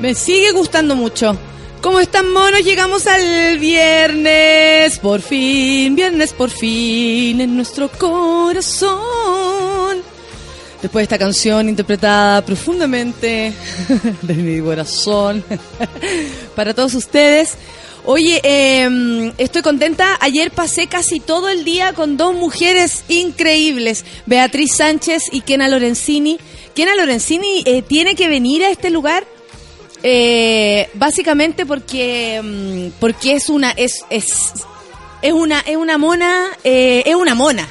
Me sigue gustando mucho. ¿Cómo están monos? Llegamos al viernes, por fin, viernes por fin, en nuestro corazón. Después de esta canción interpretada profundamente de mi corazón para todos ustedes. Oye, eh, estoy contenta. Ayer pasé casi todo el día con dos mujeres increíbles, Beatriz Sánchez y Kena Lorenzini. Kena Lorenzini eh, tiene que venir a este lugar eh, básicamente porque mm, porque es una es es es una es una mona eh, es una mona.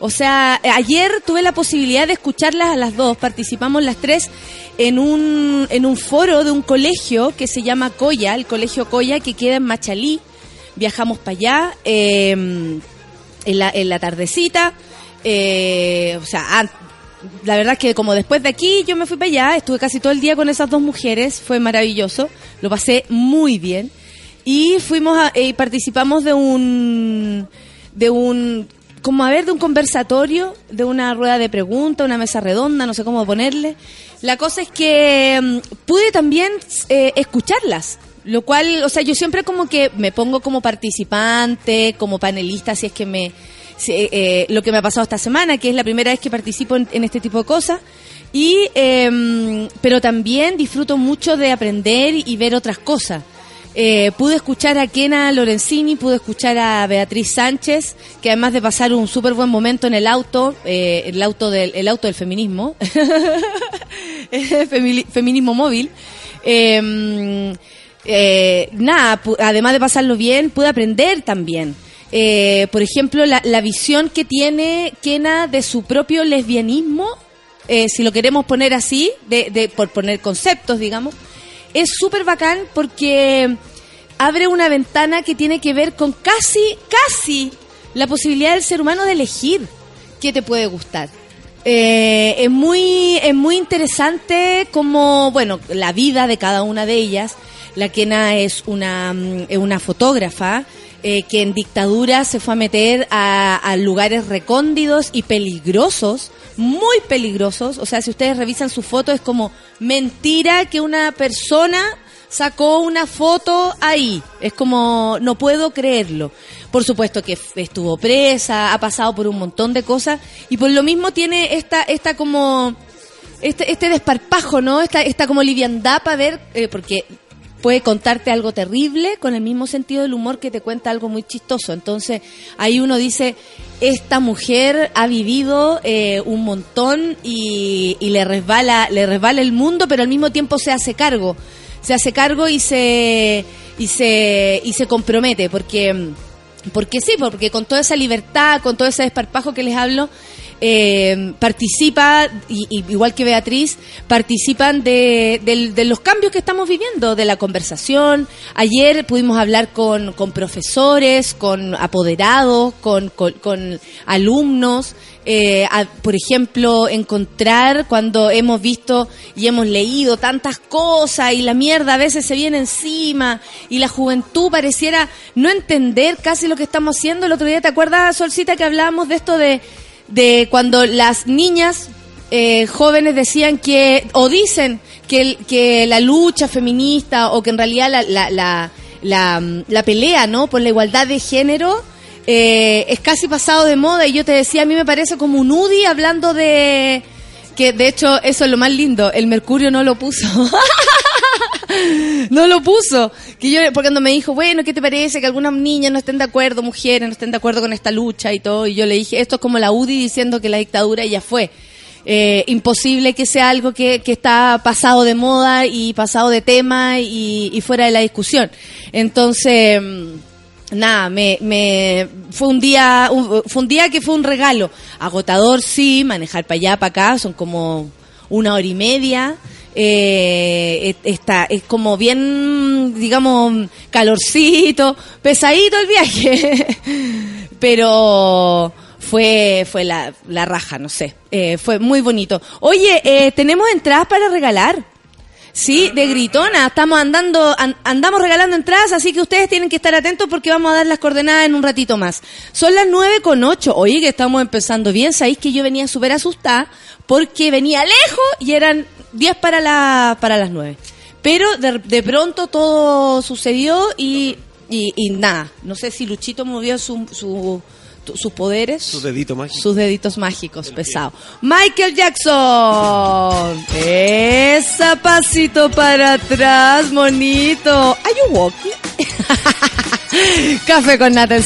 O sea ayer tuve la posibilidad de escucharlas a las dos. Participamos las tres en un en un foro de un colegio que se llama Coya el colegio Coya que queda en Machalí. Viajamos para allá eh, en la en la tardecita o sea la verdad es que como después de aquí yo me fui para allá, estuve casi todo el día con esas dos mujeres, fue maravilloso, lo pasé muy bien y fuimos a, y participamos de un de un como a ver de un conversatorio, de una rueda de preguntas, una mesa redonda, no sé cómo ponerle. La cosa es que mm, pude también eh, escucharlas. Lo cual, o sea, yo siempre como que me pongo como participante, como panelista, si es que me, eh, eh, lo que me ha pasado esta semana, que es la primera vez que participo en, este tipo de cosas. Y, eh, pero también disfruto mucho de aprender y ver otras cosas. Eh, pude escuchar a Kena Lorenzini, pude escuchar a Beatriz Sánchez, que además de pasar un súper buen momento en el auto, eh, el auto del, el auto del feminismo, feminismo móvil, eh, eh, nada, además de pasarlo bien, pude aprender también. Eh, por ejemplo, la, visión que tiene Kena de su propio lesbianismo, eh, si lo queremos poner así, de- por poner conceptos, digamos, es súper bacán porque abre una ventana que tiene que ver con casi, casi la posibilidad del ser humano de elegir qué te puede gustar. Eh, es muy es muy interesante como bueno la vida de cada una de ellas la Kena es una mm, es una fotógrafa eh, que en dictadura se fue a meter a, lugares recóndidos y peligrosos muy peligrosos o sea si ustedes revisan su foto es como mentira que una persona sacó una foto ahí. Es como, no puedo creerlo. Por supuesto que estuvo presa, ha pasado por un montón de cosas y por lo mismo tiene esta, esta como, este, este desparpajo, ¿no? Esta, esta como liviandad para ver, eh, porque puede contarte algo terrible con el mismo sentido del humor que te cuenta algo muy chistoso. Entonces, ahí uno dice, esta mujer ha vivido eh, un montón y, y le resbala, le resbala el mundo, pero al mismo tiempo se hace cargo. Se hace cargo y se, y se, y se compromete, porque, porque sí, porque con toda esa libertad, con todo ese desparpajo que les hablo, eh, participa, y, y igual que Beatriz, participan de, de los cambios que estamos viviendo, de la conversación. Ayer pudimos hablar con, con profesores, con apoderados, con, con, alumnos. eh, por ejemplo, encontrar cuando hemos visto y hemos leído tantas cosas y la mierda a veces se viene encima y la juventud pareciera no entender casi lo que estamos haciendo. El otro día, ¿te acuerdas, Solcita, que hablábamos de esto de, de cuando las niñas eh, jóvenes decían que, o dicen que, que la lucha feminista o que en realidad la, la, la, la, mm, la pelea ¿no? por la igualdad de género eh, es casi pasado de moda y yo te decía, a mí me parece como un UDI hablando de... que de hecho eso es lo más lindo, el Mercurio no lo puso. no lo puso. Que yo, porque cuando me dijo, bueno, ¿qué te parece que algunas niñas no estén de acuerdo, mujeres no estén de acuerdo con esta lucha y todo? Y yo le dije, esto es como la UDI diciendo que la dictadura ya fue. Eh, imposible que sea algo que, que, está pasado de moda y pasado de tema y, fuera de la discusión. Entonces, mm, nada, me, me, fue un día, fue un día que fue un regalo. Agotador, sí, manejar para allá, para acá, son como una hora y media. Eh, está, es como bien, digamos, calorcito, pesadito el viaje, pero fue, fue la, la raja, no sé, eh, fue muy bonito. Oye, eh, tenemos entradas para regalar. Sí, de gritona. Estamos andando, an, andamos regalando entradas, así que ustedes tienen que estar atentos porque vamos a dar las coordenadas en un ratito más. Son las nueve con ocho. Oye, que estamos empezando bien. Sabéis que yo venía súper asustada porque venía lejos y eran diez para, la, para las nueve. Pero de, de pronto todo sucedió y, y, y, nada. No sé si Luchito movió su, su sus poderes. Sus deditos mágicos. Sus deditos mágicos, pesado. Michael Jackson. Esa pasito para atrás, monito. Are you walking? Café con nata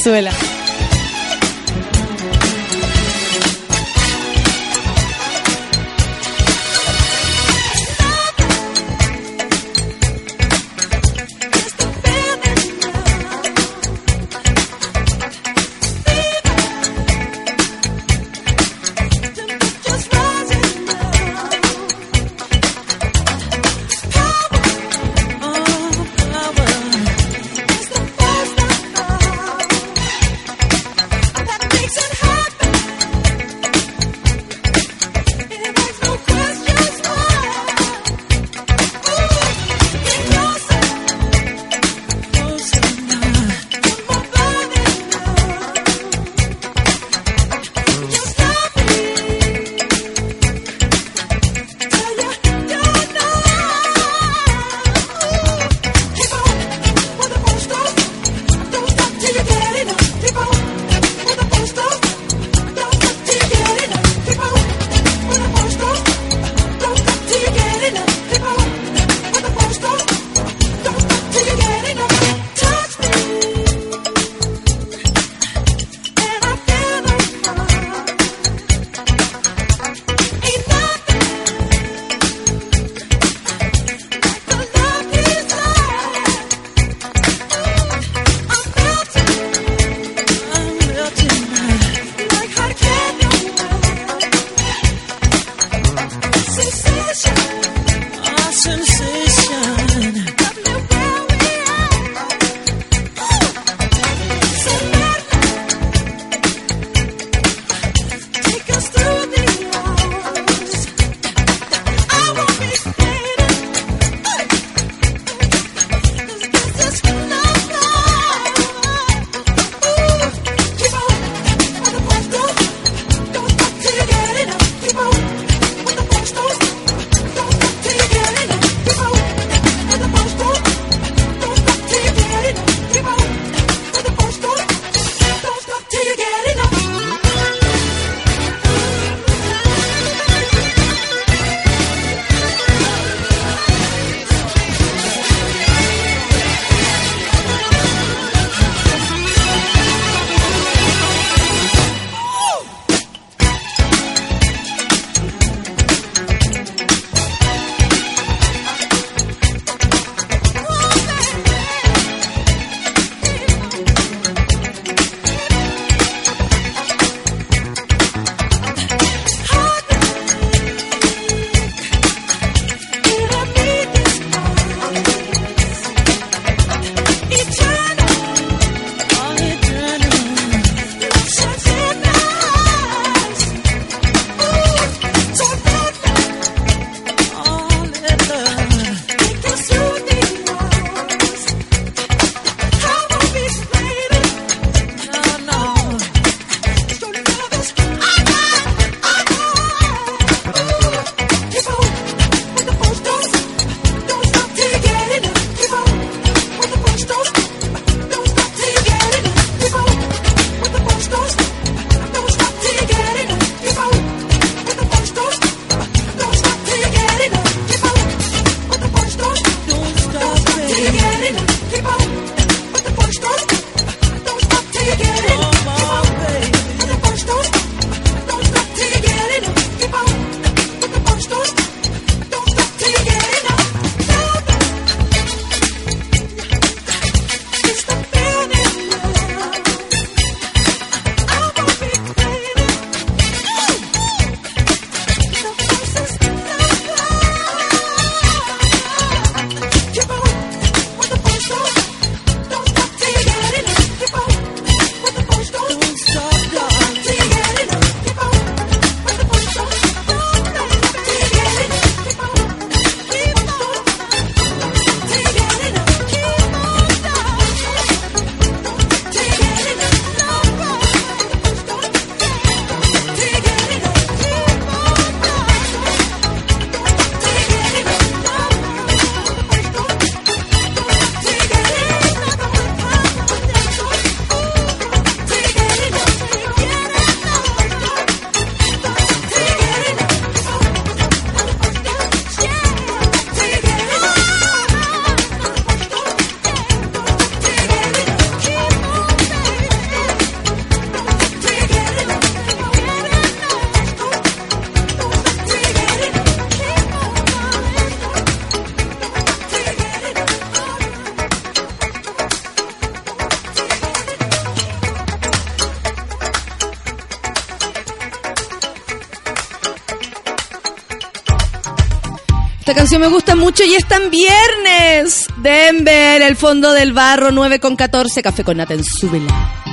Esta canción me gusta mucho y es tan viernes. Denver, el fondo del barro, 9 con 14. Café con Naten, súbela.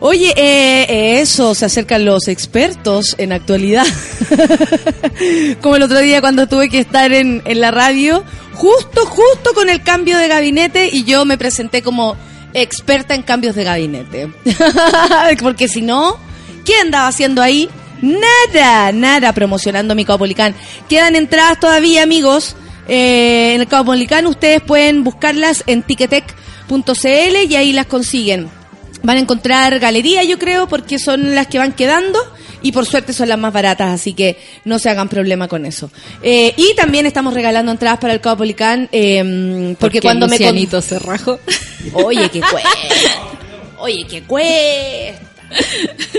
Oye, eh, eh, eso, se acercan los expertos en actualidad. Como el otro día cuando tuve que estar en, la radio, justo, justo con el cambio de gabinete y yo me presenté como experta en cambios de gabinete. Porque si no, ¿qué andaba haciendo ahí? Nada, nada promocionando mi Caupolicán. Quedan entradas todavía, amigos. Eh, en el Caupolicán ustedes pueden buscarlas en ticketek.cl y ahí las consiguen. Van a encontrar galería, yo creo, porque son las que van quedando y por suerte son las más baratas, así que no se hagan problema con eso. Eh, y también estamos regalando entradas para el Caupolicán, eh, porque, cuando me... Con... se Oye, qué cuesta. Oye, qué cuesta.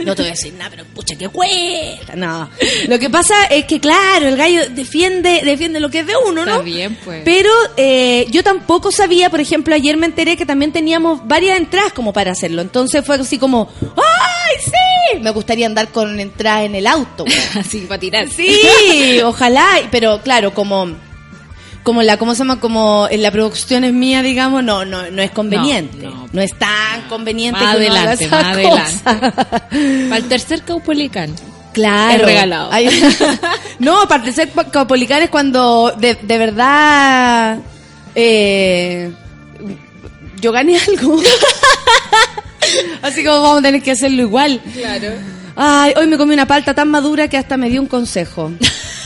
No te voy a decir nada, pero pucha, que cuesta. No. Lo que pasa es que, claro, el gallo defiende, defiende lo que es de uno, ¿no? Está bien, pues. Pero eh, yo tampoco sabía, por ejemplo, ayer me enteré que también teníamos varias entradas como para hacerlo. Entonces fue así como, ¡ay, sí! Me gustaría andar con entrada en el auto. güey. Así, para tirar. Sí, ojalá, pero claro, como como la cómo se llama como en la producción es mía, digamos, no no no es conveniente. No, No, no. es tan conveniente Más que uno haga adelante, más cosa. adelante. Para el tercer Caupolicán. Claro. Es regalado. Ay, no, para el ser Caupolicán es cuando de, de verdad eh, yo gané algo. Así como vamos a tener que hacerlo igual. Claro. Ay, hoy me comí una palta tan madura que hasta me dio un consejo.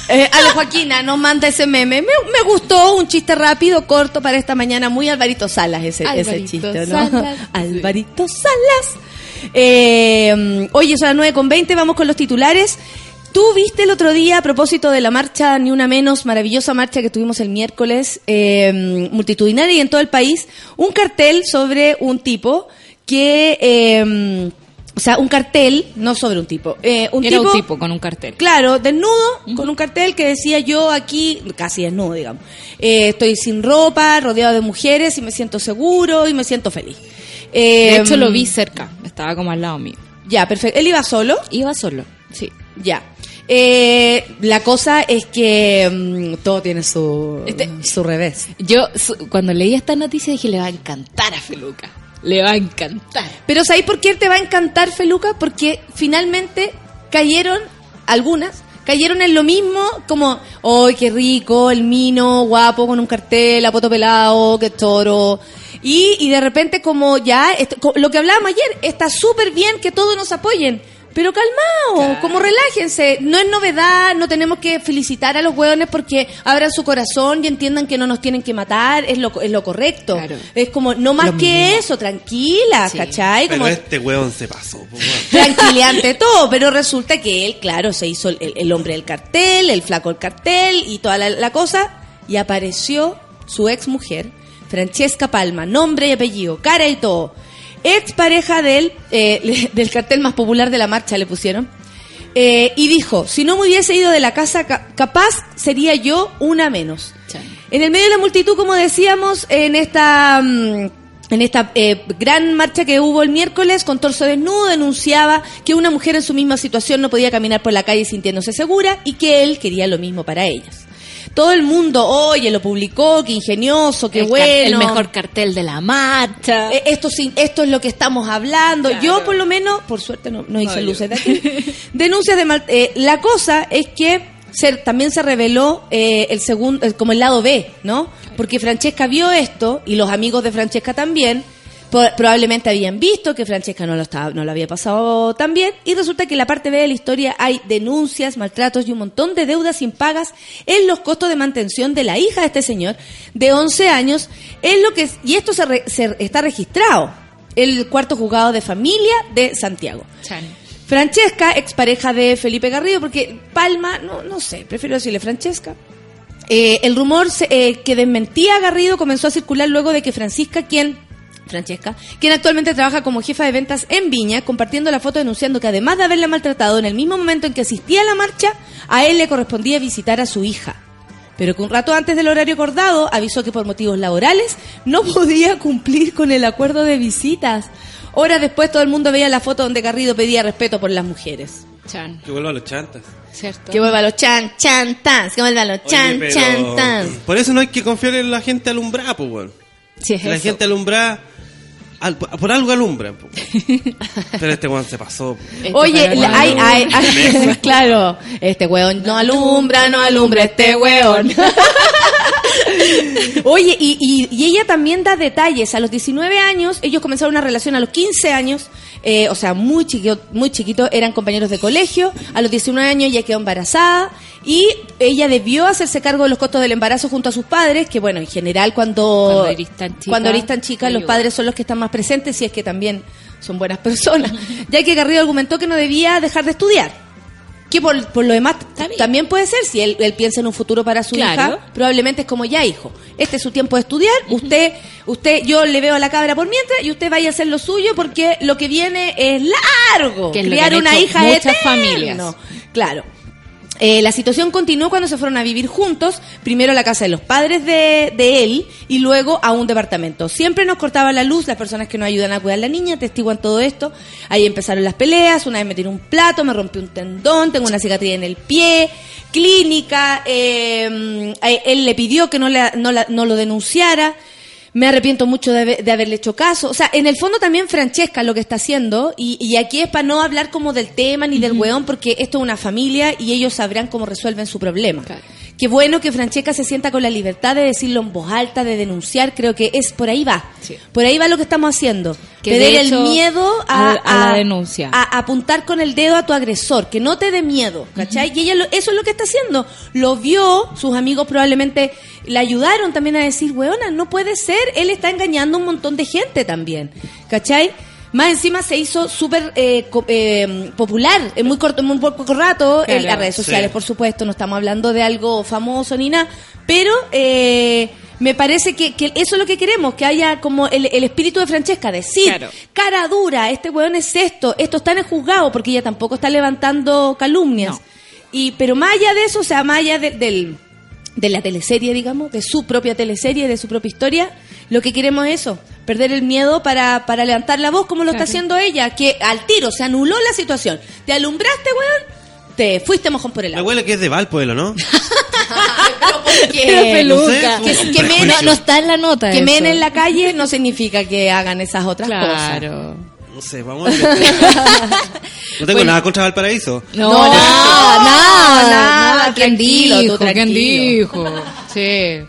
Eh, Ale Joaquina nos manda ese meme. Me, me gustó un chiste rápido, corto para esta mañana. Muy Alvarito Salas ese, ese chiste, ¿no? Salas. Alvarito Salas. Eh, oye, son las 9 con 20, vamos con los titulares. Tú viste el otro día, a propósito de la marcha Ni Una Menos, maravillosa marcha que tuvimos el miércoles, eh, multitudinaria y en todo el país, un cartel sobre un tipo que... o sea, un cartel, no sobre un tipo. eh, un Era tipo, un tipo con un cartel. Claro, desnudo, con un cartel que decía yo aquí, casi desnudo, digamos. eh, estoy sin ropa, rodeado de mujeres y me siento seguro y me siento feliz. De Eh, hecho, lo vi cerca. Estaba como al lado mío. Ya, perfecto. Él iba solo. Iba solo. Sí. Ya. Eh, la cosa es que mm, todo tiene su, Este- su revés. Yo, su- cuando leí esta noticia, dije, le va a encantar a Feluca. Le va a encantar. Pero ¿sabéis por qué te va a encantar, Feluca? Porque finalmente cayeron, algunas, cayeron en lo mismo, como, ¡ay, qué rico! El mino, guapo, con un cartel, a pelado, qué toro. Y, y de repente como ya, esto- lo que hablábamos ayer, está súper bien que todos nos apoyen. Pero calmado, como relájense. No es novedad, no tenemos que felicitar a los hueones porque abran su corazón y entiendan que no nos tienen que matar, es lo, es lo correcto. Claro. Es como, no más Lo que mismo. eso, tranquila, Sí. ¿cachai? Pero Como este weón se pasó. po, weón. tranquilidad ante todo, pero resulta que él, claro, se hizo el, el hombre del cartel, el flaco del cartel y toda la, la cosa, y apareció su ex mujer, Francesca Palma, nombre y apellido, cara y todo, ex pareja del, eh, del cartel más popular de la marcha, le pusieron. Eh, y dijo, si no me hubiese ido de la casa, ca- capaz sería yo una menos. En el medio de la multitud, como decíamos, en esta mm, en esta eh, gran marcha que hubo el miércoles con torso desnudo, denunciaba que una mujer en su misma situación no podía caminar por la calle sintiéndose segura y que él quería lo mismo para ellas. Todo el mundo, oye, lo publicó, qué ingenioso, qué el, bueno. el mejor cartel de la marcha. Eh, Esto, esto es lo que estamos hablando. Claro. Yo, por lo menos, por suerte no, no hice No, luces de aquí. Denuncias de mal. eh, la cosa es que se- también se reveló eh, el segundo, como el lado B, ¿no? Porque Francesca vio esto y los amigos de Francesca también. Probablemente habían visto que Francesca no lo, estaba, no lo había pasado tan bien y resulta que en la parte B de la historia hay denuncias, maltratos y un montón de deudas impagas en los costos de mantención de la hija de este señor de 11 años. Es lo que, y esto se, re- se está registrado. El cuarto juzgado de familia de Santiago. Chan. Francesca, expareja de Felipe Garrido, porque Palma, no, no sé, prefiero decirle Francesca. Eh, el rumor se- eh, que desmentía a Garrido comenzó a circular luego de que Francisca, quien Francesca, quien actualmente trabaja como jefa de ventas en Viña, compartiendo la foto denunciando que además de haberla maltratado en el mismo momento en que asistía a la marcha, a él le correspondía visitar a su hija. Pero que un rato antes del horario acordado avisó que por motivos laborales no podía cumplir con el acuerdo de visitas. Horas después todo el mundo veía la foto donde Garrido pedía respeto por las mujeres. Chan. Que vuelva a los chantas. ¿Cierto? Que vuelva los chan, chan, tans, que vuelva los chan, Oye, pero chan, tans. Por eso no hay que confiar en la gente alumbrada, pues, weón. Sí, es La eso. gente alumbrada, al- por algo alumbran, po. Pero este weón se pasó. Este Oye, la- hay, hay, hay- claro, este weón no alumbra, no alumbra este weón. Oye, y, y- y ella también da detalles. A los 19 años, ellos comenzaron una relación a los 15 años, eh, o sea, muy chiquito, muy chiquito, eran compañeros de colegio. A los 19 años ella quedó embarazada y ella debió hacerse cargo de los costos del embarazo junto a sus padres, que bueno, en general cuando, Cuando eres tan chica, cuando eres tan chica, los padres son los que están más presentes y es que también son buenas personas, ya que Garrido argumentó que no debía dejar de estudiar. Que por, por lo demás también puede ser, si él, él piensa en un futuro para su Claro. hija, probablemente es como ya, hijo, este es su tiempo de estudiar, usted, usted, yo le veo a la cabra por mientras y usted vaya a hacer lo suyo porque lo que viene es largo. Que es lo que Criar han una hecho hija muchas eterno. familias. Claro. Eh, la situación continuó cuando se fueron a vivir juntos, primero a la casa de los padres de, de él y luego a un departamento. Siempre nos cortaba la luz, las personas que nos ayudan a cuidar a la niña testiguan todo esto. Ahí empezaron las peleas, una vez me tiré un plato, me rompí un tendón, tengo una cicatriz en el pie, clínica, eh, eh, él le pidió que no, la- no, la- no lo denunciara. Me arrepiento mucho de, haber- de haberle hecho caso. O sea, en el fondo también Francesca lo que está haciendo, y, y aquí es para no hablar como del tema ni del weón, porque esto es una familia y ellos sabrán cómo resuelven su problema. Claro. Qué bueno que Francesca se sienta con la libertad de decirlo en voz alta, de denunciar, creo que es por ahí va. Sí. Por ahí va lo que estamos haciendo. Que Perder de el miedo a, a- a la denuncia. a- a apuntar con el dedo a tu agresor, que no te dé miedo, ¿cachai? Y ella lo- eso es lo que está haciendo. Lo vio, sus amigos probablemente le ayudaron también a decir, weona, no puede ser, él está engañando a un montón de gente también, ¿cachai? Más encima se hizo súper eh, eh, popular en muy corto, en muy poco rato en Claro. las redes sociales, Sí. por supuesto, no estamos hablando de algo famoso ni nada, pero eh, me parece que, que eso es lo que queremos, que haya como el, el espíritu de Francesca, decir, Claro. cara dura, este weón es esto, esto está en el juzgado, porque ella tampoco está levantando calumnias. No. Y, pero más allá de eso, o sea, más allá de, del, de la teleserie, digamos, de su propia teleserie, de su propia historia, lo que queremos es eso, perder el miedo para, para levantar la voz como lo está haciendo ella, que al tiro se anuló la situación. Te alumbraste, weón, te fuiste mojón por el Me agua. huele que es de Valpuelo, ¿no? Pero peluca. No sé, que, que men-. No, no está en la nota. que men en la calle no significa que hagan esas otras cosas. Claro. No sé, vamos a investigar. No tengo nada contra Valparaíso. No, No, nada, nada, nada, nada, ¿Quién tranquilo, tú dijo? ¿Quién dijo? Sí.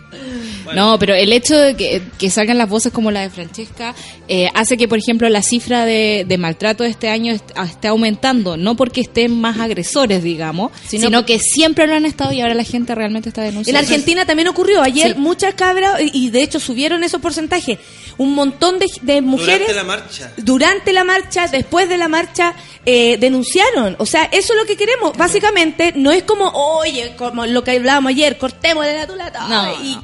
No, pero el hecho de que, que salgan las voces como la de Francesca eh, hace que, por ejemplo, la cifra de, de maltrato de este año est- esté aumentando. No porque estén más agresores, digamos, Sino sino, que siempre lo han estado y ahora la gente realmente está En denunciando. Argentina también ocurrió. Ayer Sí. muchas cabras, y de hecho subieron esos porcentajes. Un montón de, de mujeres. Durante la marcha. durante la marcha, después de la marcha, eh, denunciaron. O sea, eso es lo que queremos. Básicamente, no es como, oye, como lo que hablábamos ayer, cortémosle la tulata No, y no.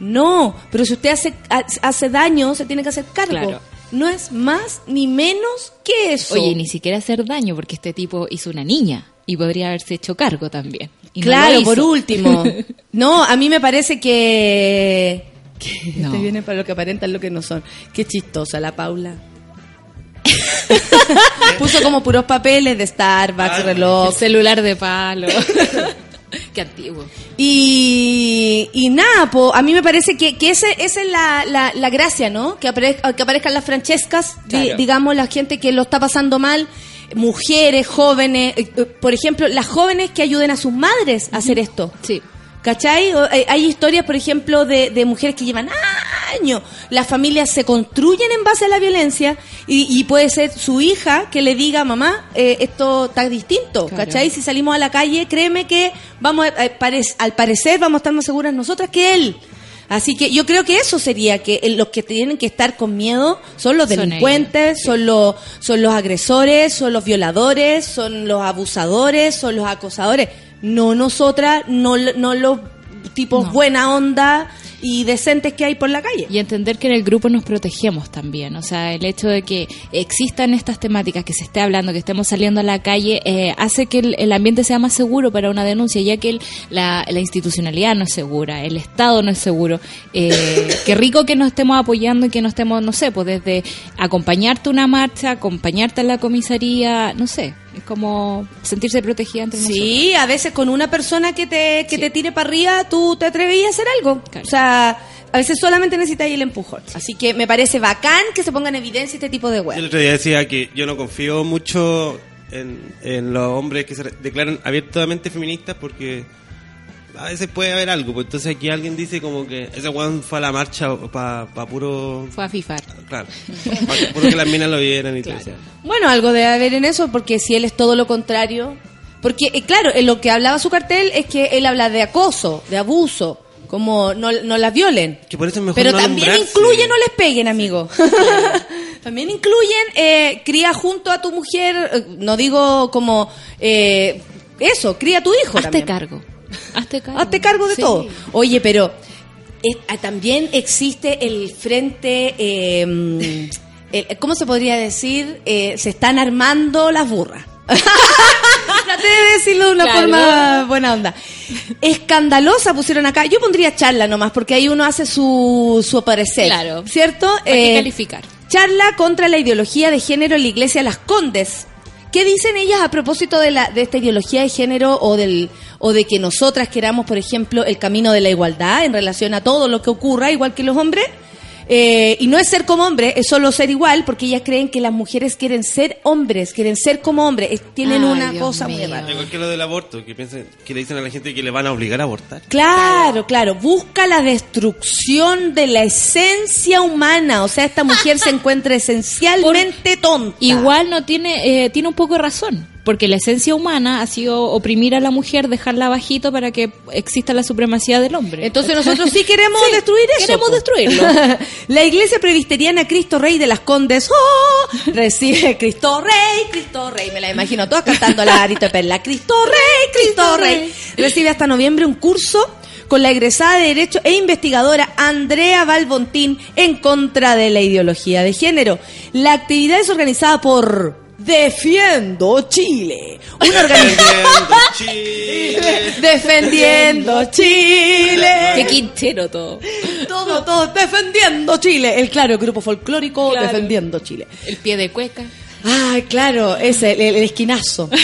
No, pero si usted hace, ha- hace daño, se tiene que hacer cargo. Claro. No es más ni menos que eso. Oye, ni siquiera hacer daño porque este tipo hizo una niña y podría haberse hecho cargo también. Y claro, por último. No, a mí me parece que... que No. Viene para lo que aparentan lo que no son. Qué chistosa la Paula. Puso como puros papeles de Starbucks, Ah, El reloj. celular de palo. Qué antiguo. Y, y nada, po, a mí me parece que, que ese, esa es la, la, la gracia, ¿no? Que, apare- que aparezcan las francescas, di- digamos, la gente que lo está pasando mal, mujeres, jóvenes, eh, eh, por ejemplo, las jóvenes que ayuden a sus madres a hacer esto. Sí. ¿Cachai? Eh, Hay historias, por ejemplo, de, de mujeres que llevan años. Las familias se construyen en base a la violencia y, y puede ser su hija que le diga, mamá, eh, esto está distinto. Claro. ¿Cachai? Si salimos a la calle, créeme que vamos a- a- parec- al parecer vamos a estar más seguras nosotras que él. Así que yo creo que eso sería que eh, los que tienen que estar con miedo son los Son delincuentes, son los son los agresores, son los violadores, son los abusadores, son los acosadores. No nosotras, no, no los tipos No. buena onda y decentes que hay por la calle. Y entender que en el grupo nos protegemos también. O sea, el hecho de que existan estas temáticas, que se esté hablando, que estemos saliendo a la calle, eh, hace que el, el ambiente sea más seguro para una denuncia, ya que el- la, la institucionalidad no es segura, el Estado no es seguro. Eh, qué rico que nos estemos apoyando y que nos estemos, no sé, pues desde acompañarte a una marcha, acompañarte a la comisaría, no sé. Es como sentirse protegida nosotros. Sí, a veces con una persona que te, que Sí. te tire para arriba, tú te atrevías a hacer algo. Claro. O sea, a veces solamente necesitas el empujón. Así que me parece bacán que se ponga en evidencia este tipo de Yo el web. otro día decía que yo no confío mucho en, en los hombres que se declaran abiertamente feministas porque a veces puede haber algo. Pues entonces aquí alguien dice como que ese weón fue a la marcha para pa puro... Fue a FIFAR. Claro, para puro que las minas lo vieran y todo eso. Bueno, algo debe haber en eso, porque si él es todo lo contrario. Porque, eh, claro, en lo que hablaba su cartel es que él habla de acoso, de abuso, como no, no las violen. Que por eso es mejor Pero no también alumbrarse. incluye no les peguen, amigo. También incluyen eh, cría junto a tu mujer, eh, no digo como eh, eso, cría a tu hijo. Hazte también. cargo. Hazte cargo. Hazte cargo de Sí. todo. Oye, pero ah, también existe el frente, eh, el- ¿cómo se podría decir? Eh, se están armando las burras. Traté de decirlo de una Claro. forma buena onda. Escandalosa pusieron acá. Yo pondría charla nomás, porque ahí uno hace su, su parecer. Claro. ¿Cierto? Hay que Eh, calificar. Charla contra la ideología de género en la iglesia Las Condes. ¿Qué dicen ellas a propósito de, la, de esta ideología de género o, del, o de que nosotras queramos, por ejemplo, el camino de la igualdad en relación a todo lo que ocurra, igual que los hombres? Eh, y no es ser como hombre, es solo ser igual, porque ellas creen que las mujeres quieren ser hombres, quieren ser como hombres, es- tienen Ay, una Dios cosa muy mío. rara. Igual que lo del aborto, que piensan, que le dicen a la gente que le van a obligar a abortar. Claro, claro, busca la destrucción de la esencia humana, o sea, esta mujer se encuentra esencialmente tonta. Igual no tiene, eh, tiene un poco de razón, porque la esencia humana ha sido oprimir a la mujer, dejarla bajito para que exista la supremacía del hombre. Entonces nosotros sí queremos Sí, destruir eso. queremos destruirlo. la iglesia presbiteriana Cristo Rey de las Condes ¡oh! recibe Cristo Rey, Cristo Rey. Me la imagino todas cantando la arito de perla. Cristo Rey, Cristo Rey. Recibe hasta noviembre un curso con la egresada de Derecho e investigadora Andrea Balbontín en contra de la ideología de género. La actividad es organizada por Defiendo Chile, una organización Defendiendo Chile. defendiendo Chile. Qué quinchero todo. Todo, todo, defendiendo Chile. El claro, grupo folclórico Claro. defendiendo Chile. El pie de cueca. Ay, claro, ese, el, el esquinazo.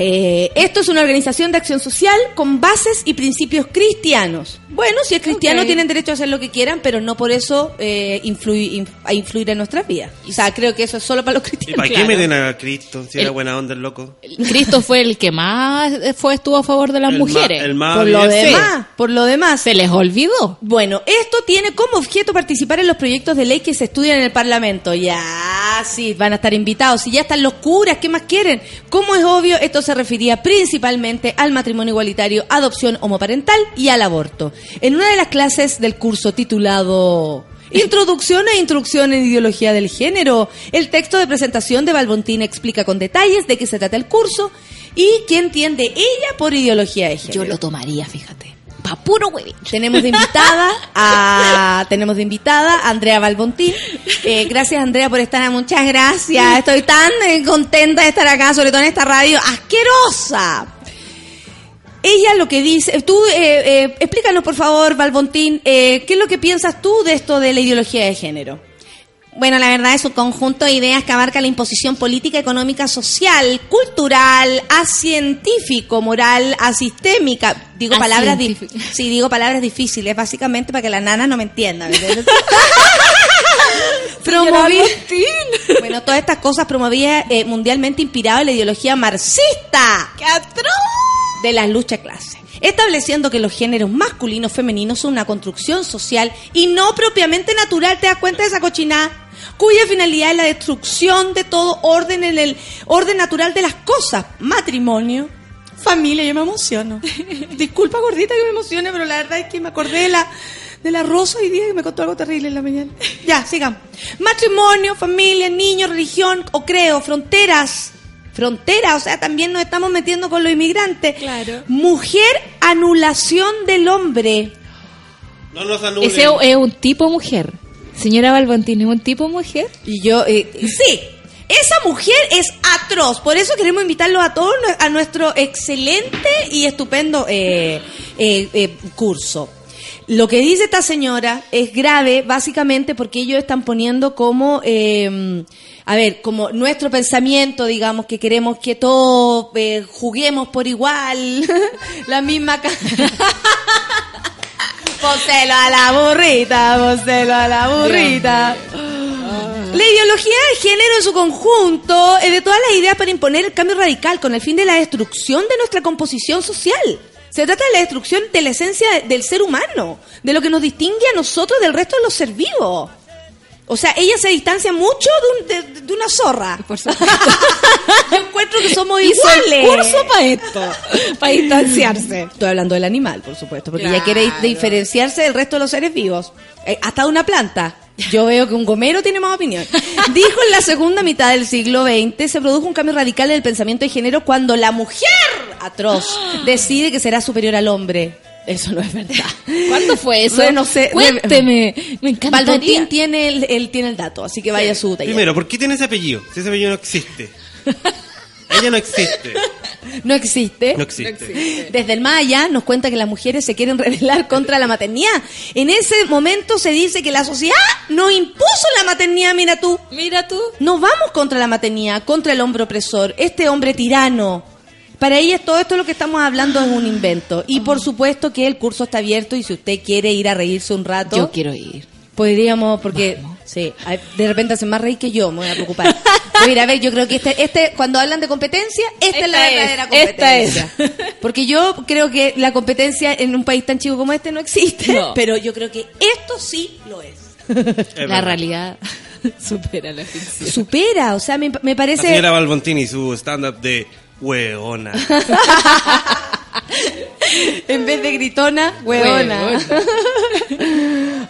Eh, esto es una organización de acción social con bases y principios cristianos. Bueno, si es cristiano tienen derecho a hacer lo que quieran, pero no por eso eh, influir, inf- a influir en nuestras vidas. O sea, creo que eso es solo para los ¿Y cristianos. para qué Claro. meten a Cristo si era buena onda el loco? Cristo fue el que más fue estuvo a favor de las El ma- mujeres. el más Por lo demás, por lo demás. Se les olvidó. Bueno, esto tiene como objeto participar en los proyectos de ley que se estudian en el Parlamento. Ya, sí, van a estar invitados. Si ya están los curas, ¿qué más quieren? Como es obvio, esto se refería principalmente al matrimonio igualitario, adopción homoparental y al aborto. En una de las clases del curso titulado Introducción e instrucción en ideología del género, el texto de presentación de Balbontín explica con detalles de qué se trata el curso y qué entiende ella por ideología de género. Yo lo tomaría, fíjate. Puro huevín. Tenemos de invitada a tenemos de invitada a Andrea Balbontín. Eh, gracias Andrea por estar. Muchas gracias. Estoy tan eh, contenta de estar acá, sobre todo en esta radio asquerosa. Ella lo que dice, tú eh, eh, explícanos por favor, Balbontín, eh, ¿qué es lo que piensas tú de esto de la ideología de género? Bueno, la verdad es un conjunto de ideas que abarca la imposición política, económica, social, cultural, científico, moral, asistémica. Digo palabras, di- Asientífica. sí, digo palabras difíciles, básicamente para que las nanas no me entiendan. ¿me entiendes? Promoví, bueno, todas estas cosas promovidas eh, mundialmente inspirado en la ideología marxista ¡Qué atroz! de las luchas de clase, estableciendo que los géneros masculinos femeninos son una construcción social y no propiamente natural. ¿Te das cuenta de esa cochinada? Cuya finalidad es la destrucción de todo orden en el orden natural de las cosas. Matrimonio, familia, yo me emociono. Disculpa, gordita, que me emocione, pero la verdad es que me acordé de la, de la Rosa hoy día que me contó algo terrible en la mañana. Ya, sigamos. Matrimonio, familia, niño, religión o creo, fronteras. Fronteras, o sea, también nos estamos metiendo con los inmigrantes. Claro. Mujer, anulación del hombre. No nos anulen. Ese es un tipo mujer. Señora Balbontín, ¿es un tipo mujer? Y yo, eh, sí, esa mujer es atroz. Por eso queremos invitarlos a todos a nuestro excelente y estupendo eh, eh, eh, curso. Lo que dice esta señora es grave, básicamente porque ellos están poniendo como, eh, a ver, como nuestro pensamiento, digamos, que queremos que todos juguemos por igual, la misma... Póselo a la burrita, póselo a la burrita. La ideología de género en su conjunto es de todas las ideas para imponer el cambio radical con el fin de la destrucción de nuestra composición social. Se trata de la destrucción de la esencia de- del ser humano, de lo que nos distingue a nosotros del resto de los ser vivos. O sea, ella se distancia mucho de, un- de- de una zorra. Por supuesto. Yo encuentro que somos Hizo iguales. curso para esto, para distanciarse. Estoy hablando del animal, por supuesto, porque ella Claro. quiere diferenciarse del resto de los seres vivos. Eh, hasta de una planta. Yo veo que un gomero tiene más opinión. Dijo en la segunda mitad del siglo XX se produjo un cambio radical en el pensamiento de género cuando la mujer atroz decide que será superior al hombre. Eso no es verdad. ¿Cuándo fue eso? No sé. Cuénteme. Me encanta. Baldotín tiene el, el- tiene el dato, así que vaya a su taller. Primero, ¿por qué tiene ese apellido? Si ese apellido no existe. Ella no existe. No existe. No existe. Desde el más allá nos cuenta que las mujeres se quieren rebelar contra la maternidad. En ese momento se dice que la sociedad nos impuso la maternidad, mira tú. Mira tú. No vamos contra la maternidad, contra el hombre opresor, este hombre tirano. Para ellas todo esto lo que estamos hablando es un invento. Y por supuesto que el curso está abierto y si usted quiere ir a reírse un rato, Yo quiero ir. podríamos, porque sí, de repente hacen más reír que yo, me voy a preocupar. Voy a ver, yo creo que este, este, cuando hablan de competencia, esta, es la es, verdadera esta competencia. Porque yo creo que la competencia en un país tan chico como este no existe, No. pero yo creo que esto sí lo es. Es la realidad supera la ficción. Supera, o sea, me, me La parece... señora Balbontini, su stand-up de hueona. en vez de gritona, hueona.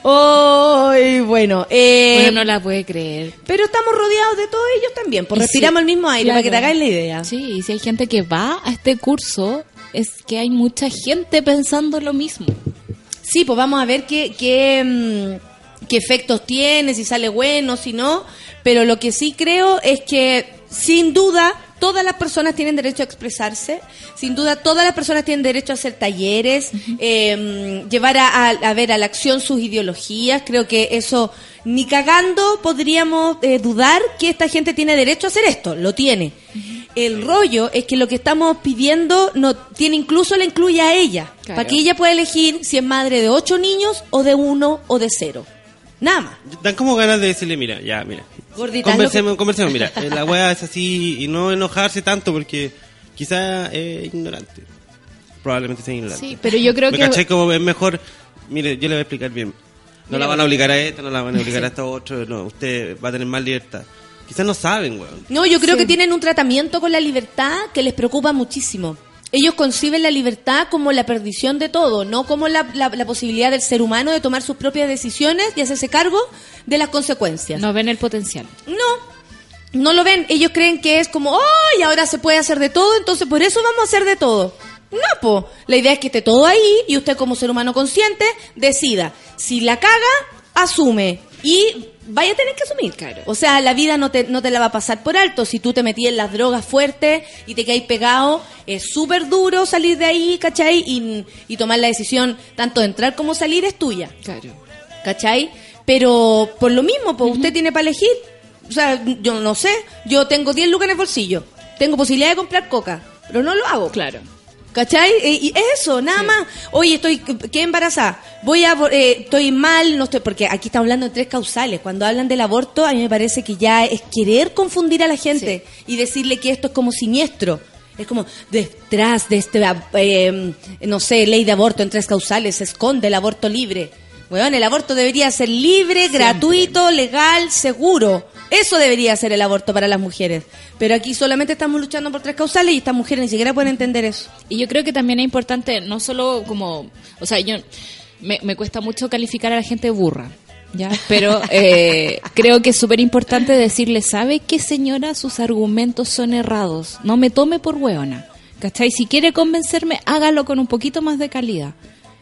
Ay, bueno, eh, Bueno, no la puede creer. pero estamos rodeados de todos ellos también, pues Y respiramos sí, el mismo aire, claro. para que te hagáis la idea. Sí, y si hay gente que va a este curso, es que hay mucha gente pensando lo mismo. Sí, pues vamos a ver qué, qué, mm, qué efectos tiene, si sale bueno, si no. Pero lo que sí creo es que, sin duda, todas las personas tienen derecho a expresarse. Sin duda, todas las personas tienen derecho a hacer talleres, eh, llevar a, a- a ver a la acción sus ideologías. Creo que eso, ni cagando, podríamos eh, dudar que esta gente tiene derecho a hacer esto. Lo tiene. El rollo es que lo que estamos pidiendo no tiene incluso la incluye a ella, Claro. para que ella pueda elegir si es madre de ocho niños o de uno o de cero. Nada más. Dan como ganas de decirle, mira, ya, mira. Gordita, Conversemos, conversemos, mira. eh, La weá es así y no enojarse tanto porque quizá es ignorante. Probablemente sea ignorante. Sí, pero yo creo ¿Me que- caché como es mejor? Mire, yo le voy a explicar bien. No la van a obligar a esta, no la van a obligar a esta otro, no, usted va a tener más libertad. Quizás no saben, weón. No, yo creo Sí. que tienen un tratamiento con la libertad que les preocupa muchísimo. Ellos conciben la libertad como la perdición de todo, no como la, la- la posibilidad del ser humano de tomar sus propias decisiones y hacerse cargo de las consecuencias. No ven el potencial. No, no lo ven. Ellos creen que es como, ¡ay! ahora se puede hacer de todo, entonces por eso vamos a hacer de todo. No, po. La idea es que esté todo ahí y usted como ser humano consciente decida. Si la caga, asume. Y vaya a tener que asumir. Claro. O sea, la vida no te, no te la va a pasar por alto. Si tú te metías en las drogas fuertes y te caes pegado, es súper duro salir de ahí, ¿cachai? Y, y tomar la decisión tanto de entrar como salir es tuya. Claro. ¿cachai? Pero por lo mismo, pues usted tiene para elegir. O sea, yo no sé, yo tengo 10 lucas en el bolsillo, tengo posibilidad de comprar coca, pero no lo hago. Claro. ¿Cachai? E- Y eso, nada más. Oye, estoy, qué embarazada. Voy a, eh, estoy mal, no estoy, porque aquí estamos hablando de tres causales. Cuando hablan del aborto, a mí me parece que ya es querer confundir a la gente y decirle que esto es como siniestro. Es como detrás de este, eh, no sé, ley de aborto en tres causales se esconde el aborto libre. Bueno, el aborto debería ser libre, gratuito, legal, seguro. Eso debería ser el aborto para las mujeres. Pero aquí solamente estamos luchando por tres causales y estas mujeres ni siquiera pueden entender eso. Y yo creo que también es importante, no solo como, o sea, yo me, me cuesta mucho calificar a la gente burra, ¿ya? Pero eh, creo que es súper importante decirle, ¿sabe qué señora? Sus argumentos son errados. No me tome por hueona. ¿Cachai? Si quiere convencerme, hágalo con un poquito más de calidad.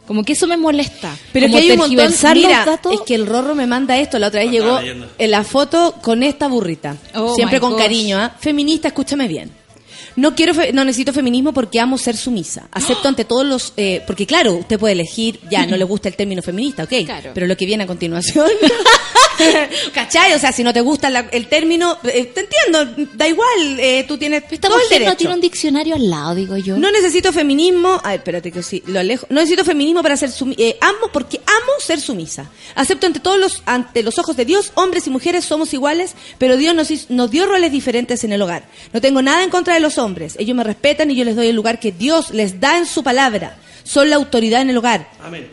Como que eso me molesta. Pero Como que hay un montón. Mira, datos. es que el Rorro me manda esto. La otra vez llegó en la foto con esta burrita. Oh, Siempre con gosh. cariño, ¿ah? Feminista, escúchame bien. No quiero, fe- no necesito feminismo porque amo ser sumisa. Acepto ante todos los, eh, porque claro, usted puede elegir, ya no le gusta el término feminista, ok. Claro. Pero lo que viene a continuación, ¿cachai? O sea, si no te gusta la- el término, eh, te entiendo, da igual, eh, tú tienes Esta todo el mujer no tiene un diccionario al lado, digo yo. No necesito feminismo. Ay, espérate que sí, lo alejo. No necesito feminismo para ser sumisa. amo porque amo ser sumisa. Acepto ante todos los ante los ojos de Dios, hombres y mujeres somos iguales, pero Dios nos dio roles diferentes en el hogar. No tengo nada en contra de los hombres. Ellos me respetan y yo les doy el lugar que Dios les da en su palabra. Son la autoridad en el hogar. Amén.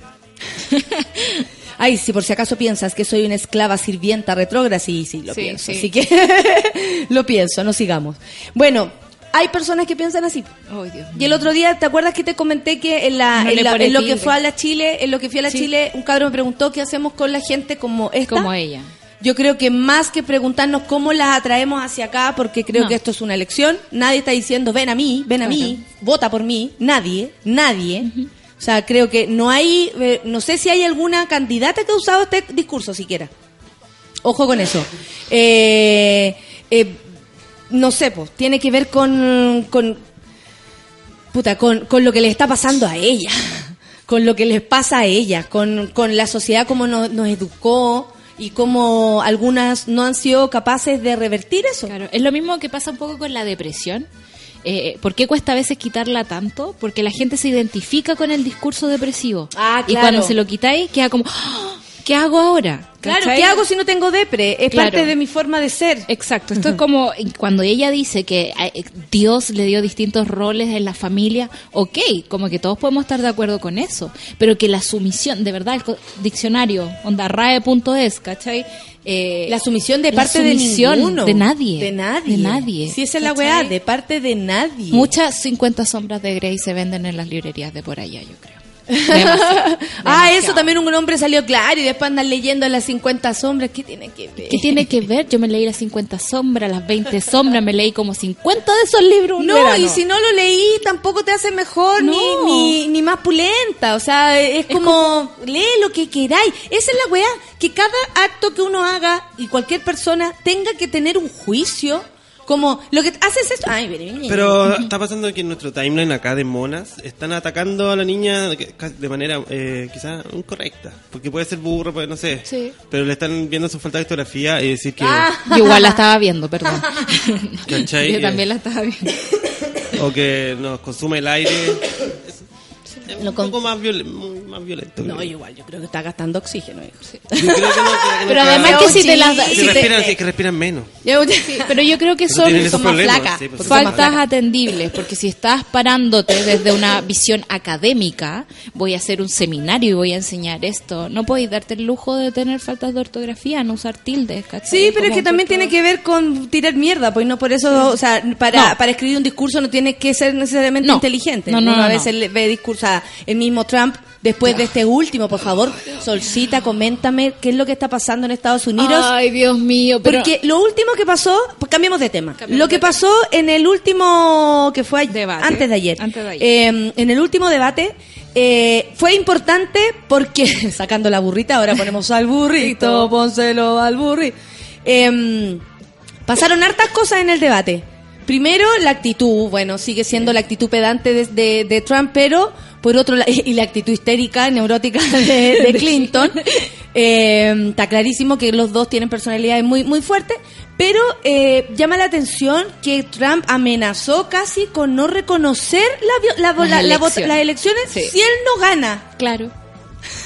Ay, si por si acaso piensas que soy una esclava sirvienta retrógrada, sí, sí, lo Sí, pienso. sí. Así que lo pienso, no sigamos. Bueno, hay personas que piensan así. Dios Y el otro día, ¿te acuerdas que te comenté que en, la, No en, le la- pone en lo que fue a la Chile, en lo que fui a la Sí. Chile, un cabrón me preguntó qué hacemos con la gente como esta? Como ella. Yo creo que más que preguntarnos cómo las atraemos hacia acá, porque creo No. que esto es una elección, nadie está diciendo ven a mí, ven a mí, vota por mí, nadie, nadie. Sea, creo que no hay, eh, no sé si hay alguna candidata que ha usado este discurso siquiera. Ojo con eso. Eh, eh, no sé, pues, tiene que ver con, con puta, con, con lo que le está pasando a ella, con lo que les pasa a ella, con, con la sociedad como nos, nos educó y cómo algunas no han sido capaces de revertir eso. Claro, es lo mismo que pasa un poco con la depresión. Eh, ¿Por qué cuesta a veces quitarla tanto? Porque la gente se identifica con el discurso depresivo. Ah, Y claro. cuando se lo quitáis, queda como, ¡Ah! ¿Qué hago ahora? Claro, ¿Cachai? ¿qué hago si no tengo depre? Es Claro. parte de mi forma de ser. Exacto, esto es como cuando ella dice que eh, Dios le dio distintos roles en la familia, ok, como que todos podemos estar de acuerdo con eso, pero que la sumisión, de verdad, el diccionario, onda rae.es, ¿cachai? Eh, La sumisión de la parte de sumisión ninguno. de nadie, De nadie. de nadie, Si esa es la weá, de parte de nadie. Muchas 50 sombras de Grey se venden en las librerías de por allá, yo creo. Demasiado, ah, eso también un hombre salió claro y después andan leyendo las 50 sombras. ¿Qué tiene que ver? ¿Qué tiene que ver? Yo me leí las 50 sombras, las 20 sombras, me leí como 50 de esos libros. un No, verano. y si no lo leí, tampoco te hace mejor No. ni, ni, ni más pulenta. O sea, es, como, lee lo que queráis. Esa es la weá, que cada acto que uno haga y cualquier persona tenga que tener un juicio. Como, lo que haces esto. Ay, mire, mire. Pero está pasando que en nuestro timeline acá de monas están atacando a la niña de de manera eh, quizás incorrecta. Porque puede ser burro, pues no sé. Sí. Pero le están viendo su falta de ortografía y decir que... Ah. Yo igual la estaba viendo, perdón. ¿Cachai? Yo también la estaba viendo. O que nos consume el aire. Lo un con- poco más, viol- más violento. No, creo. igual, yo creo que está gastando oxígeno, hijo. Yo creo que no, creo que Pero no- además que si te las da- Si te- respiran, sí, que respiran menos. pero yo creo que son, más flacas, sí, pues, son más faltas atendibles, porque si estás parándote desde una visión académica, voy a hacer un seminario y voy a enseñar esto, no podéis darte el lujo de tener faltas de ortografía, no usar tildes, ¿cachai? Sí, pero es que también tiene que ver con tirar mierda, pues no por eso, o sea, para, No. para escribir un discurso no tiene que ser necesariamente No. inteligente. No, no, Uno a no, veces no. le ve discurso, o sea, el mismo Trump, después de este último, por favor, Solcita, coméntame qué es lo que está pasando en Estados Unidos. Ay, Dios mío, pero Porque lo último que pasó, pues cambiemos de tema. Lo que pasó en el último, que fue Debate. antes de ayer, Antes de ayer. eh, en el último debate, eh, fue importante porque, sacando la burrita, ahora ponemos al burrito, pónselo al burrito. Em, pasaron hartas cosas en el debate. Primero, la actitud, bueno, sigue siendo la actitud pedante de, de- de Trump, pero por otro lado, y la actitud histérica, neurótica de, de Clinton. Eh, está clarísimo que los dos tienen personalidades muy, muy fuertes, pero eh, llama la atención que Trump amenazó casi con no reconocer la, la- Las la- elecciones. las elecciones Sí. si él no gana. claro.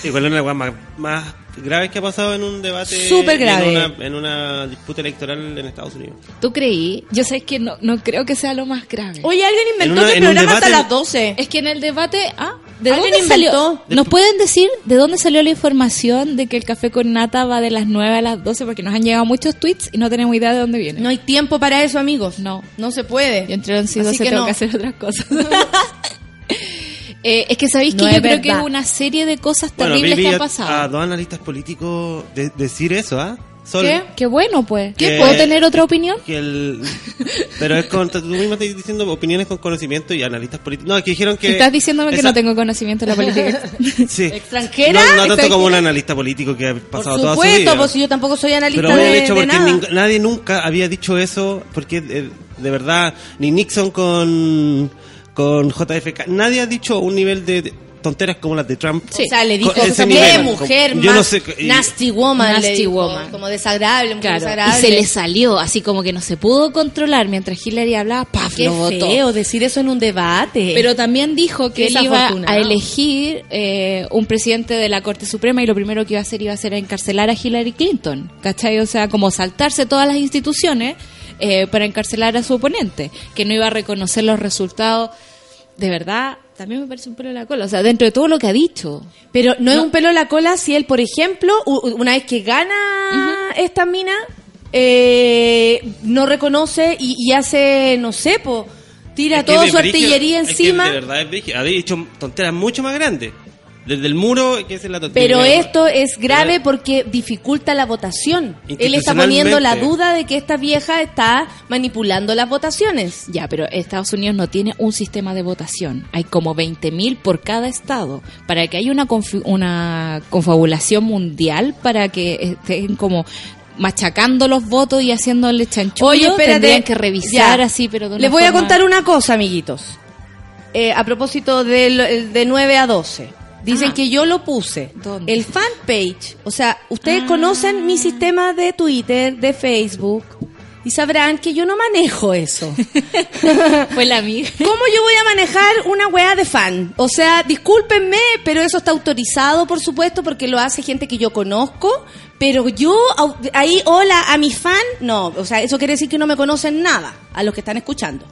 Igual es una más, más graves que ha pasado en un debate. Súper grave. En una, en una disputa electoral en Estados Unidos. ¿Tú creí? Yo sé que no, no creo que sea lo más grave. Oye, alguien inventó una- el programa hasta las 12. Es que en el debate, ah, ¿de Alguien dónde inventó. salió? ¿Nos pueden decir de dónde salió la información de que el café con nata va de las 9 a las 12? Porque nos han llegado muchos tweets y no tenemos idea de dónde viene. No hay tiempo para eso, amigos. No. No se puede. Yo entre 11 y 12 Así que tengo no. que hacer otras cosas. Eh, es que sabéis que No yo es creo que verdad. una serie de cosas Bueno, terribles vi que a- han pasado. a dos analistas políticos de- decir eso, ¿ah? Sol, ¿Qué? Qué bueno, pues. ¿Qué? ¿Puedo tener otra opinión? Que el, pero es con, tú misma estás diciendo opiniones con conocimiento y analistas políticos. No, que dijeron que. Estás diciéndome que esa- no tengo conocimiento de la política. Sí. ¿Extranjera? No, no tanto Extranjera. como un analista político que ha Por pasado toda su supuesto, vida. pues yo tampoco soy analista Pero de, hecho de porque nada. ning- nadie nunca había dicho eso, porque eh, de verdad, ni Nixon con, con JFK, nadie ha dicho un nivel de, tonteras como las de Trump. O sea, le dijo, ese nivel, mujer como- más yo no sé, y- nasty woman, Nasty dijo, woman. como desagradable, mujer Claro, y desagradable. se le salió, así como que no se pudo controlar mientras Hillary hablaba, ¡paf! Qué lo votó. feo decir eso en un debate. Pero también dijo que Qué él iba a elegir eh, un presidente de la Corte Suprema y lo primero que iba a hacer iba a ser encarcelar a Hillary Clinton, ¿cachai? O sea, como saltarse todas las instituciones eh, para encarcelar a su oponente, que no iba a reconocer los resultados. De verdad, también me parece un pelo de la cola. O sea, dentro de todo lo que ha dicho. Pero no, es un pelo en la cola si él, por ejemplo, una vez que gana esta mina, eh, no reconoce y, y hace, no sé, po, Tira Es que toda su artillería es que encima. de verdad es. Habéis dicho tonteras mucho más grandes. Desde el muro, que es la. Pero esto es grave porque dificulta la votación. Él está poniendo la duda de que esta vieja está manipulando las votaciones. Ya, pero Estados Unidos no tiene un sistema de votación. Hay como 20.000 por cada estado. Para que haya una, confabulación mundial, para que estén como machacando los votos y haciéndole chanchullo, Oye, espérate. tendrían que revisar Ya. así, pero de una Les voy a contar una cosa, amiguitos. Eh, a propósito del- de 9 a 12. Dicen Ah. que yo lo puse. ¿Dónde? El fanpage. O sea, ustedes Ah. conocen mi sistema de Twitter, de Facebook. Y sabrán que yo no manejo eso. Fue la amiga. ¿Cómo yo voy a manejar una weá de fan? O sea, discúlpenme, pero eso está autorizado, por supuesto, porque lo hace gente que yo conozco. Pero yo, ahí, hola, a mi fan, no. O sea, eso quiere decir que no me conocen nada, a los que están escuchando.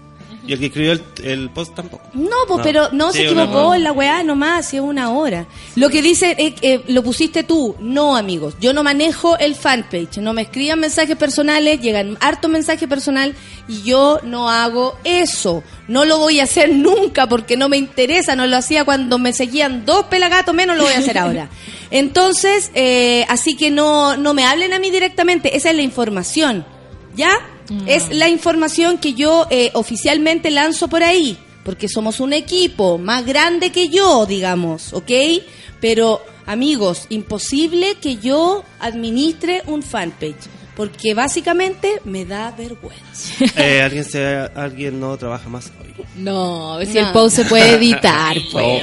Y el que escribió el, el post tampoco. No, pues, No. pero no Sí, se equivocó en la weá nomás, es una hora. Lo que dice, eh, eh, lo pusiste tú. No, amigos, yo no manejo el fanpage. No me escriban mensajes personales, llegan harto mensaje personal y yo no hago eso. No lo voy a hacer nunca porque no me interesa. No lo hacía cuando me seguían dos pelagatos, menos lo voy a hacer ahora. Entonces, eh, así que no, no me hablen a mí directamente. Esa es la información. ¿Ya? Es la información que yo eh, oficialmente lanzo por ahí, porque somos un equipo más grande que yo, digamos, ¿ok? Pero, amigos, imposible que yo administre un fanpage, porque básicamente me da vergüenza. Eh, alguien, se, alguien no trabaja más hoy. No, si No. el post se puede editar, pues.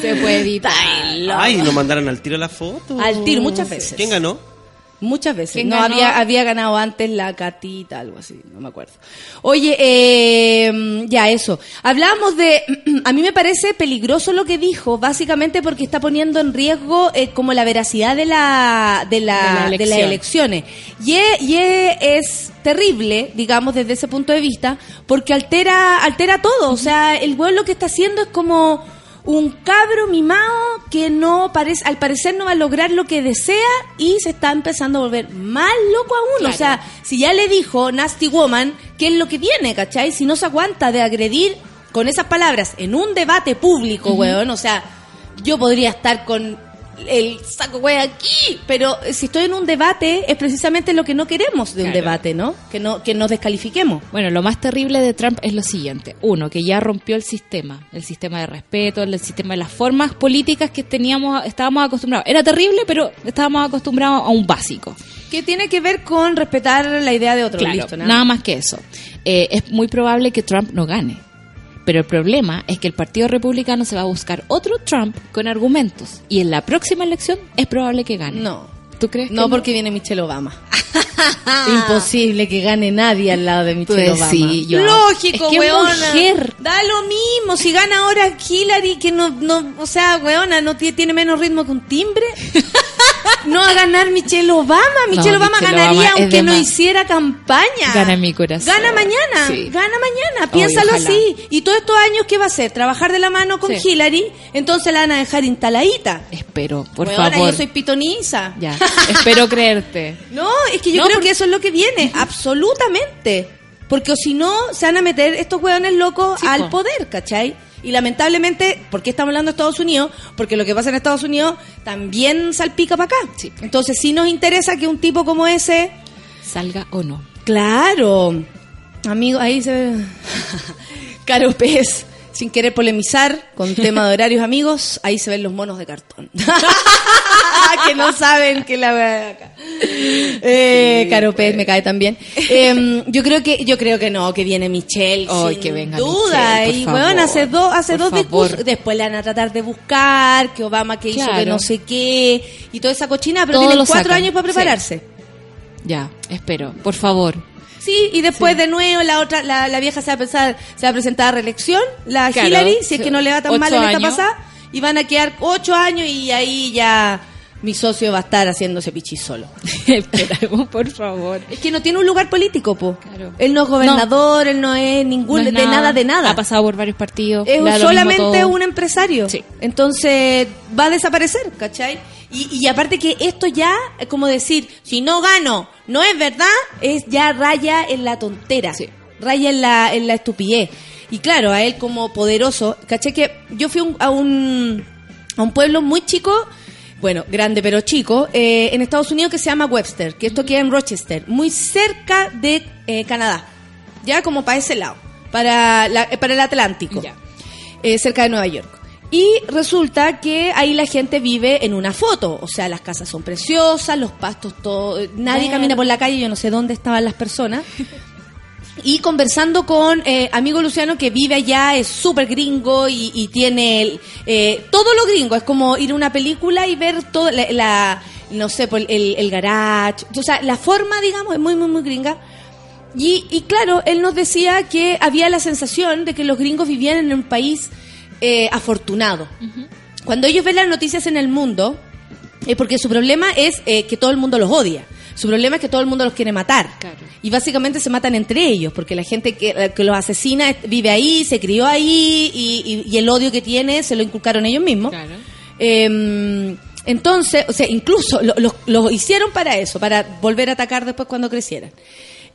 Se puede editar. Ay, nos mandaron al tiro la foto. Al tiro, muchas veces. ¿Quién ganó? Muchas veces. ¿Quién No, ganó? había, había ganado antes la Catita, algo así, no me acuerdo. Oye, eh, ya eso. Hablamos de, a mí me parece peligroso lo que dijo, básicamente porque está poniendo en riesgo eh, como la veracidad de la, de la, De la de las elecciones. Y, es, y es, terrible, digamos, desde ese punto de vista, porque altera, altera todo. O sea, el güey lo que está haciendo es como un cabro mimado que no parece, al parecer no va a lograr lo que desea y se está empezando a volver más loco aún. Claro. O sea, si ya le dijo Nasty Woman, ¿qué es lo que tiene, cachai? Si no se aguanta de agredir con esas palabras en un debate público, weón, o sea, yo podría estar con el saco güey aquí, pero si estoy en un debate es precisamente lo que no queremos de un Claro. debate, ¿no? Que no que nos descalifiquemos. Bueno, lo más terrible de Trump es lo siguiente. Uno, que ya rompió el sistema, el sistema de respeto, el sistema de las formas políticas que teníamos, estábamos acostumbrados. Era terrible, pero estábamos acostumbrados a un básico. Que tiene que ver con respetar la idea de otro, Claro, listo, nada más que eso. Eh, es muy probable que Trump no gane. Pero el problema es que el Partido Republicano se va a buscar otro Trump con argumentos. Y en la próxima elección es probable que gane. No. ¿Tú crees? que No, porque viene Michelle Obama. Imposible que gane nadie al lado de Michelle Pues Obama. sí, yo- Lógico, es que weona. mujer. Da lo mismo. Si gana ahora Hillary, que no, no, o sea, weona, no tiene, menos ritmo que un timbre. no a ganar Michelle Obama. Michelle No, Obama Michelle ganaría Obama aunque no hiciera campaña. Gana mi corazón. Gana mañana. Sí. Gana mañana. Piénsalo así. Y todos estos años, ¿qué va a hacer? Trabajar de la mano con Sí. Hillary. Entonces la van a dejar instaladita. Espero, por Weona, favor. yo soy pitoniza. Ya, espero creerte. No, es que yo No, creo porque- que eso es lo que viene, absolutamente. Porque o si no, se van a meter estos hueones locos Sí, al po. poder, ¿cachai? Y lamentablemente, ¿por qué estamos hablando de Estados Unidos? Porque lo que pasa en Estados Unidos también salpica para acá. Sí. Entonces sí nos interesa que un tipo como ese... Salga o no. Claro, amigo, ahí se ve... Caro Pez, sin querer polemizar con tema de horarios amigos, ahí se ven los monos de cartón. que no saben que la verdad acá. Eh, Caro Pez me cae también. Em, yo creo que yo creo que no, que viene Michelle sin que venga duda Michelle, y bueno, hace dos hace dos discursos, después le van a tratar de buscar que Obama que hizo que no sé qué y toda esa cochina, pero Todo tienen cuatro sacan. años para Sí. prepararse. Ya, espero, por favor. Sí, y después de nuevo la otra, la, la vieja se va a pensar, se va a presentar a reelección, la Claro, Hillary, si es que no le va tan mal en esta años. pasada, y van a quedar ocho años y ahí ya mi socio va a estar haciéndose pichi solo. Esperamos, por favor. Es que no tiene un lugar político, po. Claro. Él no es gobernador, él no es ningún, No es de nada, de nada. Ha pasado por varios partidos. Es solamente un empresario. Sí. Entonces va a desaparecer, ¿cachai? Y, y aparte que esto ya, como decir, si no gano, no es verdad, es ya raya en la tontera. Sí. Raya en la, en la estupidez. Y claro, a él como poderoso, caché que yo fui un- a, un, a un pueblo muy chico, bueno, grande pero chico, eh, en Estados Unidos que se llama Webster, que esto queda en Rochester, muy cerca de eh, Canadá, ya como para ese lado, para, la- eh, para el Atlántico, Ya. eh, cerca de Nueva York. Y resulta que ahí la gente vive en una foto, o sea, las casas son preciosas, los pastos, todo, eh, nadie camina por la calle, yo no sé dónde estaban las personas. Y conversando con eh, amigo Luciano que vive allá, es súper gringo y, y tiene eh, todo lo gringo. Es como ir a una película y ver todo, la, la- no sé, por el, el garage. O sea, la forma, digamos, es muy, muy, muy gringa. Y, y claro, él nos decía que había la sensación de que los gringos vivían en un país eh, afortunado. Cuando ellos ven las noticias en el mundo, es porque su problema es eh, que todo el mundo los odia. Su problema es que todo el mundo los quiere matar. Claro. Y básicamente se matan entre ellos, porque la gente que, que los asesina es- vive ahí, se crió ahí, y, y- y el odio que tiene se lo inculcaron ellos mismos. Claro. Eh, entonces, o sea, incluso lo, lo- lo hicieron para eso, para volver a atacar después cuando crecieran.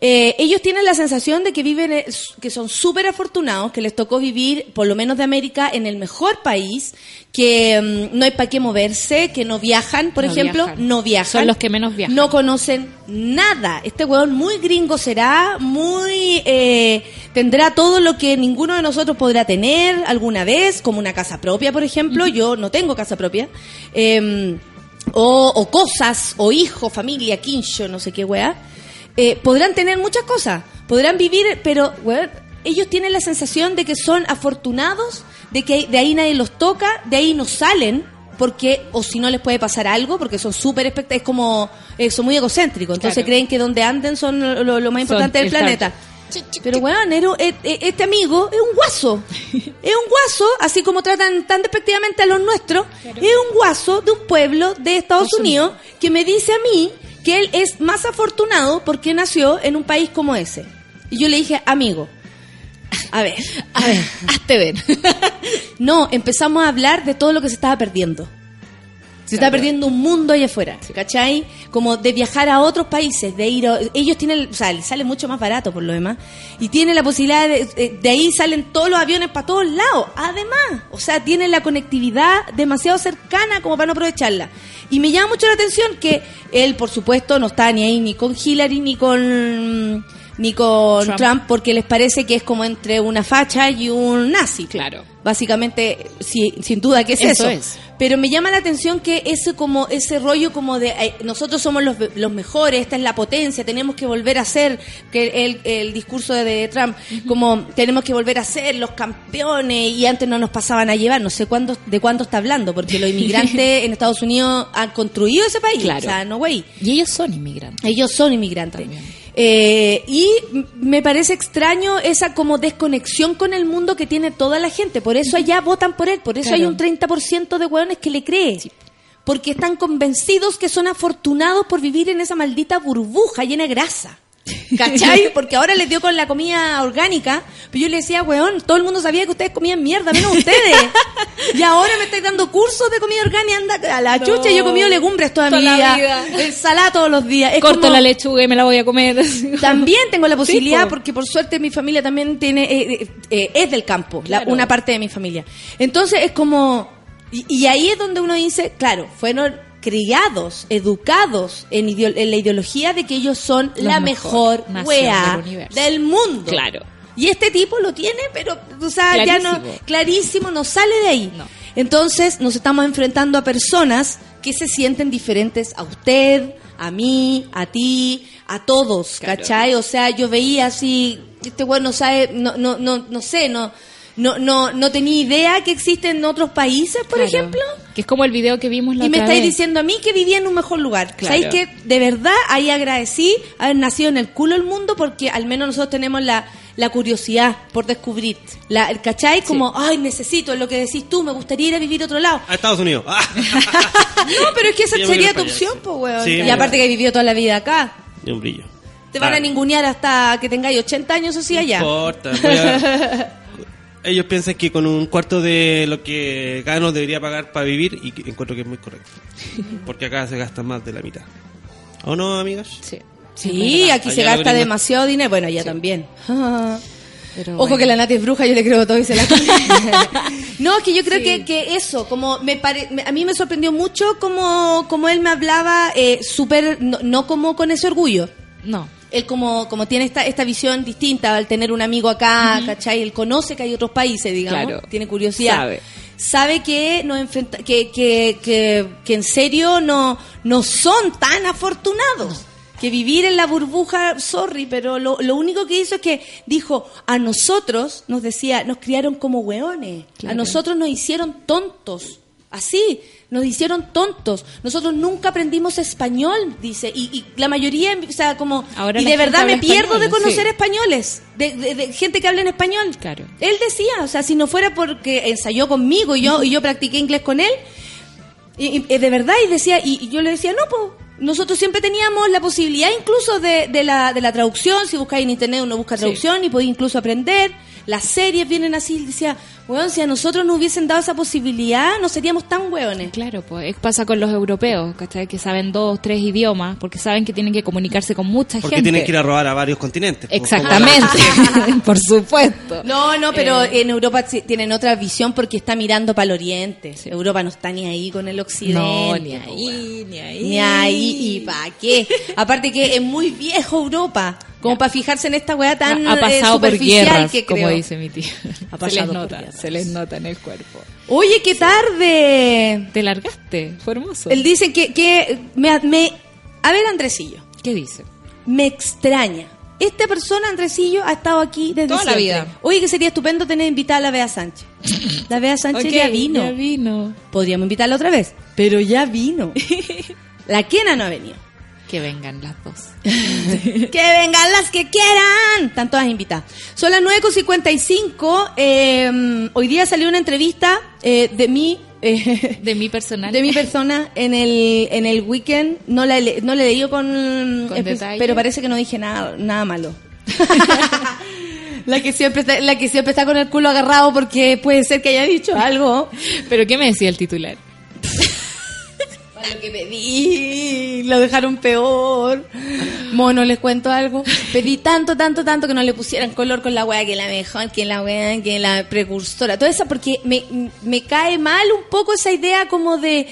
Eh, ellos tienen la sensación de que viven, eh, que son súper afortunados, que les tocó vivir, por lo menos de América, en el mejor país, que mm, no hay para qué moverse, que no viajan, por No ejemplo, viajan. no viajan. Son los que menos viajan. No conocen nada. Este hueón muy gringo será, muy... eh, tendrá todo lo que ninguno de nosotros podrá tener alguna vez, como una casa propia, por ejemplo. Yo no tengo casa propia. Eh, o, o cosas, o hijo, familia, quincho, no sé qué weá. Eh, podrán tener muchas cosas, podrán vivir, pero weón, ellos tienen la sensación de que son afortunados, de que de ahí nadie los toca, de ahí no salen, porque, o si no les puede pasar algo, porque son súper es como, eh, son muy egocéntricos, entonces Claro. creen que donde anden son lo, lo- lo más Son importante del el planeta. Pero weón, era- eh, eh, este amigo es un guaso. Es un guaso, así como tratan tan despectivamente a los nuestros, es un guaso de un pueblo de Estados Estados Unidos que me dice a mí que él es más afortunado porque nació en un país como ese. Y yo le dije, amigo, a ver, A ver, hazte ver. no, empezamos a hablar de todo lo que se estaba perdiendo. Se está perdiendo un mundo allá afuera, ¿cachai? Como de viajar a otros países, de ir a- Ellos tienen, o sea, les sale mucho más barato por lo demás. Y tienen la posibilidad de... eh, De ahí salen todos los aviones para todos lados. Además, o sea, tienen la conectividad demasiado cercana como para no aprovecharla. Y me llama mucho la atención que él, por supuesto, no está ni ahí ni con Hillary ni con... Ni con Trump. Trump. porque les parece que es como entre una facha y un nazi. Claro. Básicamente, sí, sin duda que es Eso eso. es. Pero me llama la atención que ese como ese rollo como de eh, nosotros somos los, los mejores, esta es la potencia, tenemos que volver a ser que el, el discurso de, de Trump, como tenemos que volver a ser los campeones y antes no nos pasaban a llevar, no sé cuándo de cuánto está hablando, porque los inmigrantes en Estados Unidos han construido ese país, Claro. o sea, no güey. Y ellos son inmigrantes. Ellos son inmigrantes. También. Eh, y me parece extraño esa como desconexión con el mundo que tiene toda la gente. Por eso allá votan por él. Por eso Claro. hay un 30% de hueones que le cree. Porque están convencidos que son afortunados por vivir en esa maldita burbuja llena de grasa. ¿Cachai? Porque ahora les dio con la comida orgánica. Pero yo le decía, weón, todo el mundo sabía que ustedes comían mierda, menos ustedes. y ahora me estáis dando cursos de comida orgánica. Anda a la No. chucha, yo he comido legumbres toda, Toda mi vida. vida. Ensalada todos los días. Es Corto como- la lechuga y me la voy a comer. también tengo la posibilidad, po. porque por suerte mi familia también tiene eh, eh, eh, es del campo, la- una parte de mi familia. Entonces es como... Y, y ahí es donde uno dice, claro, fueron criados, educados en, en la ideología de que ellos son Los la mejor wea del mundo. Claro. Y este tipo lo tiene, pero, o sea, ya no, Clarísimo. clarísimo, no sale de ahí. No. Entonces nos estamos enfrentando a personas que se sienten diferentes a usted, a mí, a ti, a todos, Claro. ¿cachai? O sea, yo veía así, este bueno no sabe, no, no, no, no sé, no, no, no, no tenía idea que existen en otros países, por Claro. ejemplo. Que es como el video que vimos la Y me estáis vez. diciendo a mí que vivía en un mejor lugar. Claro. ¿Sabéis que de verdad ahí agradecí haber nacido en el culo del mundo porque al menos nosotros tenemos la, la curiosidad por descubrir. La, el ¿Cachai? Como, ay, necesito, es lo que decís tú, me gustaría ir a vivir a otro lado. A Estados Unidos. Ah. No, pero es que esa Yo sería tu allá, opción, sí. pues, weón. Sí, y aparte que he vivido toda la vida acá. Ni un brillo. Te van a ningunear hasta que tengáis 80 años, así allá. No importa. Ellos piensan que con un cuarto de lo que gano debería pagar para vivir y encuentro que es muy correcto. Porque acá se gasta más de la mitad. ¿O no, amigas? Sí. Sí, aquí se Allá gasta demasiado dinero. Bueno, allá también. Pero Ojo bueno. que la Nati es bruja, yo le creo todo y se la. No, que yo creo que, que eso, como me pare- me- a mí me sorprendió mucho como, como él me hablaba, eh, súper, no, no como con ese orgullo. No. Él como, como tiene esta, esta visión distinta al tener un amigo acá, ¿cachai? Él conoce que hay otros países, digamos. Claro. Tiene curiosidad. Sabe. Sabe que nos enfrenta, que, que, que, que en serio no, no son tan afortunados. Que vivir en la burbuja, sorry, pero lo, lo único que hizo es que dijo, a nosotros, nos decía, nos criaron como hueones. A nosotros nos hicieron tontos. Así, nos hicieron tontos. Nosotros nunca aprendimos español, dice. Y, y la mayoría, o sea, como... Ahora y de verdad me pierdo de conocer sí. españoles. De, de- de gente que habla en español. Claro. Él decía, o sea, si no fuera porque ensayó conmigo y yo, y yo practiqué inglés con él, y, y- eh, de verdad, y decía, y, yo le decía, no, pues, nosotros siempre teníamos la posibilidad incluso de, de la, de la traducción, si buscáis en internet uno busca traducción y podéis incluso aprender, las series vienen así, decía, weón, si a nosotros nos hubiesen dado esa posibilidad, no seríamos tan hueones. Claro, pues es- pasa con los europeos, ¿cachai? Que saben dos, tres idiomas, porque saben que tienen que comunicarse con mucha Porque gente. tienen que ir a robar a varios continentes. pues, Exactamente, por supuesto. No, no, pero Eh. en Europa sí tienen otra visión porque está mirando para el oriente. Europa no está ni ahí con el occidente. No, ni po, ahí, ni ahí. Ni ahí, y pa' qué. Aparte que es muy viejo Europa, como para fijarse en esta weá tan ha eh, pasado por superficial guerras, que como creo. dice mi tía. Ha se les por nota, se les nota en el cuerpo. Oye, qué tarde. Te largaste, fue hermoso. Él dice que, que me, me- A ver, Andresillo, ¿Qué dice? me extraña. Esta persona, Andresillo, ha estado aquí desde Toda la siempre. vida. Oye, que sería estupendo tener invitada a la Bea Sánchez. La Bea Sánchez Ok, ya vino. Ya vino. Podríamos invitarla otra vez, pero ya vino. La Kena no ha venido. Que vengan las dos. que vengan las que quieran. Están todas invitadas. Son las 9.55. Eh, hoy día salió una entrevista eh, de mí. eh, De mi personal. de mi persona en el en el weekend no la no le he leído con, Con pero parece que no dije nada nada malo la que siempre está, la que siempre está con el culo agarrado porque puede ser que haya dicho algo ¿Pero qué me decía el titular? Que pedí, lo dejaron peor. Mono, les cuento algo. Pedí tanto, tanto, tanto que no le pusieran color con la wea, que la mejor, que la wea, que la precursora. Todo eso porque me, me cae mal un poco esa idea como de...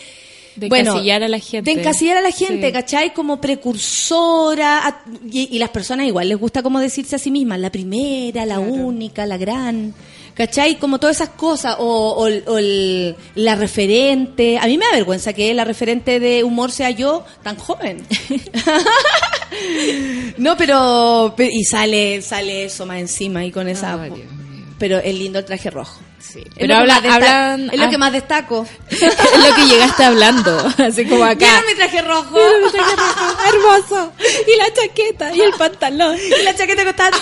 De encasillar a la gente. De encasillar a la gente, Sí. ¿cachai? Como precursora. a- y, y las personas igual les gusta como decirse a sí mismas, la primera, la única, la gran. ¿Cachai? Como todas esas cosas. O, o o el- la referente. A mí me da vergüenza que la referente de humor sea yo tan joven. no, pero, pe- Y sale sale eso más encima y con esa... pero es lindo el traje rojo. Sí. Pero que habla- hablan. Es lo ah, que más destaco. es lo que llegaste hablando. Así como acá. ¿Vieron mi traje rojo? Hermoso. Y la chaqueta y el pantalón. Y la chaqueta costaba...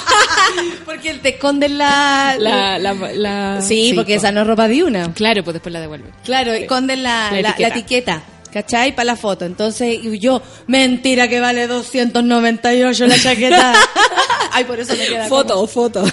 porque te esconden la... La, la, la- Sí, porque po. esa no es ropa de una. Claro, pues después la devuelve. Claro, esconden la, La la- la etiqueta. etiqueta. ¿Cachai? Para la foto. Entonces, y yo, mentira que vale 298 la chaqueta. Ay, por eso me queda como- foto.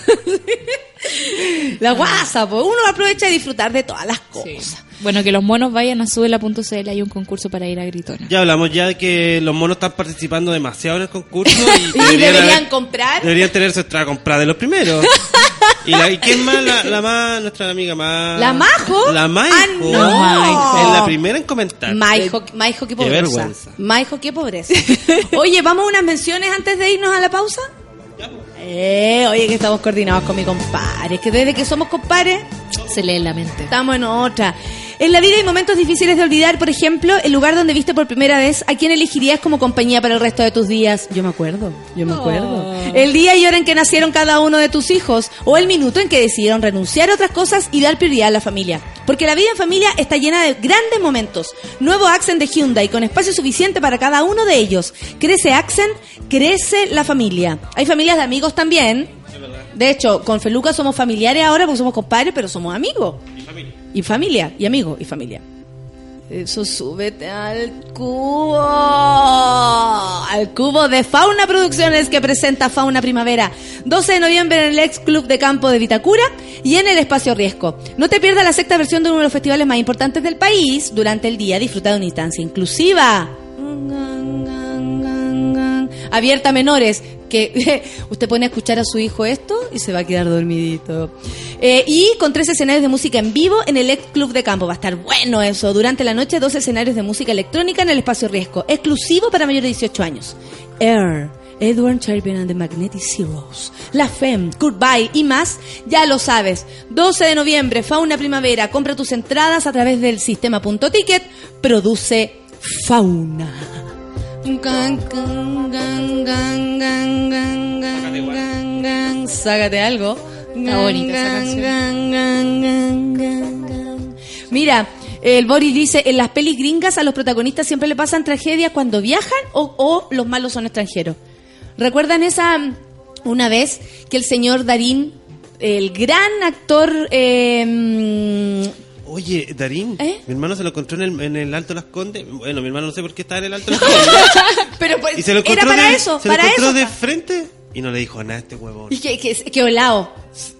La guasa, pues uno aprovecha de disfrutar de todas las cosas. Bueno, que los monos vayan a subela.cl. Hay un concurso para ir a Gritona. Ya hablamos ya de que los monos están participando demasiado en el concurso y, Y deberían haber- comprar. Deberían tener su entrada comprada de los primeros. ¿Y, la, ¿y quién más? La, la más, nuestra amiga más. ¿La Majo? La Maijo. Ah, no. Es la primera en comentar. Maijo, Maijo, qué Qué pobreza. vergüenza. Maijo, qué pobreza. Oye, ¿vamos a unas menciones antes de irnos a la pausa? Eh, oye, que estamos coordinados con mi compadre. Que desde que somos compadres, Se lee en la mente. Estamos en otra. En la vida hay momentos difíciles de olvidar, por ejemplo, el lugar donde viste por primera vez, a quién elegirías como compañía para el resto de tus días. Yo me acuerdo, yo me acuerdo. El día y hora en que nacieron cada uno de tus hijos, o el minuto en que decidieron renunciar a otras cosas y dar prioridad a la familia. Porque la vida en familia está llena de grandes momentos. Nuevo Accent de Hyundai, con espacio suficiente para cada uno de ellos. Crece Accent, crece la familia. Hay familias de amigos también. De hecho, con Feluca somos familiares ahora porque somos compadres, pero somos amigos. Y familia, y amigos, y familia. Eso súbete al cubo. Al cubo de Fauna Producciones que presenta Fauna Primavera. 12 de noviembre en el ex club de campo de Vitacura y en el espacio Riesgo. No te pierdas la sexta versión de uno de los festivales más importantes del país. Durante el día disfruta de una instancia inclusiva. Abierta a menores, que usted pone a escuchar a su hijo esto y se va a quedar dormidito. Eh, y con tres escenarios de música en vivo en el ex club de campo. Va a estar bueno eso. Durante la noche, dos escenarios de música electrónica en el espacio riesgo, exclusivo para mayores de 18 años. Air. Edward Champion and the Magnetic Zeros, La Femme, Goodbye y más, ya lo sabes. 12 de noviembre, Fauna Primavera. Compra tus entradas a través del sistema punto ticket. Produce Fauna. Sácate algo. Está bonita esa canción. Mira, el Boris dice, en las pelis gringas a los protagonistas siempre le pasan tragedias cuando viajan o, o los malos son extranjeros. ¿Recuerdan esa mm, una vez que el señor Darín, el gran actor... eh, mm, Oye, Darín, ¿Eh? mi hermano se lo encontró en el, en el Alto Las Condes. Bueno, mi hermano no sé por qué estaba en el Alto Las Condes. pero pues, y se lo era para de, eso, se lo encontró eso. de frente y no le dijo nada a este huevón. Y que, que, que olao.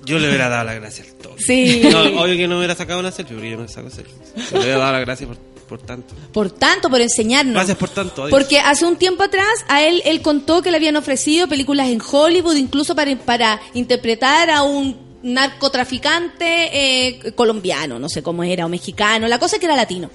Yo le hubiera dado la gracia al toque. Sí. No, obvio que no me hubiera sacado una selfie, porque yo no saco selfie. Le hubiera dado la gracia por, por tanto. Por tanto, por enseñarnos. Gracias por tanto. adiós. Porque hace un tiempo atrás a él él contó que le habían ofrecido películas en Hollywood, incluso para, para interpretar a un narcotraficante eh, colombiano, no sé cómo era, o mexicano, la cosa es que era latino.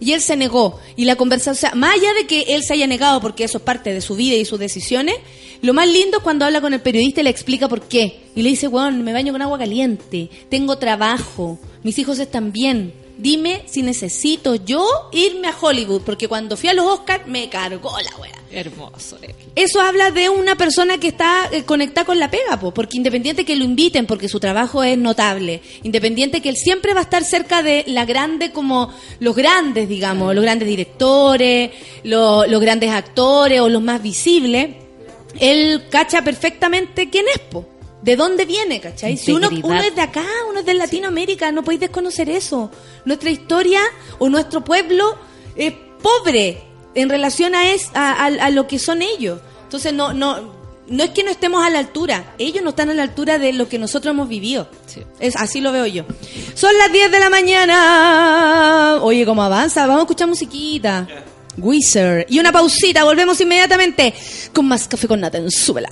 Y él se negó. Y la conversación, más allá de que él se haya negado porque eso es parte de su vida y sus decisiones, lo más lindo es cuando habla con el periodista y le explica por qué. Y le dice, bueno, me baño con agua caliente, tengo trabajo, mis hijos están bien. Dime si necesito yo irme a Hollywood, porque cuando fui a los Oscars me cargó la wea. Hermoso. Eso habla de una persona que está eh, conectada con la pega, po, porque independiente que lo inviten, porque su trabajo es notable, independiente que él siempre va a estar cerca de la grande, como los grandes, digamos, los grandes directores, lo- los grandes actores o los más visibles, él cacha perfectamente quién es, po. ¿De dónde viene, cachai? Si uno, uno es de acá, uno es de Latinoamérica, no podéis desconocer eso. Nuestra historia o nuestro pueblo es pobre en relación a, es, a, a- a lo que son ellos. Entonces, no, no, no es que no estemos a la altura, ellos no están a la altura de lo que nosotros hemos vivido. Sí. Es, así lo veo yo. Son las 10 de la mañana. Oye, ¿cómo avanza? Vamos a escuchar musiquita. Wizard. Y una pausita, volvemos inmediatamente con más café con nata en Súbela.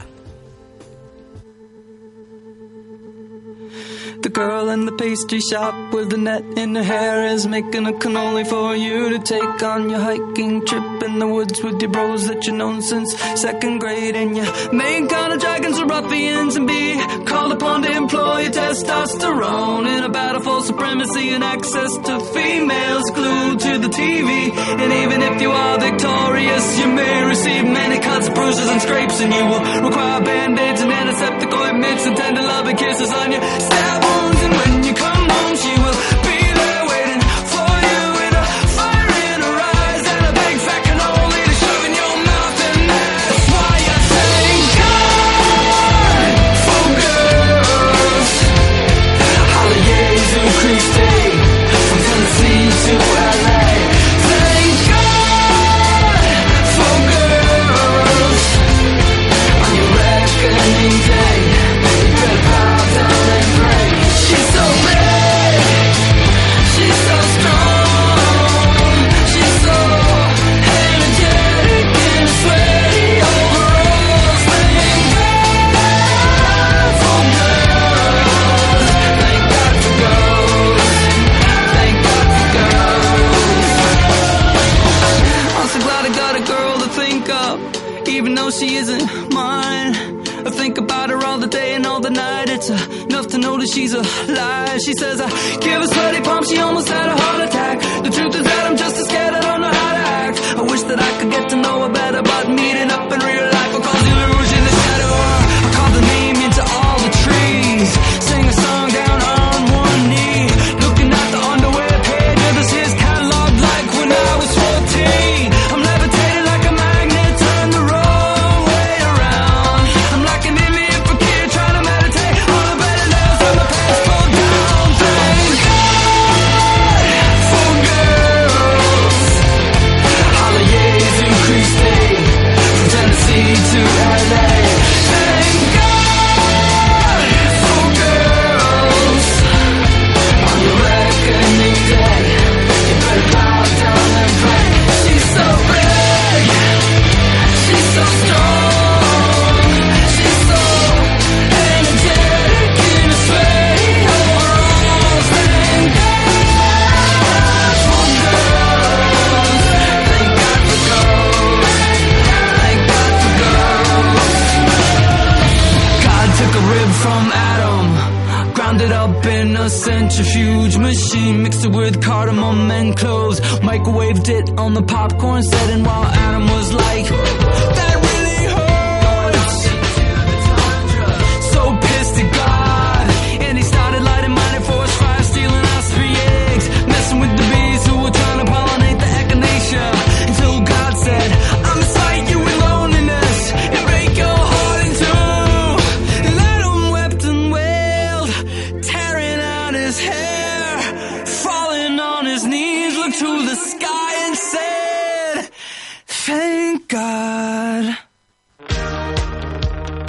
The girl in the pastry shop with the net in her hair is making a cannoli for you to take on your hiking trip in the woods with your bros that you've known since second grade. And your main kind of dragons are ruffians and be called upon to employ your testosterone in a battle for supremacy and access to females glued to the TV. And even if you are victorious, you may receive many cuts, bruises, and scrapes, and you will require band-aids and antiseptic ointments and tender loving kisses on your stab she's a lie. She says I give a sweaty pump, she almost had a heart attack. The truth is that I'm just as scared, I don't know how to act. I wish that I could get to know her better, but meeting up in real centrifuge machine, mixed it with cardamom and cloves. Microwaved it on the popcorn setting while Adam was like,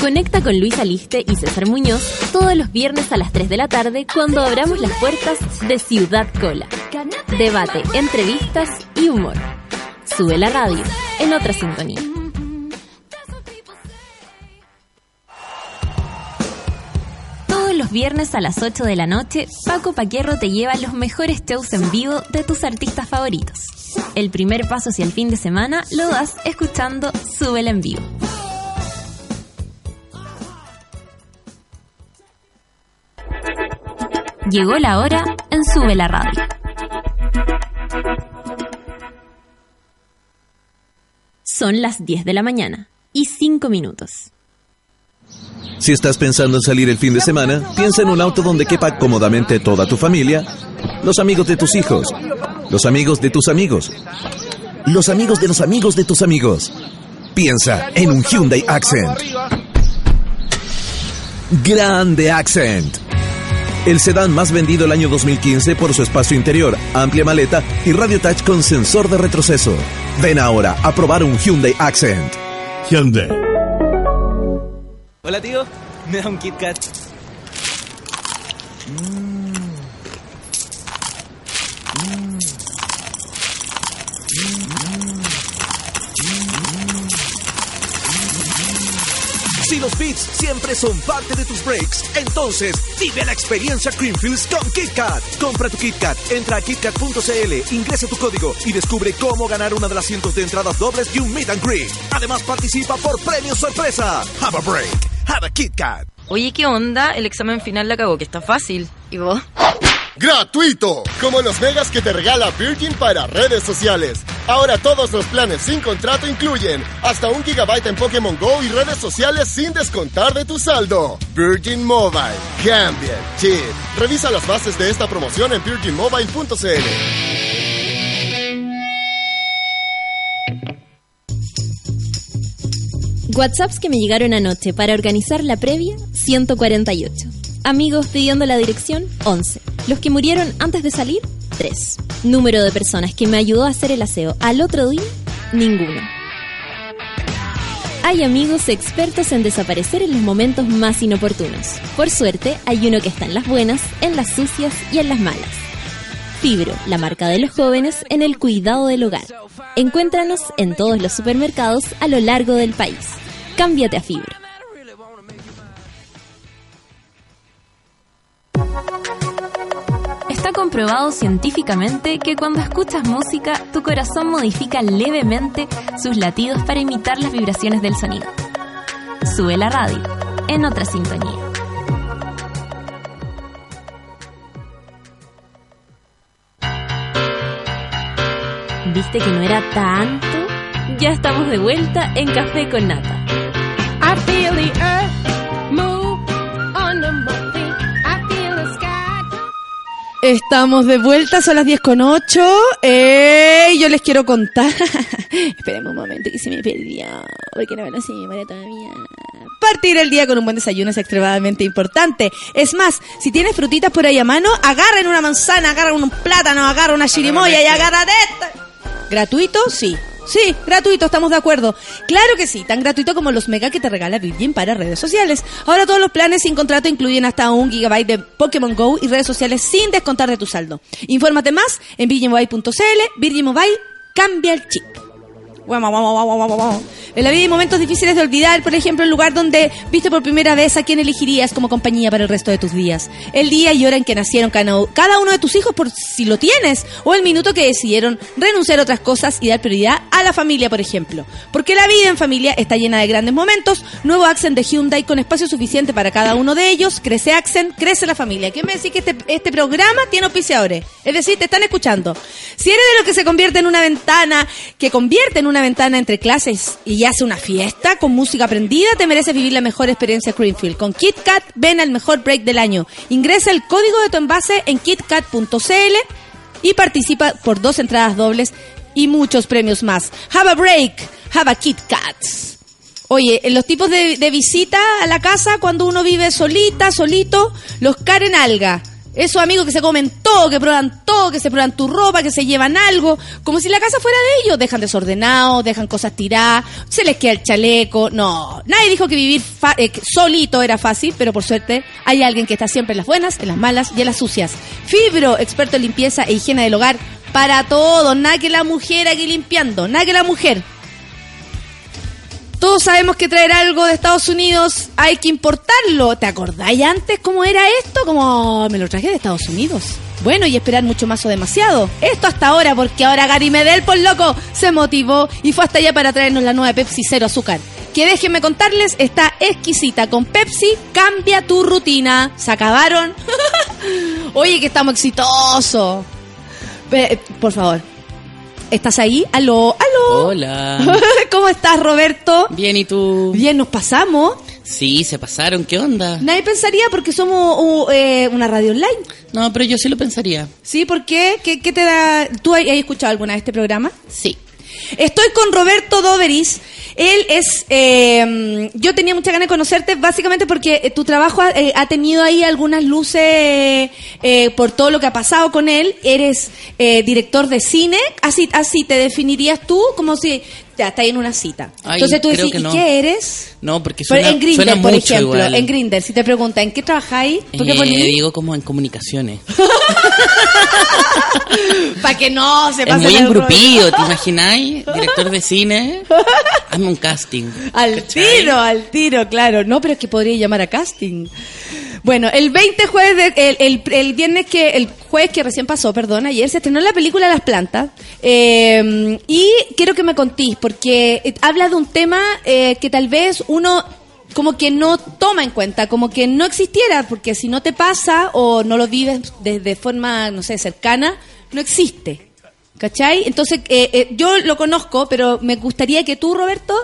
Conecta con Luis Aliste y César Muñoz todos los viernes a las 3 de la tarde cuando abramos las puertas de Ciudad Cola. Debate, entrevistas y humor. Sube la radio en otra sintonía. Todos los viernes a las 8 de la noche, Paco Paquierro te lleva los mejores shows en vivo de tus artistas favoritos. El primer paso hacia el fin de semana lo das escuchando Súbela en vivo. Llegó la hora en Sube la Radio. Son las 10 de la mañana y 5 minutos. Si estás pensando en salir el fin de semana, piensa en un auto donde quepa cómodamente toda tu familia, los amigos de tus hijos, los amigos de tus amigos, los amigos de los amigos de tus amigos. Piensa en un Hyundai Accent. Grande Accent. El sedán más vendido el año 2015 por su espacio interior, amplia maleta y radio touch con sensor de retroceso. Ven ahora a probar un Hyundai Accent. Hyundai. Hola tío, me da un Kit Kat. Los beats siempre son parte de tus breaks, entonces vive la experiencia Creamfields con KitKat. Compra tu KitKat, entra a KitKat.cl, ingresa tu código y descubre cómo ganar una de las cientos de entradas dobles y un meet and greet. Además participa por premios sorpresa. Have a break. Have a KitKat. Oye, ¿qué onda? El examen final la cagó, que está fácil. ¿Y vos? ¡Gratuito! Como los megas que te regala Virgin para redes sociales. Ahora todos los planes sin contrato incluyen hasta un gigabyte en Pokémon Go y redes sociales sin descontar de tu saldo. Virgin Mobile. Cambia chip. Revisa las bases de esta promoción en virginmobile.cl. WhatsApps que me llegaron anoche para organizar la previa, 148. Amigos pidiendo la dirección, 11. Los que murieron antes de salir, 3. Número de personas que me ayudó a hacer el aseo al otro día, ninguno. Hay amigos expertos en desaparecer en los momentos más inoportunos. Por suerte, hay uno que está en las buenas, en las sucias y en las malas. Fibro, la marca de los jóvenes en el cuidado del hogar. Encuéntranos en todos los supermercados a lo largo del país. Cámbiate a Fibro. Está comprobado científicamente que cuando escuchas música, tu corazón modifica levemente sus latidos para imitar las vibraciones del sonido. Sube la radio, en otra sintonía. ¿Viste que no era tanto? Ya estamos de vuelta en Café con Nata. I feel the earth Estamos de vuelta, son las 10 con 8. Eh, yo les quiero contar. Espérenme un momento que se me perdió. Porque no me lo sé de memoria todavía. Partir el día con un buen desayuno es extremadamente importante. Es más, si tienes frutitas por ahí a mano, agarren una manzana, agarren un plátano, agarren una chirimoya y agárrate esta. ¿Gratuito? Sí. Sí, gratuito, estamos de acuerdo. Claro que sí, tan gratuito como los mega que te regala Virgin para redes sociales. Ahora todos los planes sin contrato incluyen hasta un gigabyte de Pokémon Go y redes sociales sin descontar de tu saldo. Infórmate más en virginmobile.cl. Virgin Mobile, cambia el chip. En la vida hay momentos difíciles de olvidar, por ejemplo, el lugar donde viste por primera vez a quién elegirías como compañía para el resto de tus días. El día y hora en que nacieron cada uno de tus hijos, por si lo tienes. O el minuto que decidieron renunciar a otras cosas y dar prioridad a la familia, por ejemplo. Porque la vida en familia está llena de grandes momentos. Nuevo Accent de Hyundai con espacio suficiente para cada uno de ellos. Crece Accent, crece la familia. ¿Qué me decís que este, este programa tiene auspiciadores? Es decir, te están escuchando. Si eres de los que se convierte en una ventana, que convierte en una ventana entre clases y hace una fiesta con música prendida, te mereces vivir la mejor experiencia Greenfield. Con KitKat ven al mejor break del año. Ingresa el código de tu envase en kitkat.cl y participa por dos entradas dobles y muchos premios más. Have a break, have a KitKat. Oye, en los tipos de, de visita a la casa, cuando uno vive solita, solito, los Karen Alga. Esos amigos que se comen todo, que prueban todo, que se prueban tu ropa, que se llevan algo, como si la casa fuera de ellos. Dejan desordenados, dejan cosas tiradas, se les queda el chaleco. No, nadie dijo que vivir eh, solito era fácil, pero por suerte hay alguien que está siempre en las buenas, en las malas y en las sucias. Fibro, experto en limpieza e higiene del hogar, para todo. Nada que la mujer aquí limpiando, nada que la mujer. Todos sabemos que traer algo de Estados Unidos hay que importarlo. ¿Te acordáis antes cómo era esto? Como me lo traje de Estados Unidos. Bueno, y esperar mucho más o demasiado. Esto hasta ahora, porque ahora Gary Medel, por loco, se motivó y fue hasta allá para traernos la nueva Pepsi Cero Azúcar. Que déjenme contarles, está exquisita. Con Pepsi, cambia tu rutina. ¿Se acabaron? Oye, que estamos exitosos. Por favor. ¿Estás ahí? ¿Aló? ¿Aló? Hola. ¿Cómo estás, Roberto? Bien, ¿y tú? Bien, nos pasamos. Sí, se pasaron, ¿qué onda? Nadie pensaría porque somos uh, eh, una radio online. No, pero yo sí lo pensaría. ¿Sí? ¿Por qué? ¿Qué, qué te da? ¿Tú has escuchado alguna vez este programa? Sí. Estoy con Roberto Doveris. Él es. eh, yo tenía mucha ganas de conocerte, básicamente porque eh, tu trabajo ha, eh, ha tenido ahí algunas luces eh, por todo lo que ha pasado con él. Eres director de cine. Así, así te definirías tú, como si. Ya, está ahí en una cita. Ay, Entonces tú decís, ¿y no. qué eres? No, porque Pero suena, en Grindr, suena por mucho ejemplo, igual. en Grindr, si te preguntan, ¿en qué trabajáis? ¿Por qué Eh, ponís? digo como en comunicaciones. Para que no se es pase muy el rollo. engrupido, ¿te imagináis? Director de cine. Hazme un casting. Al tiro, al tiro, claro. No, pero es que podría llamar a casting. Bueno, el 20 jueves, de- el, el, viernes que, el jueves que recién pasó, perdón, ayer se estrenó la película Las Plantas. Eh, y quiero que me contís, porque eh, habla de un tema eh, que tal vez uno como que no toma en cuenta, como que no existiera, porque si no te pasa o no lo vives de, de forma, no sé, cercana, no existe. ¿Cachai? Entonces, eh, eh, yo lo conozco, pero me gustaría que tú, Roberto,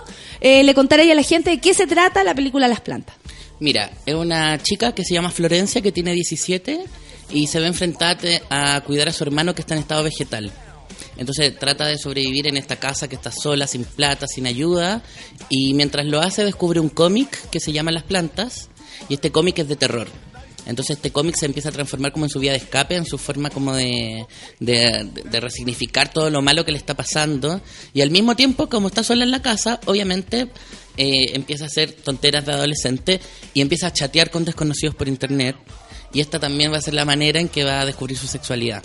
eh, le contaras a la gente de qué se trata la película Las Plantas. Mira, es una chica que se llama Florencia, que tiene 17 y se ve enfrentada a cuidar a su hermano que está en estado vegetal. Entonces trata de sobrevivir en esta casa que está sola, sin plata, sin ayuda. Y mientras lo hace descubre un cómic que se llama Las Plantas. Y este cómic es de terror. Entonces este cómic se empieza a transformar como en su vía de escape, en su forma como de, de, resignificar todo lo malo que le está pasando. Y al mismo tiempo, como está sola en la casa, obviamente eh, empieza a hacer tonteras de adolescente y empieza a chatear con desconocidos por internet. Y esta también va a ser la manera en que va a descubrir su sexualidad.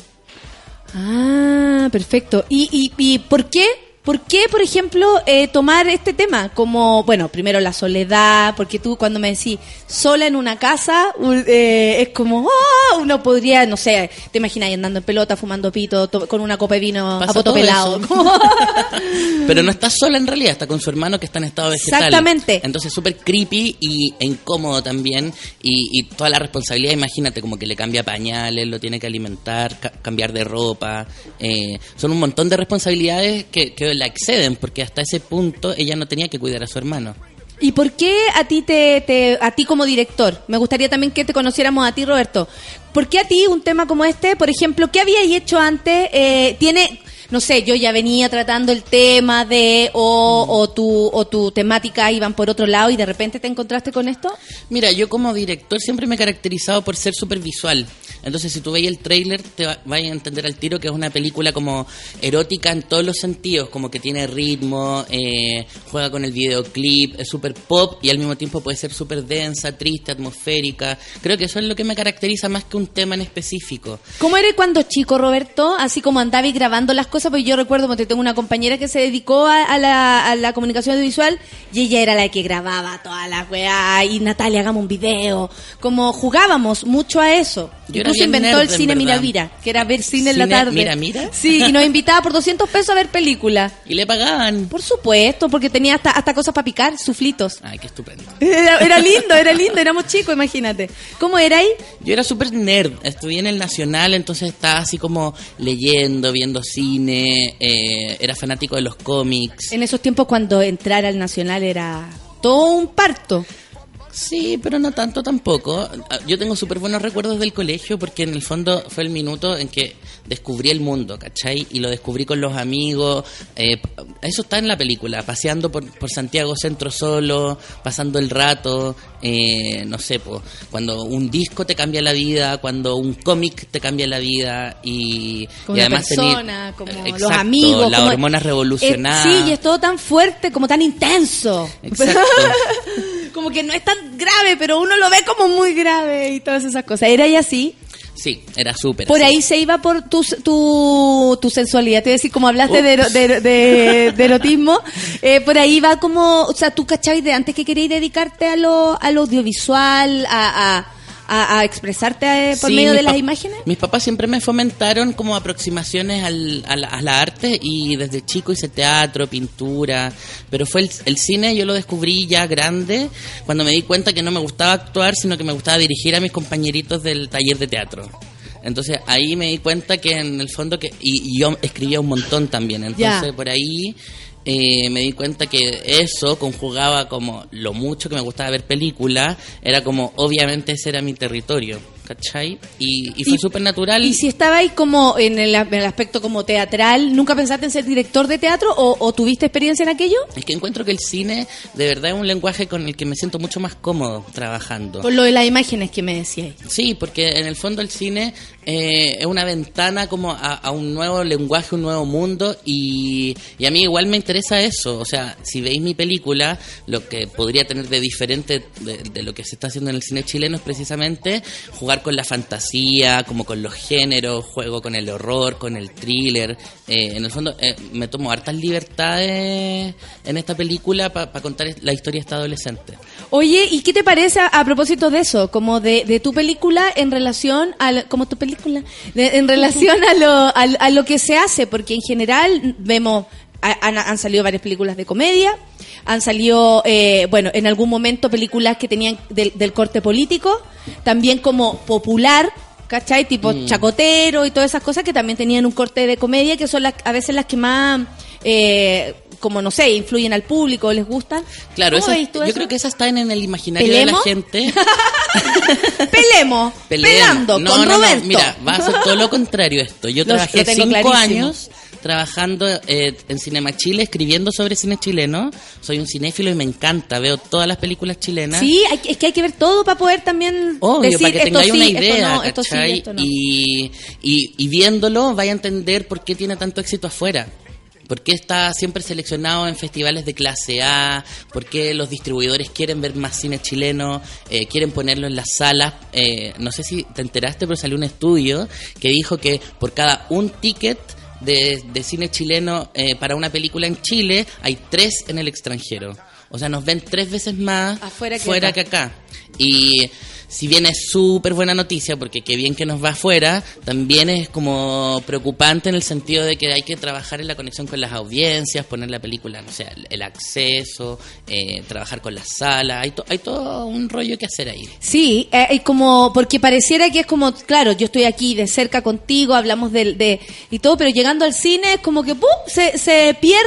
Ah, perfecto. ¿Y, y, y por qué? ¿Por qué, por ejemplo, eh, tomar este tema? Como, bueno, primero la soledad, porque tú cuando me decís sola en una casa, eh, es como, ¡ah! uno podría, no sé, te imaginas andando en pelota, fumando pito, to- con una copa de vino Pasa a poto pelado. Pero no está sola en realidad, está con su hermano que está en estado vegetal. Exactamente. Entonces súper creepy y, e incómodo también. Y, y toda la responsabilidad, imagínate, como que le cambia pañales, lo tiene que alimentar, ca- cambiar de ropa. eh, son un montón de responsabilidades que, que la exceden, porque hasta ese punto ella no tenía que cuidar a su hermano. ¿Y por qué a ti te, te- a ti como director? Me gustaría también que te conociéramos a ti, Roberto. ¿Por qué a ti un tema como este, por ejemplo, qué habías hecho antes? Eh, tiene, no sé, yo ya venía tratando el tema de o, o tu o tu temática iban por otro lado y de repente te encontraste con esto. Mira, yo como director siempre me he caracterizado por ser súper visual. Entonces, si tú veis el tráiler, te va- vas a entender al tiro que es una película como erótica en todos los sentidos, como que tiene ritmo, eh, juega con el videoclip, es súper pop y al mismo tiempo puede ser súper densa, triste, atmosférica. Creo que eso es lo que me caracteriza más que un tema en específico. ¿Cómo eres cuando chico, Roberto? Así como andabas grabando las cosas, porque yo recuerdo porque tengo una compañera que se dedicó a, a la, a la comunicación audiovisual y ella era la que grababa todas las weas y Natalia, hagamos un video. Como jugábamos mucho a eso. Yo Incluso inventó nerd, el cine verdad. Miramira, que era ver cine, en la ¿Cine tarde. Mira, Mira? Sí, y nos invitaba por 200 pesos a ver películas. Y le pagaban. Por supuesto, porque tenía hasta, hasta cosas para picar, suflitos. Ay, qué estupendo. Era, era lindo, era lindo, éramos chicos, imagínate. ¿Cómo era ahí? Yo era súper nerd, estudié en el Nacional, entonces estaba así como leyendo, viendo cine, eh, era fanático de los cómics. En esos tiempos cuando entrar al Nacional era todo un parto. Sí, pero no tanto tampoco. Ah, Yo tengo súper buenos recuerdos del colegio porque en el fondo fue el minuto en que descubrí el mundo, ¿cachai? Y lo descubrí con los amigos. eh, eso está en la película, paseando por, por Santiago Centro solo, pasando el rato, eh, no sé, po, cuando un disco te cambia la vida, cuando un cómic te cambia la vida y, Como y una además persona, como los amigos. las como- hormonas Eh, revolucionadas. sí, y es todo tan fuerte, como tan intenso. Exacto. como que no es tan grave, pero uno lo ve como muy grave y todas esas cosas. Era y así. Sí, era súper. Por así. ahí se iba por tu, tu, tu sensualidad. Te decir, como hablaste de, ero- de, de- de erotismo, eh, por ahí va como, o sea, tú cachabas de antes que querías dedicarte a lo, a lo audiovisual, a, a, a, a expresarte eh, por Sí, medio de las imágenes. Mis papás siempre me fomentaron como aproximaciones al, a, la, a la arte y desde chico hice teatro, pintura, pero fue el, el cine, yo lo descubrí ya grande cuando me di cuenta que no me gustaba actuar, sino que me gustaba dirigir a mis compañeritos del taller de teatro. Entonces ahí me di cuenta que en el fondo que y, y yo escribía un montón también, entonces por ahí me di cuenta que eso conjugaba como lo mucho que me gustaba ver películas, era como obviamente ese era mi territorio, ¿cachai? Y, y fue súper natural. Y si estaba ahí como en el, en el aspecto como teatral, ¿nunca pensaste en ser director de teatro o, o tuviste experiencia en aquello? Es que encuentro que el cine de verdad es un lenguaje con el que me siento mucho más cómodo trabajando. Por lo de las imágenes que me decías. Sí, porque en el fondo el cine eh, es una ventana como a, a un nuevo lenguaje, un nuevo mundo y, y a mí igual me interesa eso. O sea, si veis mi película, lo que podría tener de diferente de, de lo que se está haciendo en el cine chileno es precisamente jugar con la fantasía, como con los géneros, juego con el horror, con el thriller. Eh, en el fondo eh, me tomo hartas libertades en esta película para contar la historia de esta adolescente. Oye, ¿y qué te parece a, propósito de eso? Como de, tu película en relación a... como tu película, en relación a lo, a, a lo que se hace, porque en general vemos... ha- Han, han salido varias películas de comedia, han salido, eh, bueno, en algún momento películas que tenían del, del corte político, también como popular, ¿cachai? Tipo Mm. chacotero y todas esas cosas que también tenían un corte de comedia, que son las, a veces las que más, eh, como no sé, influyen al público, les gustan. Claro, ¿Cómo esa- veis tú yo eso? creo que esa está en, el imaginario ¿Pelemos? de la gente. Pelemos, Pelemos. pelando no, con no, Roberto. No, mira, va a ser todo lo contrario esto. Yo Lo- trabajé cinco clarísimo. años trabajando eh, en Cinema Chile, escribiendo sobre cine chileno. Soy un cinéfilo y me encanta. Veo todas las películas chilenas. Sí, hay es que hay que ver todo para poder también Obvio, decir para que tengáis sí, una idea, no, esto sí, no. y, y, y viéndolo vaya a entender por qué tiene tanto éxito afuera. ¿Por qué está siempre seleccionado en festivales de clase A? ¿Por qué los distribuidores quieren ver más cine chileno? Eh, quieren ponerlo en las salas. Eh, no sé si te enteraste, pero salió un estudio que dijo que por cada un ticket de, de cine chileno eh, para una película en Chile, hay tres en el extranjero. O sea, nos ven tres veces más Afuera que fuera acá. que acá. Y si bien es súper buena noticia, porque qué bien que nos va afuera, también es como preocupante en el sentido de que hay que trabajar en la conexión con las audiencias, poner la película, no sé, el- acceso, eh, trabajar con las salas, hay, to- hay todo un rollo que hacer ahí. Sí, eh, como porque pareciera que es como, claro, yo estoy aquí de cerca contigo, hablamos del de y todo, pero llegando al cine es como que ¡pum! se, se pierde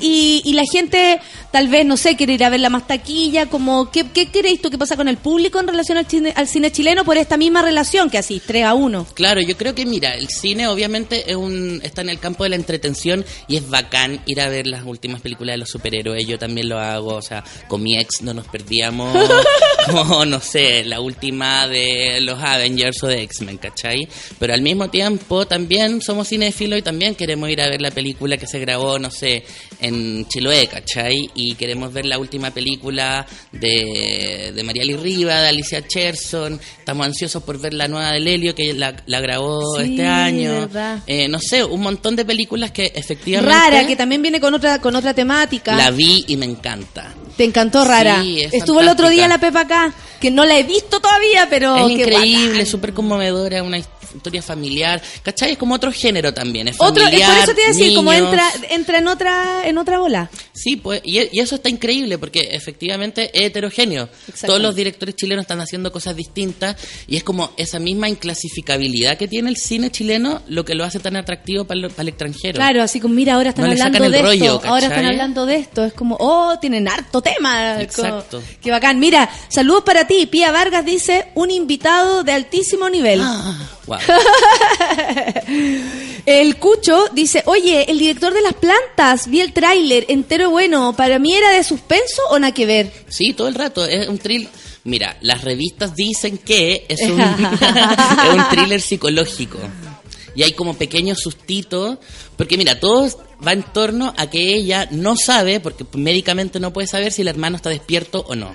y, y la gente tal vez, no sé, quiere ir a ver la más taquilla, como, ¿qué, qué creéis tú que pasa con el público en relación al cine, al cine chileno por esta misma relación que así, 3 a 1? Claro, yo creo que mira, el cine obviamente es un, está en el campo de la entretención y es bacán ir a ver las últimas películas de los superhéroes. Yo también lo hago, o sea, con mi ex no nos perdíamos, como, no sé, la última de los Avengers o de X-Men, ¿cachai? Pero al mismo tiempo también somos cinéfilos y también queremos ir a ver la película que se grabó, no sé, en Chiloé, ¿cachai? Y queremos ver la última película de, de Mariali Riva, de Alicia Cherson. Estamos ansiosos por ver la nueva de Lelio que la, la grabó Sí, este año. verdad. Eh, no sé, un montón de películas que efectivamente Rara, que también viene con otra, con otra temática. la vi y me encanta. Te encantó Rara. Sí, es Estuvo el otro día la Pepa acá, que no la he visto todavía, pero es increíble, súper conmovedora, una historia familiar. ¿Cachai? Es como otro género también. Es Otro, es familiar, por eso te iba a decir, como entra, entra en otra, en otra bola. Sí, pues, y, y eso está increíble porque efectivamente es heterogéneo. Todos los directores chilenos están haciendo cosas distintas y es como esa misma inclasificabilidad que tiene el cine chileno lo que lo hace tan atractivo para el, para el extranjero. Claro, así como, mira, ahora están No hablando de rollo, esto, ahora están hablando de esto. Es como, oh, tienen harto tema. Exacto. Como, qué bacán. Mira, saludos para ti. Pía Vargas dice, un invitado de altísimo nivel. Wow. El Cucho dice, oye, el director de las plantas, vi el tráiler, entero bueno, para mí era de suspenso o nada que ver. Sí, todo el rato. Es un thrill. Mira, las revistas dicen que es un, es un thriller psicológico. Y hay como pequeños sustitos. Porque mira, todo va en torno a que ella no sabe, porque médicamente no puede saber si el hermano está despierto o no.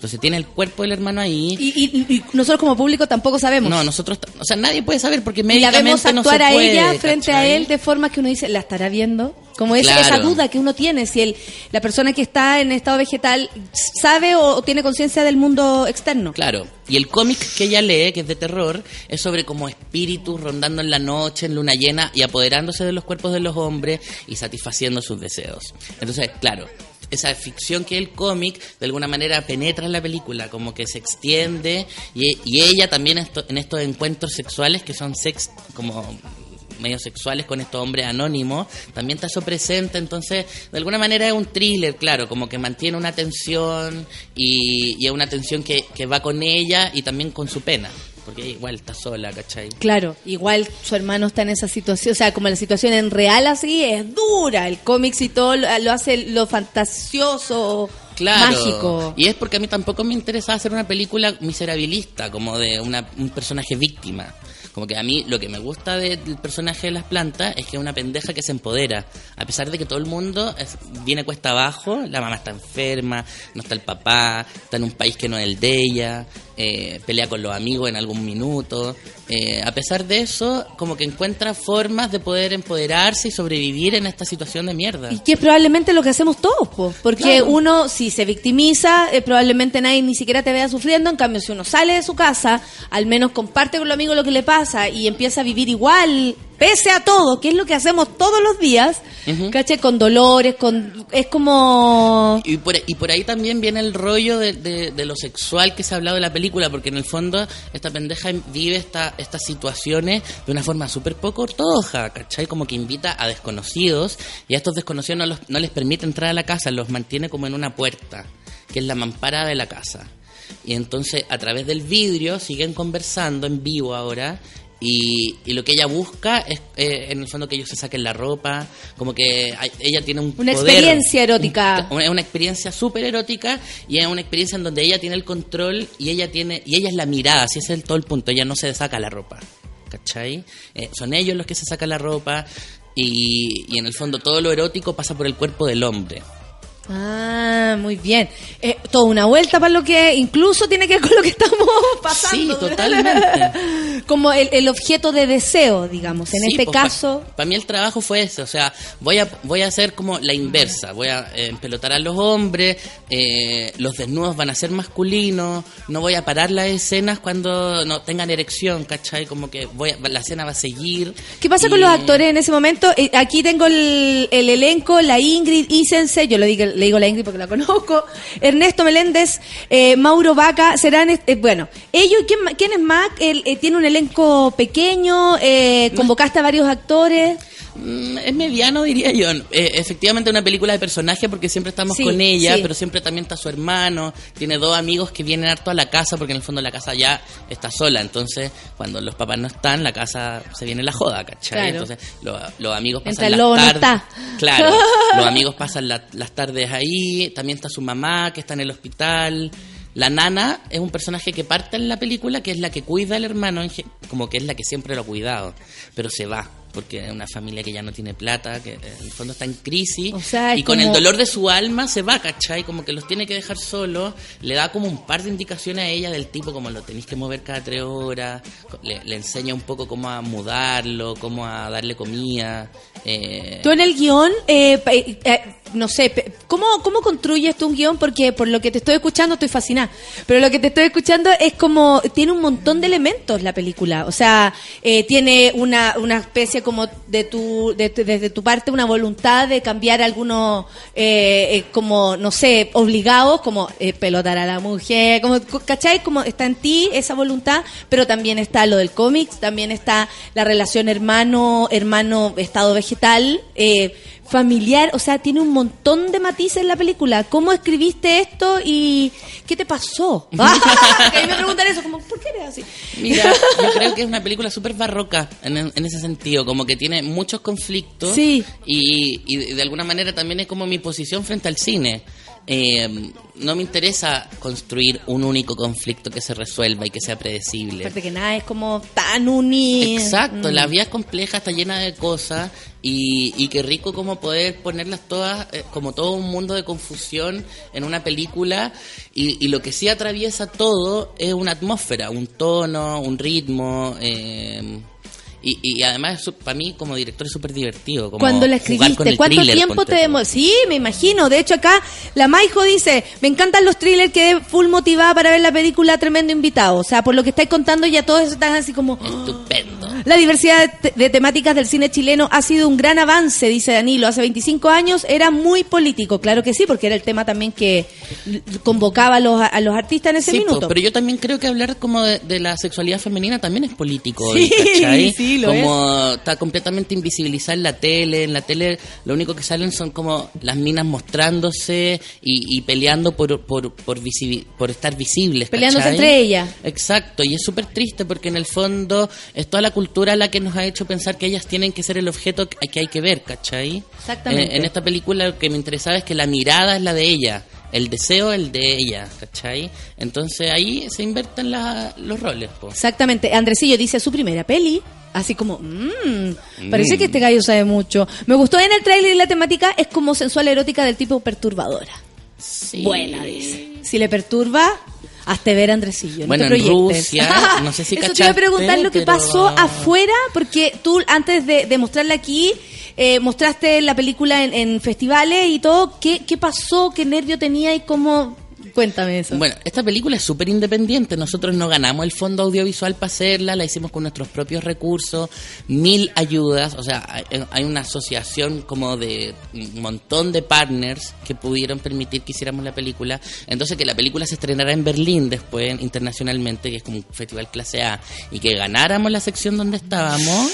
Entonces tiene el cuerpo del hermano ahí. Y, y- y nosotros como público tampoco sabemos. No, nosotros, o sea, nadie puede saber porque y la médicamente no se a ella frente a él de forma que uno dice, ¿la estará viendo? Como es, Claro. esa duda que uno tiene, si el, la persona que está en estado vegetal sabe o, o tiene conciencia del mundo externo. Claro, y el cómic que ella lee, que es de terror, es sobre como espíritus rondando en la noche, en luna llena, y apoderándose de los cuerpos de los hombres y satisfaciendo sus deseos. Entonces, claro, esa ficción que es el cómic, de alguna manera penetra en la película, como que se extiende, y, y ella también en estos encuentros sexuales que son sex, como medios sexuales con estos hombres anónimos, también está eso presente, entonces de alguna manera es un thriller, claro, como que mantiene una tensión y, y es una tensión que, que va con ella y también con su pena, porque igual está sola, ¿cachai? Claro, igual su hermano está en esa situación, o sea, como la situación en real así es dura, el cómics y todo lo, hace lo fantasioso, Claro. mágico. Y es porque a mí tampoco me interesa hacer una película miserabilista, como de una, un personaje víctima. Como que a mí lo que me gusta de- del personaje de las plantas es que es una pendeja que se empodera. A pesar de que todo el mundo es- viene cuesta abajo, la mamá está enferma, no está el papá, está en un país que no es el de ella, eh, pelea con los amigos en algún minuto. Eh, a pesar de eso, como que encuentra formas de poder empoderarse y sobrevivir en esta situación de mierda. Y que es probablemente lo que hacemos todos, po, porque Claro. uno si se victimiza, eh, probablemente nadie ni siquiera te vea sufriendo, en cambio si uno sale de su casa, al menos comparte con los amigos lo que le pasa y empieza a vivir igual, pese a todo, que es lo que hacemos todos los días, ¿caché? Con dolores, con es como... Y por, y por ahí también viene el rollo de, de- de lo sexual que se ha hablado de la película, porque en el fondo esta pendeja vive esta, estas situaciones de una forma súper poco ortodoxa, ¿cachai? Como que invita a desconocidos y a estos desconocidos no, los- no les permite entrar a la casa, los mantiene como en una puerta, que es la mampara de la casa. Y entonces a través del vidrio siguen conversando en vivo ahora. Y, y lo que ella busca es, eh, en el fondo, que ellos se saquen la ropa. Como que hay- ella tiene un Una poder, experiencia erótica. es una experiencia súper erótica y es una experiencia en donde ella tiene el control y ella tiene y ella es la mirada, así es el, todo el punto, ella no se saca la ropa, ¿cachai? Eh, son ellos los que se sacan la ropa y, y en el fondo todo lo erótico pasa por el cuerpo del hombre. Ah, muy bien. Eh, toda una vuelta para lo que incluso tiene que ver con lo que estamos pasando. Sí, totalmente. Como el, el objeto de deseo, digamos. En Sí, este pues, pa- caso, Para mí el trabajo fue ese, o sea, voy a, voy a hacer como la inversa, voy a eh, empelotar a los hombres, eh, los desnudos van a ser masculinos, no voy a parar las escenas cuando no tengan erección, ¿cachai? Como que voy a- la escena va a seguir. ¿Qué pasa y- con los actores en ese momento? Eh, aquí tengo el, el elenco, la Ingrid Isense, yo le digo, le digo la Ingrid porque la conozco, Ernesto Meléndez, eh, Mauro Vaca, serán, eh, bueno, ellos, ¿quién, quién es más? Eh, ¿Tiene un elenco pequeño? Eh, ¿Convocaste a varios actores? Mm, Es mediano, diría yo. Eh, efectivamente, una película de personaje porque siempre estamos Sí, con ella, sí. pero siempre también está su hermano. Tiene dos amigos que vienen harto a la casa porque en el fondo la casa ya está sola. Entonces, cuando los papás no están, la casa se viene la joda, ¿cachai? Claro. Entonces, lo- los amigos pasan las lobo no tardes. está. Claro, los amigos pasan la- las tardes ahí. También está su mamá que está en el hospital. La nana es un personaje que parte en la película, que es la que cuida al hermano, como que es la que siempre lo ha cuidado, pero se va, porque es una familia que ya no tiene plata, que en el fondo está en crisis, O sea, y con como- el dolor de su alma se va, ¿cachai? Como que los tiene que dejar solos, le da como un par de indicaciones a ella del tipo como lo tenéis que mover cada tres horas, le, le enseña un poco cómo a mudarlo, cómo a darle comida. eh, Tú en el guion, eh, eh, eh, no sé, ¿cómo, ¿cómo construyes tú un guion? Porque por lo que te estoy escuchando estoy fascinada. Pero lo que te estoy escuchando es como, tiene un montón de elementos la película. O sea, eh, tiene una, una especie como de tu, de, desde tu parte, una voluntad de cambiar algunos, eh, eh, como, no sé, obligados, como eh, pelotar a la mujer, como, ¿cachai? Como está en ti esa voluntad, pero también está lo del cómics, también está la relación hermano, hermano, estado vegetal, eh, familiar, o sea, tiene un montón de matices en la película. ¿Cómo escribiste esto y qué te pasó? Ah, que a mí me preguntan eso, como, ¿por qué eres así? Mira, yo creo que es una película súper barroca en, en ese sentido, como que tiene muchos conflictos Sí. y, y de alguna manera también es como mi posición frente al cine. Eh, no me interesa construir un único conflicto que se resuelva y que sea predecible. Aparte que nada es como tan uni. Exacto, Mm. la vida es compleja, está llena de cosas y, y qué rico como poder ponerlas todas, eh, como todo un mundo de confusión en una película y, y lo que sí atraviesa todo es una atmósfera, un tono, un ritmo. eh, y, y además, para mí como director es súper divertido. Como Cuando la escribiste, ¿cuánto thriller, tiempo te demoró? Sí, me imagino. De hecho, acá la Maijo dice: Me encantan los thrillers, quedé full motivada para ver la película Tremendo Invitado. O sea, por lo que estáis contando, ya todos están así como. Estupendo. La diversidad de, de temáticas del cine chileno ha sido un gran avance, dice Danilo. Hace 25 años era muy político. Claro que sí, porque era el tema también que convocaba a los, a los artistas en ese Sí, po, minuto. pero yo también creo que hablar como de, de la sexualidad femenina también es político, Sí, ¿cachai? sí, lo como está completamente invisibilizada en la tele, en la tele lo único que salen son como las minas mostrándose y, y peleando por por por, por estar visibles, Peleándose ¿cachai? entre ellas. Exacto, y es súper triste porque en el fondo es toda la cultura la que nos ha hecho pensar que ellas tienen que ser el objeto que hay que ver, ¿cachai? Exactamente. Eh, en esta película lo que me interesaba es que la mirada es la de ella, el deseo el de ella, ¿cachai? Entonces ahí se invierten la- los roles, po. Exactamente. Andresillo dice su primera peli. Así como, mmm, parece Mm. que este gallo sabe mucho. Me gustó en el tráiler y la temática es como sensual erótica del tipo perturbadora. Buena, dice. Si le perturba, hazte ver Andresillo. no Bueno, te en. Rusia, no sé si Eso te iba a preguntar lo que pero- pasó afuera, porque tú antes de, de mostrarla aquí, eh, mostraste la película en, en festivales y todo. ¿Qué, ¿Qué pasó? ¿Qué nervio tenía y cómo? Cuéntame eso. Bueno, esta película es súper independiente. Nosotros no ganamos el fondo audiovisual para hacerla, la hicimos con nuestros propios recursos, mil ayudas. O sea, hay, una asociación como de un montón de partners que pudieron permitir que hiciéramos la película. Entonces, que la película se estrenara en Berlín después internacionalmente, que es como un festival clase A, y que ganáramos la sección donde estábamos,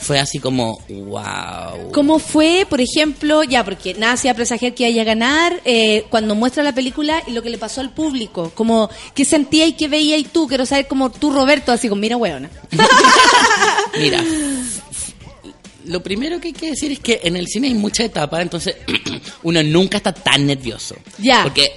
fue así como, wow. ¿Cómo fue, por ejemplo, ya, porque nada hacía presagiar que iba a ganar, eh, cuando muestra la película y lo que le pasó al público? Como, ¿qué sentía y qué veía y tú? Quiero saber como tú, Roberto, así como, mira, weona. Mira, lo primero que hay que decir es que en el cine hay mucha etapa, entonces uno nunca está tan nervioso. Ya. Porque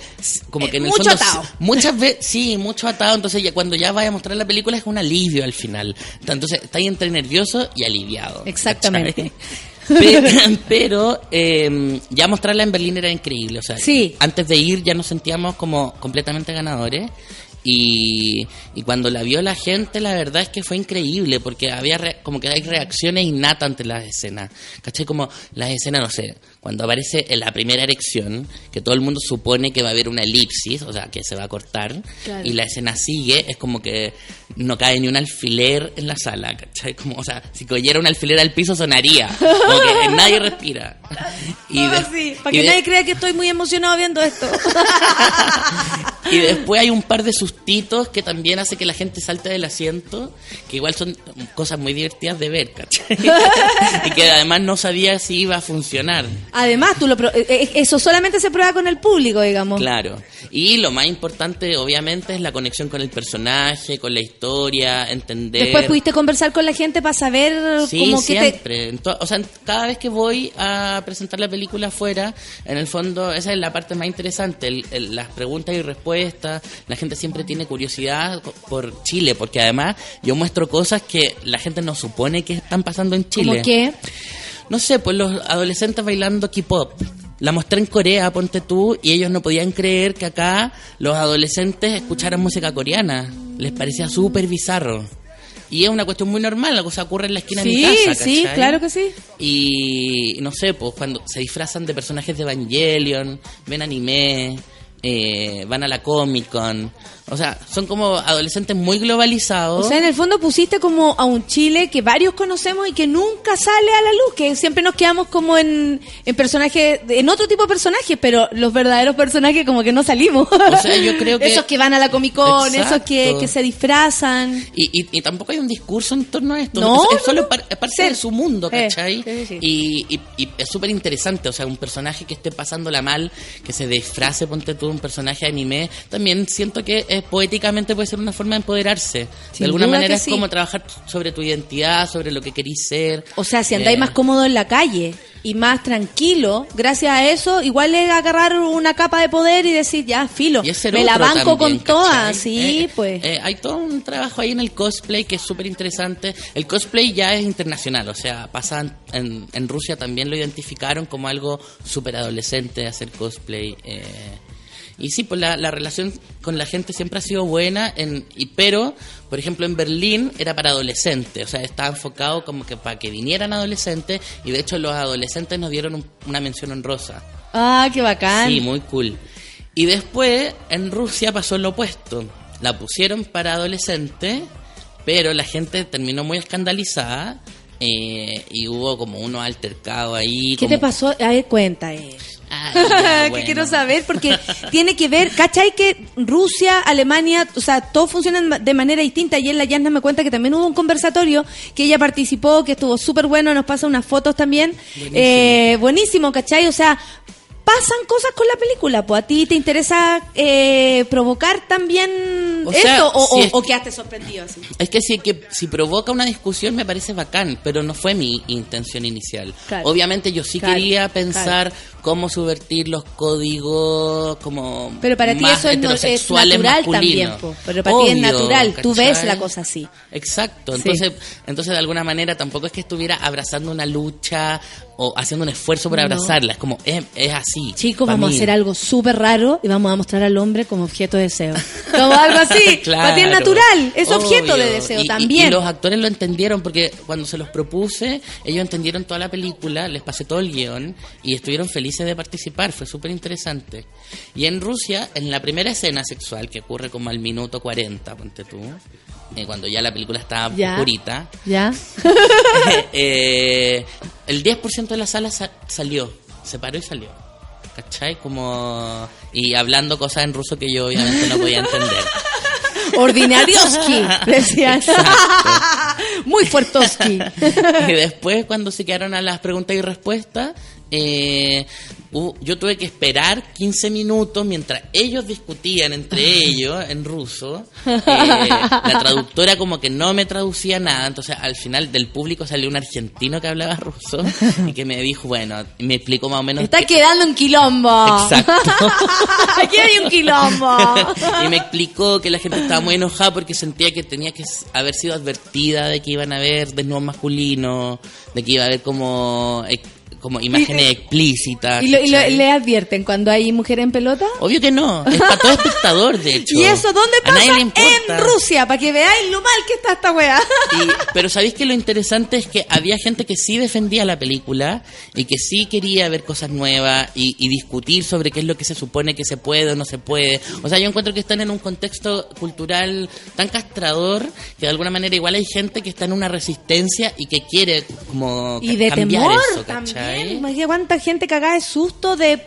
como que en el mucho fondo atado. muchas veces sí, mucho atado, entonces ya cuando ya vaya a mostrar la película es un alivio al final. Entonces está ahí entre nervioso y aliviado. Exactamente. ¿cachai? Pe- Pero eh, ya mostrarla en Berlín era increíble, o sea, Sí. antes de ir ya nos sentíamos como completamente ganadores. Y, y cuando la vio la gente, la verdad es que fue increíble, porque había re- como que hay reacciones innatas ante las escenas. ¿Cachai? Como las escenas, no sé, cuando aparece en la primera erección, que todo el mundo supone que va a haber una elipsis, o sea, que se va a cortar, Claro. y la escena sigue, es como que no cae ni un alfiler en la sala, ¿cachai? Como, o sea, si cayera un alfiler al piso sonaría, como que nadie respira. Y, de- sí, para que de- nadie crea que estoy muy emocionado viendo esto. y después hay un par de sustitos que también hace que la gente salte del asiento, que igual son cosas muy divertidas de ver, ¿cachai? y que además no sabía si iba a funcionar. Además, tú lo pro- eh, eh, eso solamente se prueba con el público, digamos. Claro. Y lo más importante, obviamente, es la conexión con el personaje, con la historia, entender. Después pudiste conversar con la gente para saber Sí, cómo que te... siempre. En to- o sea, cada vez que voy a presentar la película afuera, en el fondo, esa es la parte más interesante. el- el- las preguntas y respuestas. La gente siempre tiene curiosidad por Chile, porque además yo muestro cosas que la gente no supone que están pasando en Chile. ¿Cómo qué? No sé, pues los adolescentes bailando K-pop. La mostré en Corea, ponte tú, y ellos no podían creer que acá los adolescentes escucharan música coreana. Les parecía súper bizarro. Y es una cuestión muy normal, la cosa ocurre en la esquina de mi Sí, casa, sí, ¿cachai? claro que sí. Y no sé, pues cuando se disfrazan de personajes de Evangelion, ven anime, eh, van a la Comic Con. O sea, son como adolescentes muy globalizados. O sea, en el fondo pusiste como a un Chile que varios conocemos y que nunca sale a la luz, que siempre nos quedamos como en, en personajes, en otro tipo de personajes, pero los verdaderos personajes como que no salimos. O sea, yo creo que- Esos que van a la Comic Con, esos que, que se disfrazan. Y, y, y tampoco hay un discurso en torno a esto. No, es, es solo no, par- es parte Sí. de su mundo, Eh, ¿cachai? sí, sí, y- y es súper interesante. O sea, un personaje que esté pasándola mal, que se disfrace, ponte tú, un personaje de anime, también siento que eh, poéticamente puede ser una forma de empoderarse. Sin de alguna manera es sí. como trabajar sobre tu identidad, sobre lo que querís ser. O sea, si andáis Eh, más cómodo en la calle y más tranquilo, gracias a eso, igual es agarrar una capa de poder y decir, ya, filo, me la banco también, con todas, sí, Eh, pues. eh, hay todo un trabajo ahí en el cosplay que es súper interesante. El cosplay ya es internacional, o sea, pasa en, en Rusia también lo identificaron como algo súper adolescente hacer cosplay. eh. Y sí, pues la, la relación con la gente siempre ha sido buena, en, y, pero, por ejemplo, en Berlín era para adolescentes, o sea, estaba enfocado como que para que vinieran adolescentes, y de hecho los adolescentes nos dieron un- una mención honrosa. Ah, qué bacán. Sí, muy cool. Y después en Rusia pasó lo opuesto. La pusieron para adolescentes, pero la gente terminó muy escandalizada eh, y hubo como unos altercados ahí. ¿Qué como- te pasó? A ver, cuenta. Eh. Que bueno. quiero saber porque tiene que ver, ¿cachai? Que Rusia, Alemania, o sea, todos funcionan de manera distinta. Ayer la Yasna me cuenta que también hubo un conversatorio que ella participó, que estuvo súper bueno, nos pasa unas fotos también. Eh, buenísimo, ¿cachai? O sea, pasan cosas con la película, pues a ti te interesa eh, provocar también O sea, esto o, si o- es- o quedaste sorprendido así. Es que si, que si provoca una discusión me parece bacán, pero no fue mi intención inicial. Claro. Obviamente yo sí Claro, quería pensar cómo subvertir los códigos como Pero para ti eso es, natural también, masculinos. po. pero para ti es natural, tú ves la cosa así. Exacto, Sí. entonces, entonces de alguna manera tampoco es que estuviera abrazando una lucha o haciendo un esfuerzo por No. abrazarla, es como, es, es así. Chicos, vamos mí. a hacer algo súper raro y vamos a mostrar al hombre como objeto de deseo. Como algo así. Para ti es Claro, natural, es objeto de deseo Y- también. Y, los actores lo entendieron porque cuando se los propuse, ellos entendieron toda la película, les pasé todo el guion y estuvieron felices de participar, fue súper interesante. Y en Rusia, en la primera escena sexual, que ocurre como al minuto 40, ponte tú, eh, cuando ya la película estaba Ya. oscurita, ¿Ya? eh, el 10% de la sala sa- salió, se paró y salió. ¿Cachai? Como... Y hablando cosas en ruso que yo obviamente no podía entender. Ordinarioski, decían. Muy fuertoski. y después, cuando se quedaron a las preguntas y respuestas, eh, yo tuve que esperar 15 minutos mientras ellos discutían entre ellos en ruso. Eh, la traductora como que no me traducía nada, entonces al final del público salió un argentino que hablaba ruso y que me dijo, bueno, me explicó más o menos... Está quedando un quilombo. Exacto. Aquí hay un quilombo. y me explicó que la gente estaba muy enojada porque sentía que tenía que haber sido advertida de que iban a haber desnudos masculinos, de que iba a haber como como imágenes explícitas. ¿Y, lo- y lo- le advierten cuando hay mujer en pelota? Obvio que no, es para todo espectador, de hecho. ¿Y eso dónde A pasa? En Rusia, para que veáis lo mal que está esta weá. Y- pero sabéis que lo interesante es que había gente que sí defendía la película y que sí quería ver cosas nuevas y, y discutir sobre qué es lo que se supone que se puede o no se puede. O sea, yo encuentro que están en un contexto cultural tan castrador que de alguna manera igual hay gente que está en una resistencia y que quiere como Y de cambiar temor eso, ¿cachai? También. Imagina cuánta gente cagada de susto de,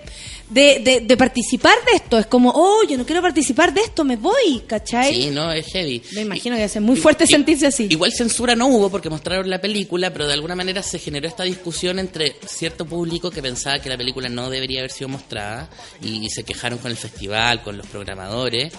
de, de, de participar de esto. Es como, oh, yo no quiero participar de esto, me voy, ¿cachai? Sí, no, es heavy. Me imagino que ser muy fuerte sentirse así. Igual censura no hubo porque mostraron la película, pero de alguna manera se generó esta discusión entre cierto público que pensaba que la película no debería haber sido mostrada y se quejaron con el festival, con los programadores,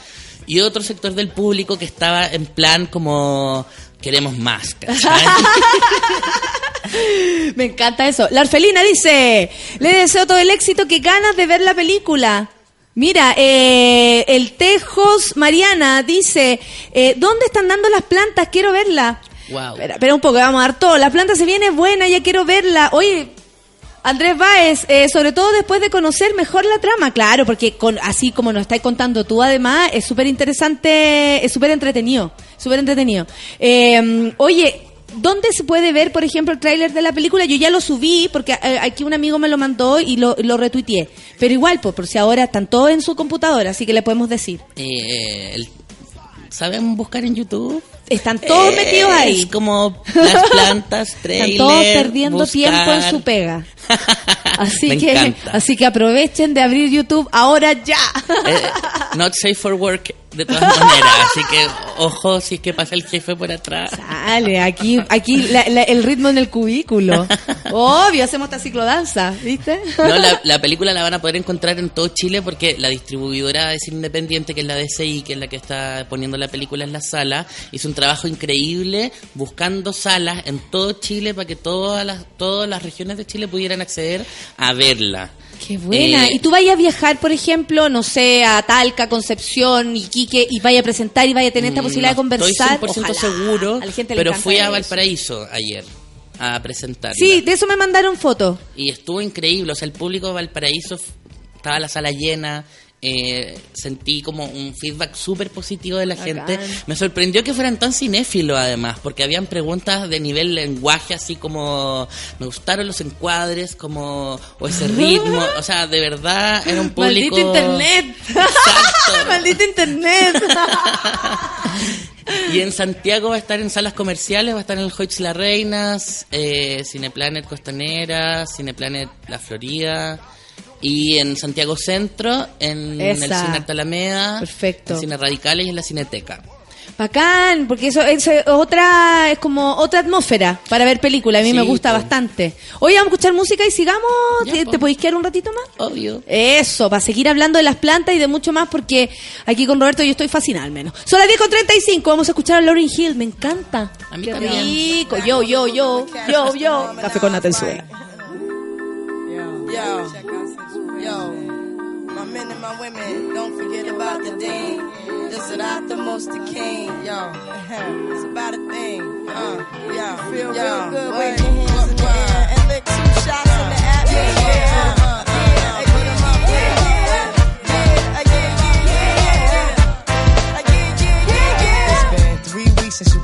y otro sector del público que estaba en plan como queremos más, ¿cachai? Me encanta eso. La orfelina dice, le deseo todo el éxito, que ganas de ver la película. Mira, eh, el Tejos Mariana dice, eh, ¿dónde están dando las plantas? Quiero verla. wow. Espera, espera un poco, vamos a dar todo. La planta se viene buena, ya quiero verla. Oye, Andrés Báez, eh, sobre todo después de conocer mejor la trama, claro, porque con, así como nos estáis contando tú, además, es súper interesante, es súper entretenido, súper entretenido. Eh, oye, ¿dónde se puede ver, por ejemplo, el tráiler de la película? Yo ya lo subí, porque eh, aquí un amigo me lo mandó y lo, lo retuiteé. Pero igual, pues, por si ahora están todos en su computadora, así que le podemos decir. Eh, ¿Saben buscar en YouTube? Están todos metidos ahí. Es como las plantas, trailer, Están todos perdiendo buscar. tiempo en su pega. Así Me que, encanta. así que aprovechen de abrir YouTube ahora ya. Eh, not safe for work de todas maneras, así que ojo si es que pasa el jefe por atrás. Dale, aquí, aquí la- la- el ritmo en el cubículo. Obvio, hacemos esta ciclodanza, ¿viste? No, la, la película la van a poder encontrar en todo Chile porque la distribuidora cine independiente, que es la DCI, que es la que está poniendo la película en la sala, hizo un trabajo increíble buscando salas en todo Chile para que todas las, todas las regiones de Chile pudieran acceder a verla. Qué buena. Eh, y tú vayas a viajar, por ejemplo, no sé, a Talca, Concepción, Iquique, y vaya a presentar y vaya a tener esta posibilidad de conversar. Estoy 100% Ojalá. seguro, A la gente le pero fui a. Valparaíso ayer a presentarla. Sí, de eso me mandaron fotos. Y estuvo increíble, o sea, el público de Valparaíso estaba la sala llena, eh, sentí como un feedback súper positivo de la gente. Me sorprendió que fueran tan cinéfilos además, porque habían preguntas de nivel lenguaje, así como me gustaron los encuadres, como o ese ritmo, o sea, de verdad era un público... Maldito internet. Exacto. Maldito internet. Y en Santiago va a estar en salas comerciales, va a estar en el Hoyts La Reinas, eh, Cineplanet Costanera, Cineplanet La Florida. Y en Santiago Centro, en Esa. el Cine Arte Alameda, Perfecto. en Cine Radicales y en la Cineteca. Bacán, porque eso, eso es otra, es como otra atmósfera para ver películas. A mí Sí, me gusta bastante. Hoy vamos a escuchar música y sigamos. Ya, ¿Te, po. te podéis quedar un ratito más? Obvio. Eso, para seguir hablando de las plantas y de mucho más, porque aquí con Roberto yo estoy fascinada al menos. Son las 10 con 35, vamos a escuchar a Lauryn Hill, me encanta. A mí Qué también. rico, yo, yo, yo, yo, yo. Café con Natenzuela. Yo, yo, my men and my women, don't forget about the dean. This is not the most the king. Yo, it's about a thing. Uh, yo, feel yo, real good. Wave your hands in the air and lick two shots in the atmosphere.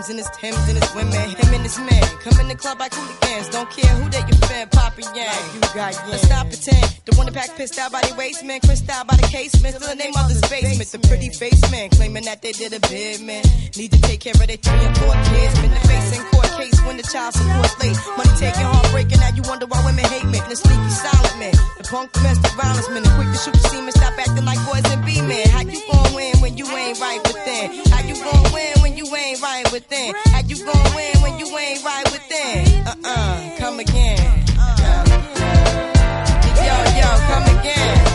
Tim's and his Timbs and his women. Him and his men come in the club like hooligans. Don't care who they offend, Papa Yang. You got yeah. Let's stop pretend. The one that pack pissed out by the waist man, crissed out by the casement. Still the in their mother's basement. The pretty face man claiming that they did a bid man. Need to take care of their three and four kids. Been the face in court case when the child support late. Money taking, heartbreaking. Now you wonder why women hate men. The sneaky silent man. The punk domestic violence man. The quick to shoot the semen. Stop acting like boys and be men. How you gon' win when you ain't right within? How you gon' win when you ain't right within? How you gon' win when you ain't right within? Uh-uh, come again. Uh-uh. Yo, yo, come again.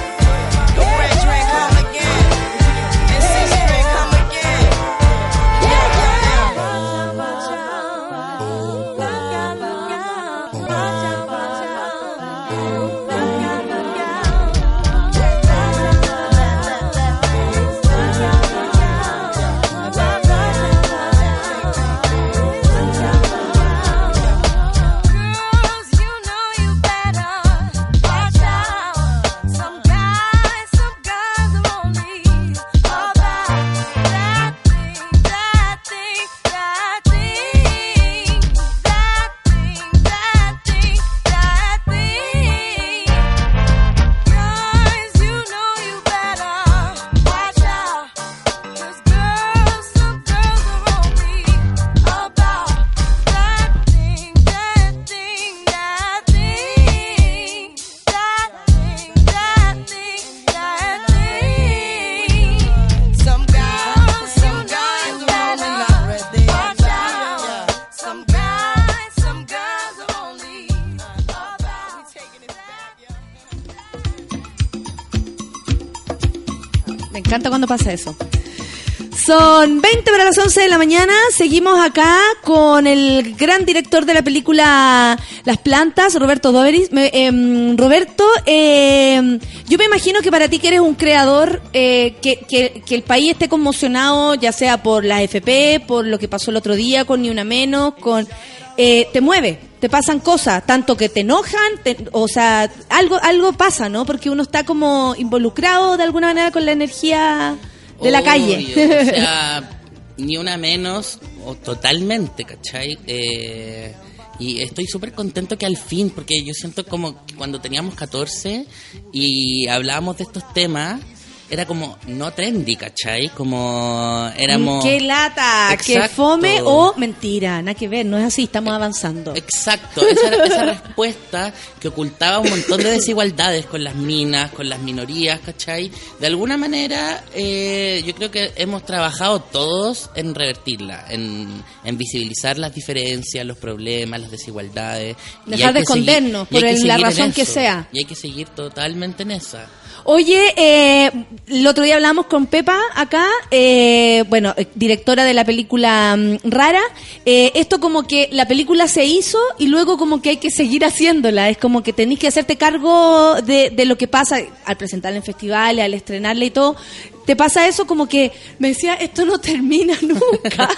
Pasa eso. Son 20 para las 11 de la mañana. Seguimos acá con el gran director de la película Las Plantas, Roberto Doveris. Em, Roberto, em, yo me imagino que para ti que eres un creador, eh, que, que- que el país esté conmocionado, ya sea por la FP, por lo que pasó el otro día con Ni Una Menos, con... eh, te mueve, te pasan cosas, tanto que te enojan, te- o sea, algo, algo pasa, ¿no? Porque uno está como involucrado de alguna manera con la energía de la calle. O sea, ni una menos, o totalmente, ¿cachai? Eh, y estoy súper contento que al fin, porque yo siento como que cuando teníamos 14 y hablábamos de estos temas, era como no trendy, ¿cachai? Como éramos... ¡Qué lata! ¡Qué Exacto. fome! O mentira, nada que ver, no es así, estamos avanzando. Exacto, esa, esa respuesta que ocultaba un montón de desigualdades con las minas, con las minorías, ¿cachai? De alguna manera, eh, yo creo que hemos trabajado todos en revertirla, en, en visibilizar las diferencias, los problemas, las desigualdades. Dejar de escondernos por el- la razón que sea. Y hay que seguir totalmente en esa. Oye, eh, el otro día hablamos con Pepa acá, eh, bueno, eh, directora de la película mm, Rara. Eh, esto como que la película se hizo y luego como que hay que seguir haciéndola. Es como que tenéis que hacerte cargo de, de lo que pasa al presentarla en festivales, al estrenarla y todo. ¿Te pasa eso como que me decía, esto no termina nunca?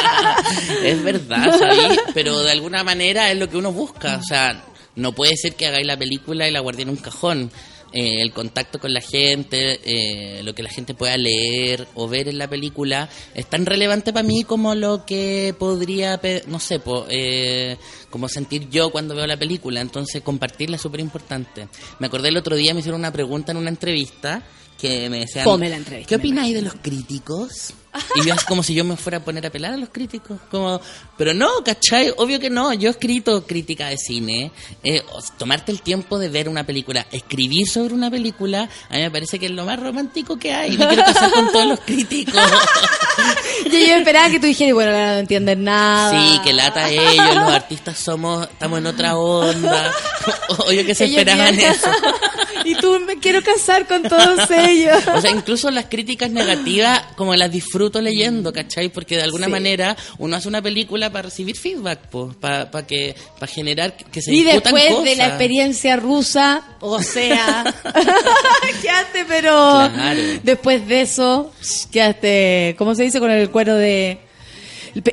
es verdad, ¿sabí? Pero de alguna manera es lo que uno busca. O sea, no puede ser que hagáis la película y la guardéis en un cajón. Eh, el contacto con la gente, eh, lo que la gente pueda leer o ver en la película, es tan relevante para mí como lo que podría, no sé, po, eh, como sentir yo cuando veo la película. Entonces, compartirla es súper importante. Me acordé el otro día, me hicieron una pregunta en una entrevista que me decían... Fome la entrevista, ¿Qué opináis de los críticos? Y yo es como si yo me fuera a poner a pelar a los críticos. Como, pero no, ¿cachai? Obvio que no. Yo he escrito crítica de cine. Eh, tomarte el tiempo de ver una película, escribir sobre una película, a mí me parece que es lo más romántico que hay. Me quiero casar con todos los críticos. yo, yo esperaba que tú dijeras, bueno, no entiendes nada. Sí, que lata ellos, los artistas somos, estamos en otra onda. Obvio que se Ellos esperaban bien. eso. y tú me quiero casar con todos ellos. O sea, incluso las críticas negativas, como las disfruto leyendo, ¿cachai? Porque de alguna Sí. manera uno hace una película para recibir feedback, para que para generar que se Y después cosas. de la experiencia rusa, o sea, quedaste, pero Claro. después de eso, quedaste, ¿cómo se dice? Con el cuero de...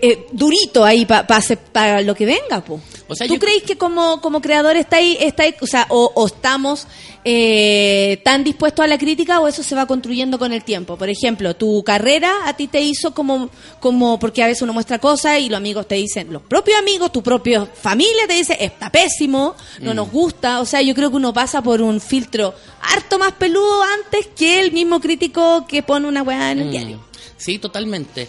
eh, durito ahí para lo que venga, po. O sea, ¿Tú yo- crees que como, como creador estáis, estáis, o sea, o, o estamos eh, tan dispuestos a la crítica o eso se va construyendo con el tiempo? Por ejemplo, tu carrera a ti te hizo como, como porque a veces uno muestra cosas y los amigos te dicen, los propios amigos, tu propia familia te dice, está pésimo, no Mm. nos gusta. O sea, yo creo que uno pasa por un filtro harto más peludo antes que el mismo crítico que pone una weá en el Mm. diario. Sí, totalmente.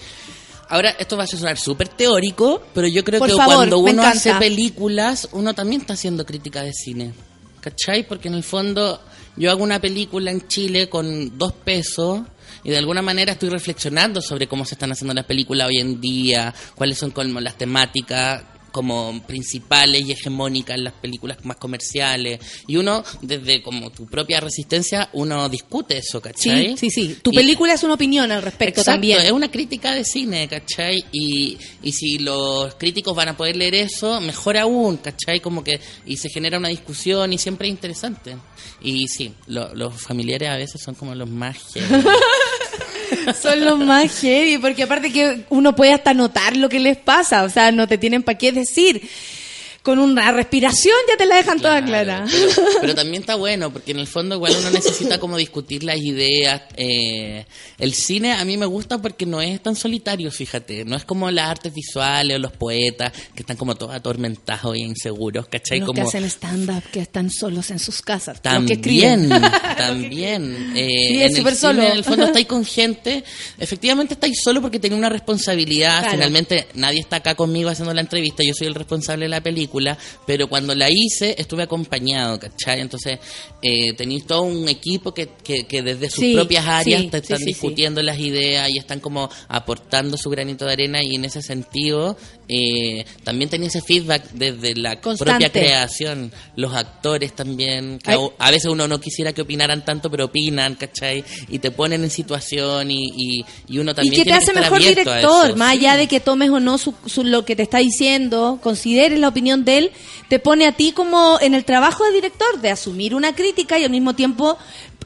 Ahora, esto va a sonar súper teórico, pero yo creo Por que favor, cuando uno hace películas, uno también está haciendo crítica de cine. ¿Cachai? Porque en el fondo yo hago una película en Chile con dos pesos y de alguna manera estoy reflexionando sobre cómo se están haciendo las películas hoy en día, cuáles son como las temáticas como principales y hegemónicas en las películas más comerciales. Y uno, desde como tu propia resistencia, uno discute eso, ¿cachai? Sí, sí, sí. Tu Y- película es una opinión al respecto Exacto, también. es una crítica de cine, ¿cachai? Y, y si los críticos van a poder leer eso, mejor aún, ¿cachai? Como que, y se genera una discusión y siempre es interesante. Y sí, lo- los familiares a veces son como los más. Son los más heavy, porque aparte que uno puede hasta notar lo que les pasa, o sea, no te tienen para qué decir. Con una respiración ya te la dejan toda clara. Pero, pero también está bueno, porque en el fondo igual uno necesita como discutir las ideas. eh, el cine a mí me gusta porque no es tan solitario, fíjate. No es como las artes visuales o los poetas que están como todos atormentados e inseguros, ¿cachai? Los como, que hacen stand-up, que están solos en sus casas. los que También, también. Eh, Sí, es súper solo. En el fondo estáis con gente. Efectivamente estáis solo porque tenéis una responsabilidad. Claro. Finalmente nadie está acá conmigo haciendo la entrevista. Yo soy el responsable de la película. Pero cuando la hice estuve acompañado, ¿cachai? Entonces eh, tenéis todo un equipo que, que, que desde sus Sí, propias áreas sí, te están sí, discutiendo las ideas y están como aportando su granito de arena. Y en ese sentido eh, también tenía ese feedback desde la Constante. propia creación. Los actores también. que a- veces uno no quisiera que opinaran tanto, pero opinan, ¿cachai? Y te ponen en situación y, y, y uno Y también que te hace estar mejor director, más allá de que tomes o no su, su- lo que te está diciendo, consideres la opinión de él, te pone a ti como en el trabajo de director, de asumir una crítica y al mismo tiempo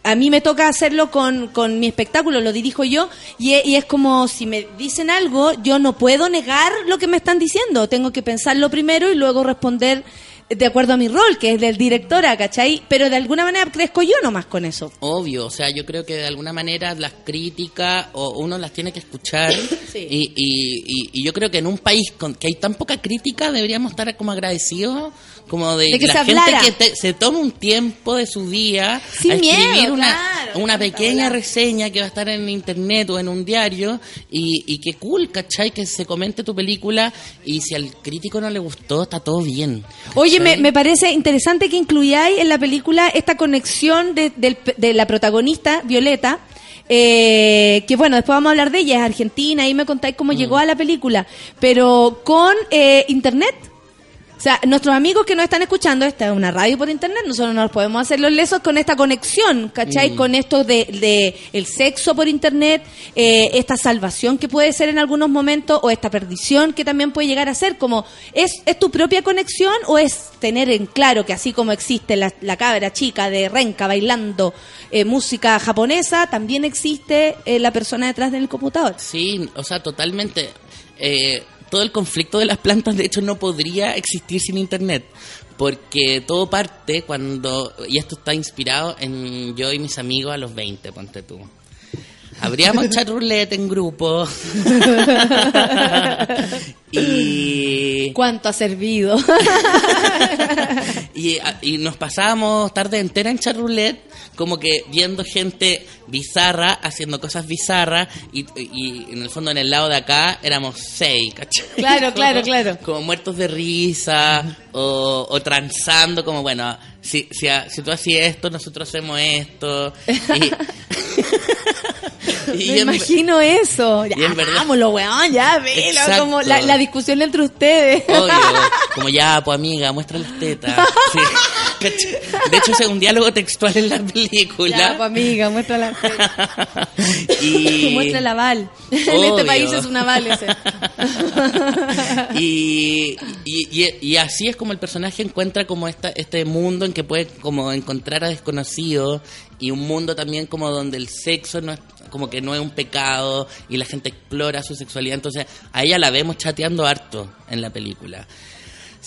a mí me toca hacerlo con, con mi espectáculo, lo dirijo yo, y e- y es como si me dicen algo, yo no puedo negar lo que me están diciendo, tengo que pensarlo primero y luego responder de acuerdo a mi rol, que es del directora, ¿cachai? Pero de alguna manera crezco yo nomás con eso. Obvio, o sea, yo creo que de alguna manera las críticas o uno las tiene que escuchar Sí. y, y, y- y yo creo que en un país con que hay tan poca crítica deberíamos estar como agradecidos como de, De que la se gente hablara. que te- se toma un tiempo de su día Sin a escribir miedo, una, claro, una pequeña reseña que va a estar en internet o en un diario y, y que cool, ¿cachai? Que se comente tu película y si al crítico no le gustó, está todo bien. Oye, me, me parece interesante que incluyáis en la película esta conexión de, del- de la protagonista, Violeta, eh, que bueno, después vamos a hablar de ella, es argentina, ahí me contáis cómo llegó a la película, pero con eh, internet. O sea, nuestros amigos que nos están escuchando, esta es una radio por internet, nosotros no nos podemos hacer los lesos con esta conexión, ¿cachai? Mm. Con esto de, de el sexo por internet, eh, esta salvación que puede ser en algunos momentos, o esta perdición que también puede llegar a ser, como, ¿es, es tu propia conexión o es tener en claro que así como existe la, la cabra chica de Renca bailando eh, música japonesa, también existe eh, la persona detrás del computador? Sí, o sea, totalmente. Eh, todo el conflicto de las plantas, de hecho, no podría existir sin Internet. Porque todo parte cuando, y esto está inspirado en yo y mis amigos a los 20, ponte tú. Abríamos chat roulette en grupo. y, ¿Cuánto ha servido? y, y nos pasábamos tarde entera en chat roulette, como que viendo gente bizarra haciendo cosas bizarras, y, y en el fondo en el lado de acá éramos seis, ¿cachai? Claro, claro, claro. Como muertos de risa, o, o transando, como bueno, si, si, si tú hacías esto, nosotros hacemos esto. Y, y Me en- imagino eso. Ya, y en verdad- vámonos, weón, ya, velo. Como la, la discusión entre ustedes. Obvio, como ya, pues amiga, muestra las tetas. Sí. De hecho, es un diálogo textual en la película. Ya, pues amiga, muestra la Y- muestra el aval. En este país es un aval ese. y, y, y- y así es como el personaje encuentra como esta, este mundo en que puede como encontrar a desconocidos y un mundo también como donde el sexo no es como que no es un pecado y la gente explora su sexualidad entonces a ella la vemos chateando harto en la película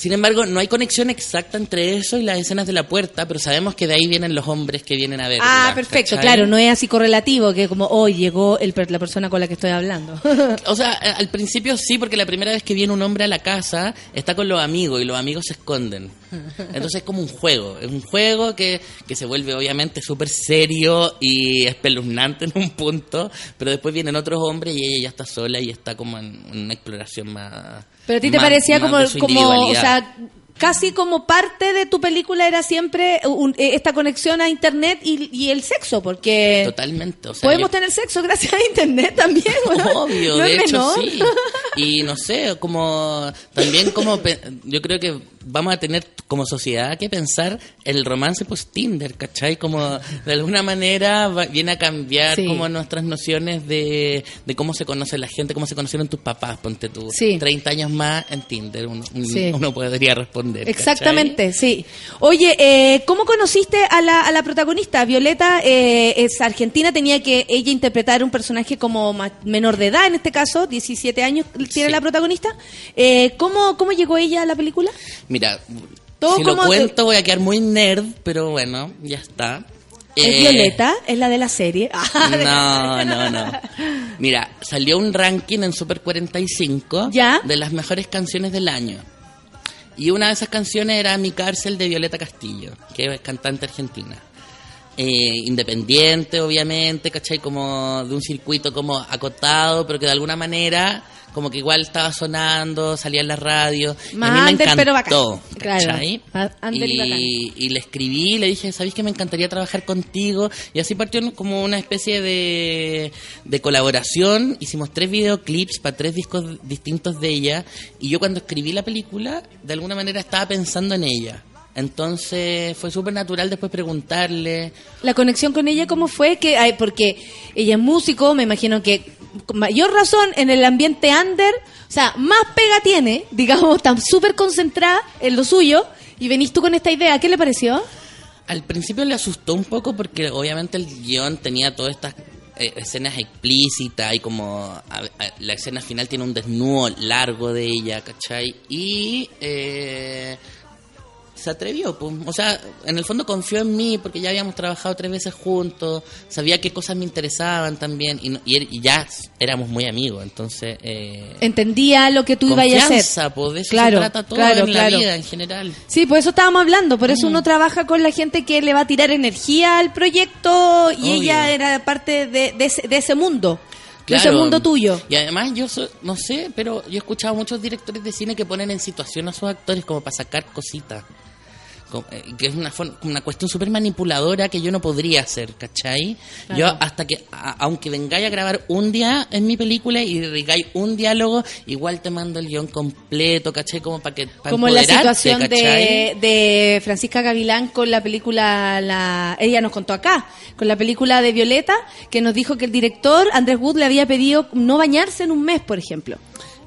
Sin embargo, no hay conexión exacta entre eso y las escenas de la puerta, pero sabemos que de ahí vienen los hombres que vienen a ver. Ah, perfecto, claro, no es así correlativo que como hoy llegó el, la persona con la que estoy hablando. O sea, al principio sí, porque la primera vez que viene un hombre a la casa está con los amigos y los amigos se esconden. Entonces es como un juego, es un juego que, que se vuelve obviamente súper serio y espeluznante en un punto, pero después vienen otros hombres y ella ya está sola y está como en una exploración más... Pero a ti te más- parecía más como, como, o sea, casi como parte de tu película era siempre un- eh, esta conexión a internet y, y el sexo, porque Totalmente, o sea, podemos yo- tener sexo gracias a internet también. ¿no? Obvio, No de hecho menor. sí. Y no sé, como también como yo creo que vamos a tener como sociedad que pensar el romance post Tinder, ¿cachai? Como de alguna manera va- viene a cambiar Sí. como nuestras nociones de, de cómo se conoce la gente, cómo se conocieron tus papás, ponte tú. Sí. 30 años más en Tinder, uno, Sí. uno podría responder. Exactamente, sí. Oye, eh, ¿cómo conociste a la, a la protagonista? Violeta eh, es argentina, tenía que ella interpretar un personaje como menor de edad, en este caso, 17 años tiene Sí. la protagonista. Eh, ¿cómo, ¿Cómo llegó ella a la película? Mira, Todo si lo cuento voy a quedar muy nerd, pero bueno, ya está. ¿Es Eh, Violeta? ¿Es la de la serie? No, no, no. Mira, salió un ranking en Super 45 ¿Ya? de las mejores canciones del año. Y una de esas canciones era Mi cárcel de Violeta Castillo, que es cantante argentina. Eh, independiente, obviamente, ¿cachai? Como de un circuito como acotado, pero que de alguna manera como que igual estaba sonando, salía en la radio. y Más a mí under, pero encantó, bacán. Claro. y y, y le escribí, le dije, ¿sabéis que me encantaría trabajar contigo? Y así partió como una especie de, de colaboración. Hicimos tres videoclips para tres discos distintos de ella. Y yo cuando escribí la película, de alguna manera estaba pensando en ella. Entonces fue súper natural después preguntarle. La conexión con ella, ¿cómo fue? que Porque ella es músico, me imagino que con mayor razón en el ambiente under, o sea, más pega tiene, digamos, tan súper concentrada en lo suyo, y venís tú con esta idea, ¿qué le pareció? Al principio le asustó un poco porque obviamente el guion tenía todas estas eh, escenas explícitas y como la escena final tiene un desnudo largo de ella, ¿cachai? Y eh, se atrevió, pues. o sea, en el fondo confió en mí porque ya habíamos trabajado tres veces juntos, sabía qué cosas me interesaban también y, no- y er- y ya éramos muy amigos, entonces... Eh, Entendía lo que tú ibas a hacer. confianza, pues, de eso Claro, se trata todo claro, en claro. la vida en general. Sí, por eso estábamos hablando, por eso Mm. uno trabaja con la gente que le va a tirar energía al proyecto y Obvio. ella era parte de, de ese, de ese mundo, de ese Claro. mundo tuyo. Y además yo so- no sé, pero yo he escuchado a muchos directores de cine que ponen en situación a sus actores como para sacar cositas. Eh, Que es una, una cuestión súper manipuladora que yo no podría hacer, ¿cachai? Claro. Yo hasta que, a- aunque vengáis a grabar un día en mi película y digáis un diálogo, igual te mando el guion completo, ¿cachai? Como para que para Como la situación de, de Francisca Gavilán con la película, la, ella nos contó acá, con la película de Violeta, que nos dijo que el director, Andrés Wood, le había pedido no bañarse en un mes, por ejemplo.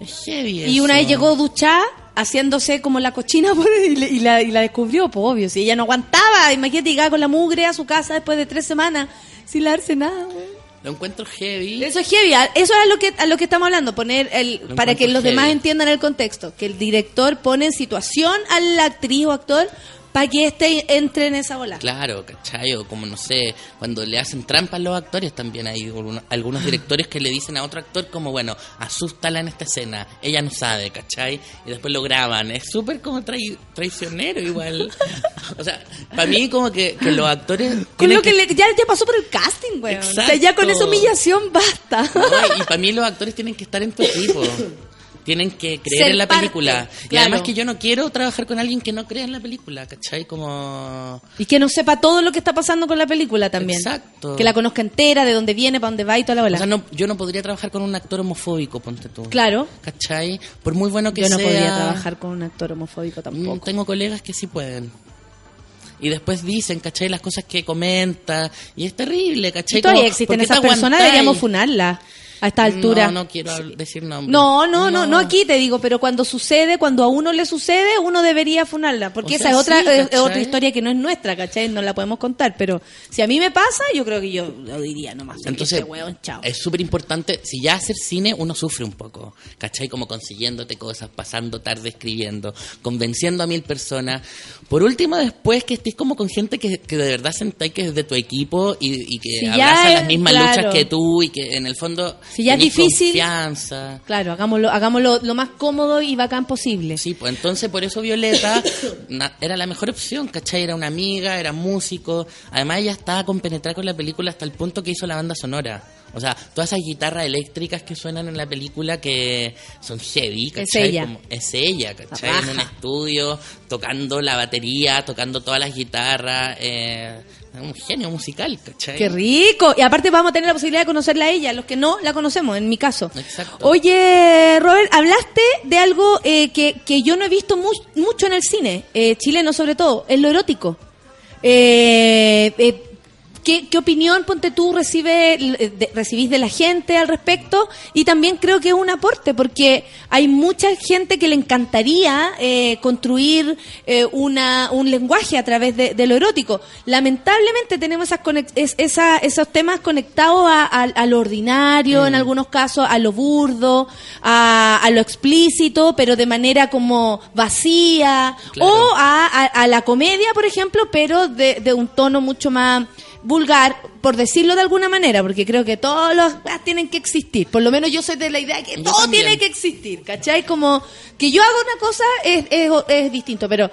Es heavy Y una vez llegó duchada, haciéndose como la cochina, por ahí, y, la, y la descubrió, pues obvio, si ella no aguantaba, imagínate, llegaba con la mugre a su casa después de tres semanas, sin lavarse nada, güey. Lo encuentro heavy. Eso es heavy, eso es a lo que a lo que estamos hablando, poner el Lo para que los demás entiendan el contexto, que el director pone en situación a la actriz o actor para que éste entre en esa bola. Claro, ¿cachai? O como, no sé, cuando le hacen trampas los actores, también hay algunos, directores que le dicen a otro actor como, bueno, asústala en esta escena, ella no sabe, ¿cachai? Y después lo graban. Es súper como trai- traicionero igual. o sea, para mí como que, que los actores... Con lo que, le- ya, ya pasó por el casting, güey. O sea, ya con esa humillación basta. No, y para mí los actores tienen que estar en tu equipo. Tienen que creer Ser en la parte, película. Y claro. además que yo no quiero trabajar con alguien que no crea en la película, ¿cachai? Como... Y que no sepa todo lo que está pasando con la película también. Exacto. Que la conozca entera, de dónde viene, para dónde va y toda la bola. O sea, no, yo no podría trabajar con un actor homofóbico, ponte tú. Claro. ¿Cachai? Por muy bueno que Yo no sea. podría trabajar con un actor homofóbico Mm, tampoco. Tengo colegas que sí pueden. Y después dicen, ¿cachai? Las cosas que comenta. Y es terrible, ¿cachai? Y todavía Como, existen ¿por qué esas personas, deberíamos funarla. A esta altura. No, no quiero decir nombres. No, no, no, no aquí te digo, pero cuando sucede, cuando a uno le sucede, uno debería funarla, porque esa es otra es- ¿cachai? otra historia que no es nuestra, ¿cachai? No la podemos contar, pero si a mí me pasa, yo creo que yo lo diría nomás. Entonces, Este es súper importante, si ya hacer cine, uno sufre un poco, ¿cachai? Como consiguiéndote cosas, pasando tarde escribiendo, convenciendo a mil personas. Por último, después que estés como con gente que, que de verdad sentáis que es de tu equipo y, y que Si abraza las mismas claro. luchas que tú y que en el fondo Si ya es difícil- confianza. Claro, hagámoslo, hagámoslo lo más cómodo y bacán posible. Sí, pues entonces por eso Violeta na- era la mejor opción, ¿cachai? Era una amiga, era músico. Además ella estaba compenetrada con la película hasta el punto que hizo la banda sonora. O sea, todas esas guitarras eléctricas que suenan en la película que son heavy, ¿cachai? ella. Como- es ella, ¿cachai? En un estudio, tocando la batería, tocando todas las guitarras. Eh, un genio musical, ¿cachai? Qué rico. Y aparte vamos a tener la posibilidad de conocerla a ella, los que no la conocemos, en mi caso. Exacto. Oye, Robert, hablaste de algo eh, que, que yo no he visto mu- mucho en el cine, eh, chileno sobre todo, es lo erótico. Eh, eh, ¿qué, qué opinión, ponte tú, recibe, eh, de- recibís de la gente al respecto? Y también creo que es un aporte, porque hay mucha gente que le encantaría eh, construir eh, una, un lenguaje a través de, de lo erótico. Lamentablemente tenemos esas es- esa- esos temas conectados a, a- a lo ordinario, en algunos casos, a lo burdo, a, a lo explícito, pero de manera como vacía, Claro. o a, la comedia, por ejemplo, pero de, de un tono mucho más vulgar, por decirlo de alguna manera, porque creo que todos los tienen que existir. Por lo menos yo soy de la idea que Yo todo también. tiene que existir, ¿cachai? Como que yo haga una cosa es, es, es distinto, pero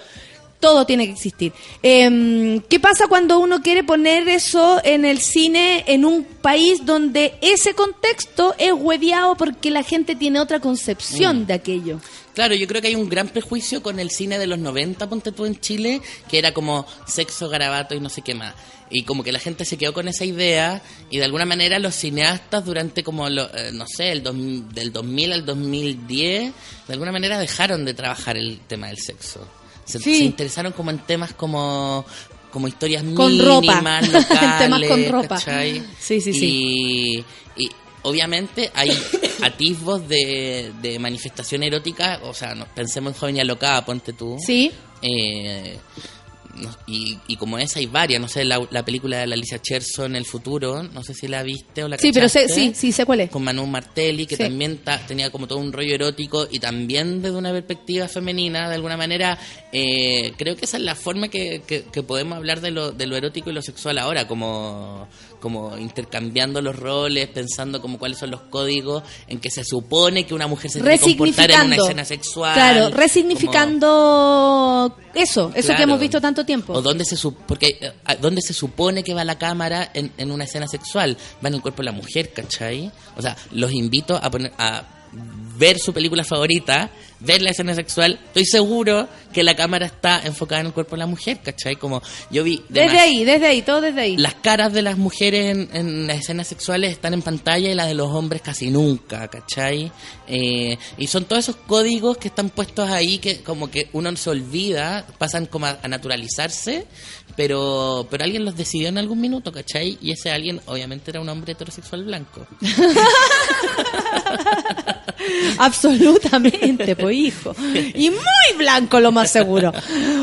todo tiene que existir. Em, ¿Qué pasa cuando uno quiere poner eso en el cine en un país donde ese contexto es hueviado porque la gente tiene otra concepción Mm. de aquello? Claro, yo creo que hay un gran prejuicio con el cine de los 90, ponte tú en Chile, que era como sexo, garabato y no sé qué más. Y como que la gente se quedó con esa idea y de alguna manera los cineastas durante como, lo- eh, no sé, el dos- del 2000 al 2010, de alguna manera dejaron de trabajar el tema del sexo. Se, Sí. se interesaron como en temas como como historias Con ropa. mínimas, temas locales, con ropa. ¿cachai? Sí, sí, sí. Y obviamente hay atisbos de, de manifestación erótica, o sea, no, pensemos en Joven y Alocada, ponte tú. Sí. Eh, no- y, y como esa hay varias, no sé, la, la película de la Alicia Cherson, El Futuro, no sé si la viste o la Sí, pero sé, sí, sí sé cuál es. Con Manu Martelli, que Sí. también ta- tenía como todo un rollo erótico y también desde una perspectiva femenina, de alguna manera, eh, creo que esa es la forma que, que- que podemos hablar de lo, de lo erótico y lo sexual ahora, como, como intercambiando los roles, pensando como cuáles son los códigos en que se supone que una mujer se tiene que comportar en una escena sexual. Claro, como- resignificando eso, eso que hemos visto tanto tiempo. O dónde se, su- porque, eh, dónde se supone que va la cámara en, en una escena sexual. Va en el cuerpo de la mujer, ¿cachai? O sea, los invito a poner a ver su película favorita, ver la escena sexual. Estoy seguro que la cámara está enfocada en el cuerpo de la mujer, ¿cachai? Como yo vi... Desde ahí, desde ahí, todo desde ahí. Las caras de las mujeres en, en las escenas sexuales están en pantalla y las de los hombres casi nunca, ¿cachai? Eh, y son todos esos códigos que están puestos ahí que como que uno se olvida, pasan como a, a naturalizarse, pero, pero alguien los decidió en algún minuto, ¿cachai? Y ese alguien obviamente era un hombre heterosexual blanco. Absolutamente, pues hijo. Y muy blanco lo más seguro.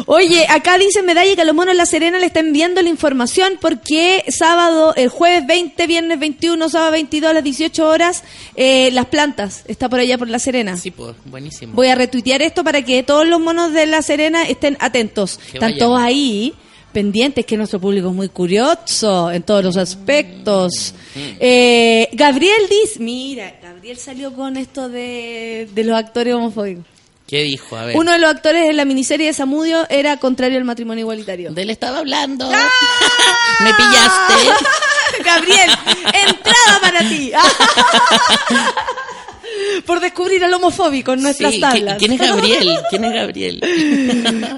Oye, acá dice Medalla que a los monos de La Serena le está enviando la información porque sábado, el jueves 20, viernes 21, sábado 22 a las 18 horas, eh, Las Plantas, está por allá por La Serena. Sí, pues, buenísimo. Voy a retuitear esto para que todos los monos de La Serena estén atentos. Que Están vayan. todos ahí pendientes, que nuestro público es muy curioso en todos los aspectos. Mm. Eh, Gabriel dice, mira, Gabriel salió con esto de, de los actores homofóbicos. ¿Qué dijo? A ver. Uno de los actores en la miniserie de Samudio era contrario al matrimonio igualitario. De él estaba hablando. Me pillaste. Gabriel, entrada para ti. Por descubrir al homofóbico en nuestras Sí, tablas. ¿Quién es Gabriel? ¿Quién es Gabriel?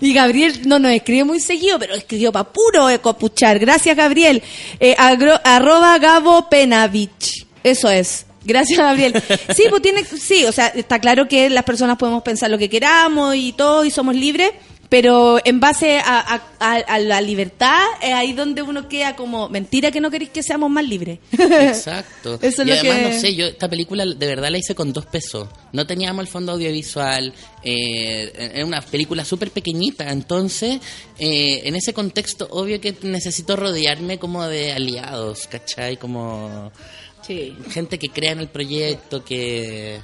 Y Gabriel no nos escribe muy seguido, pero escribió para puro ecopuchar. Gracias, Gabriel. Eh, agro- arroba Gabo Penavich. Eso es. Gracias, Gabriel. Sí, pues tiene, sí, o sea, está claro que las personas podemos pensar lo que queramos y todo y somos libres, pero en base a, a- a- a la libertad, es ahí donde uno queda como, mentira que no queréis que seamos más libres. Exacto. Eso es y lo además, que- no sé, yo esta película de verdad la hice con dos pesos. No teníamos el fondo audiovisual, eh, era una película súper pequeñita, entonces eh, en ese contexto obvio que necesito rodearme como de aliados, ¿cachai? Como gente que crea en el proyecto, que,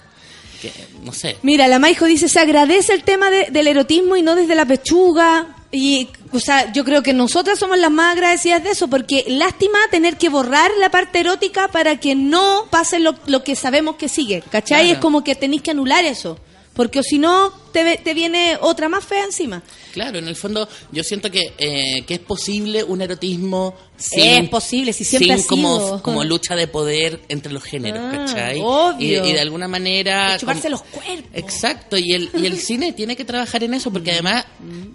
que no sé. Mira, la Maijo dice, se agradece el tema de- del erotismo y no desde la pechuga. Y, o sea, yo creo que nosotras somos las más agradecidas de eso, porque lástima tener que borrar la parte erótica para que no pase lo, lo que sabemos que sigue, ¿cachai? Claro. Es como que tenéis que anular eso, porque si no, te, te viene otra más fea encima. Claro, en el fondo yo siento que, eh, que es posible un erotismo sin, Es posible, si siempre sin ha como, como lucha de poder entre los géneros, Ah, ¿cachai? obvio. Y, y de alguna manera... De chuparse como- los cuerpos. Exacto, y el, y el cine tiene que trabajar en eso, porque además,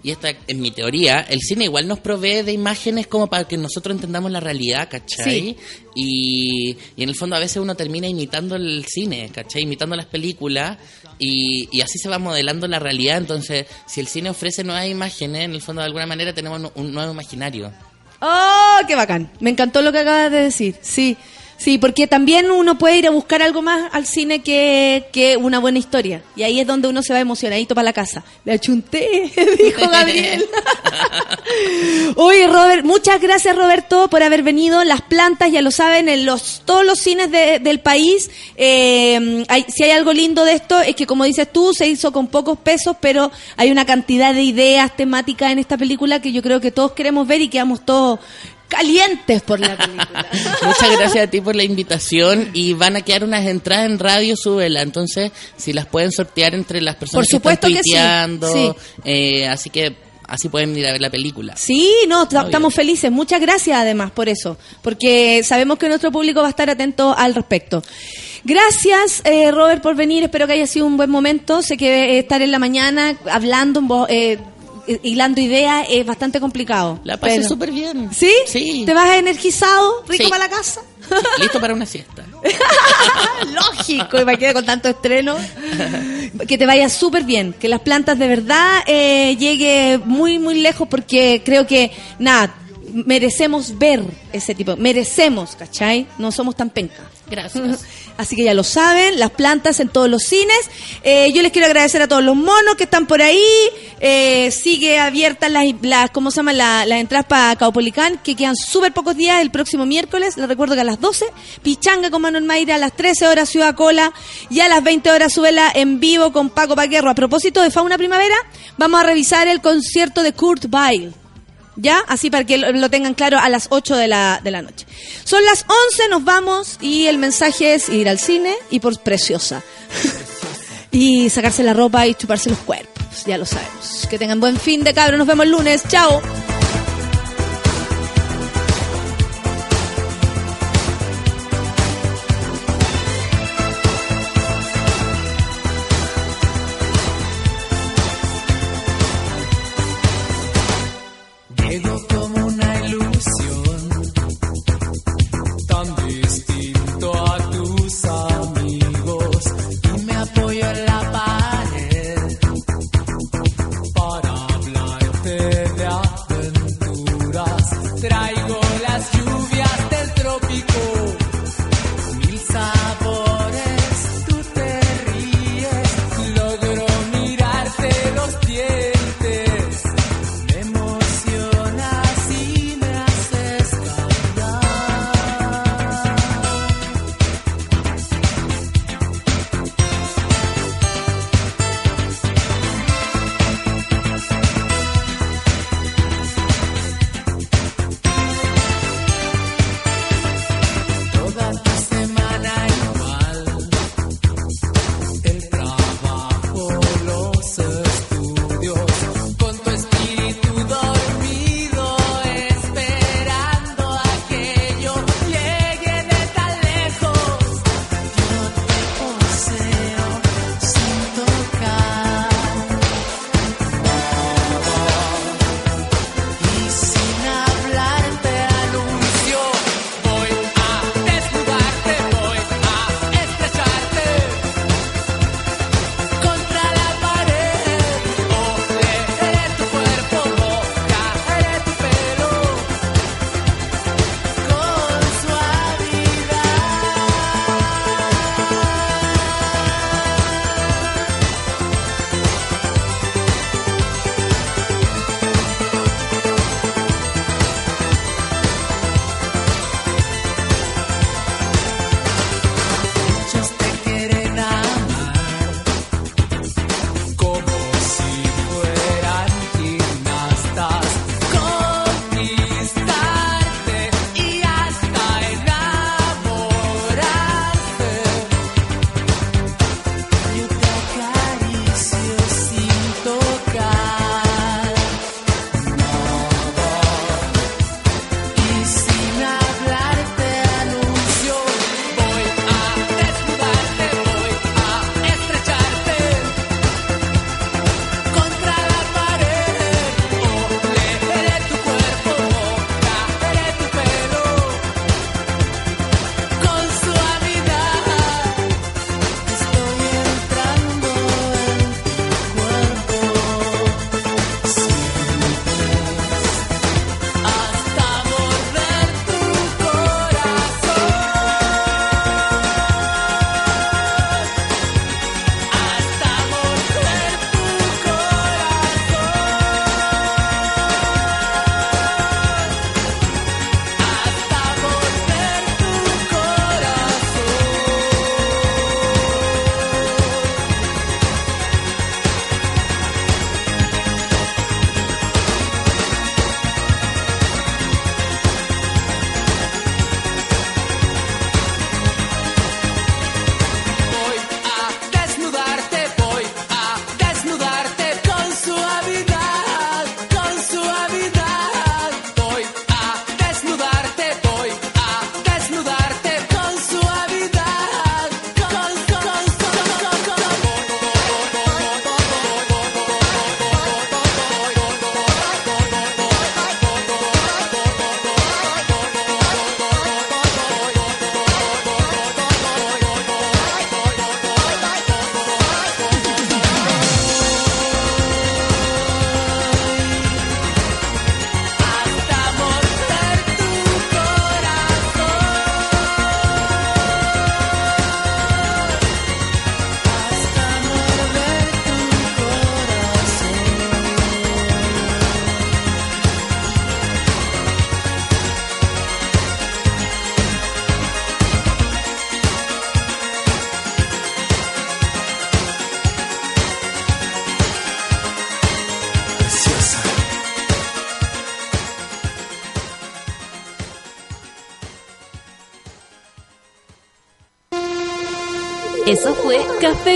y esta es mi teoría, el cine igual nos provee de imágenes como para que nosotros entendamos la realidad, ¿cachai? Sí. Y, y en el fondo a veces uno termina imitando el cine, ¿cachai? Imitando las películas y, y así se va modelando la realidad. Entonces, si el cine ofrece nuevas imágenes, en el fondo de alguna manera tenemos un- nuevo imaginario. ¡Oh, qué bacán! Me encantó lo que acabas de decir. Sí, sí, porque también uno puede ir a buscar algo más al cine que, que una buena historia. Y ahí es donde uno se va emocionadito para la casa. Le achunté, dijo Gabriel. Oye, Robert, muchas gracias, Roberto, por haber venido. Las plantas, ya lo saben, en los todos los cines de- del país. eh, hay- si hay algo lindo de esto, es que, como dices tú, se hizo con pocos pesos, pero hay una cantidad de ideas temáticas en esta película que yo creo que todos queremos ver y quedamos todos calientes por la película. Muchas gracias a ti por la invitación y van a quedar unas entradas en Radio Súbela, entonces si las pueden sortear entre las personas Por supuesto que que están sí, tuiteando, sí. eh, así que así pueden ir a ver la película. Sí, no, Obvio. estamos felices. Muchas gracias además por eso, porque sabemos que nuestro público va a estar atento al respecto. Gracias, eh, Robert, por venir. Espero que haya sido un buen momento. Sé que eh, estar en la mañana hablando, en voz- eh, hilando ideas es bastante complicado. La pasé Pero- súper bien. ¿Sí? Sí. ¿Te vas energizado? ¿Rico Sí. para la casa? Listo para una siesta. Lógico, imagínate con tanto estreno. Que te vaya súper bien, que las plantas de verdad eh, llegue muy, muy lejos porque creo que, nada, merecemos ver ese tipo, merecemos, ¿cachai? No somos tan penca. Gracias. Así que ya lo saben, las plantas en todos los cines. Eh, yo les quiero agradecer a todos los monos que están por ahí. Eh, sigue abiertas las, las ¿cómo se llama? La- las entradas para Caupolicán, que quedan súper pocos días el próximo miércoles. Les recuerdo que a las 12, Pichanga con Manuel Mayra, a las 13 horas Ciudad Cola y a las 20 horas Suela en vivo con Paco Paquerro. A propósito de Fauna Primavera, vamos a revisar el concierto de Kurt Weill. ¿Ya? Así para que lo, tengan claro a las 8 de la, de la noche. Son las 11, nos vamos y el mensaje es ir al cine y por preciosa. y sacarse la ropa y chuparse los cuerpos, ya lo sabemos. Que tengan buen fin de cabros, nos vemos el lunes, chao.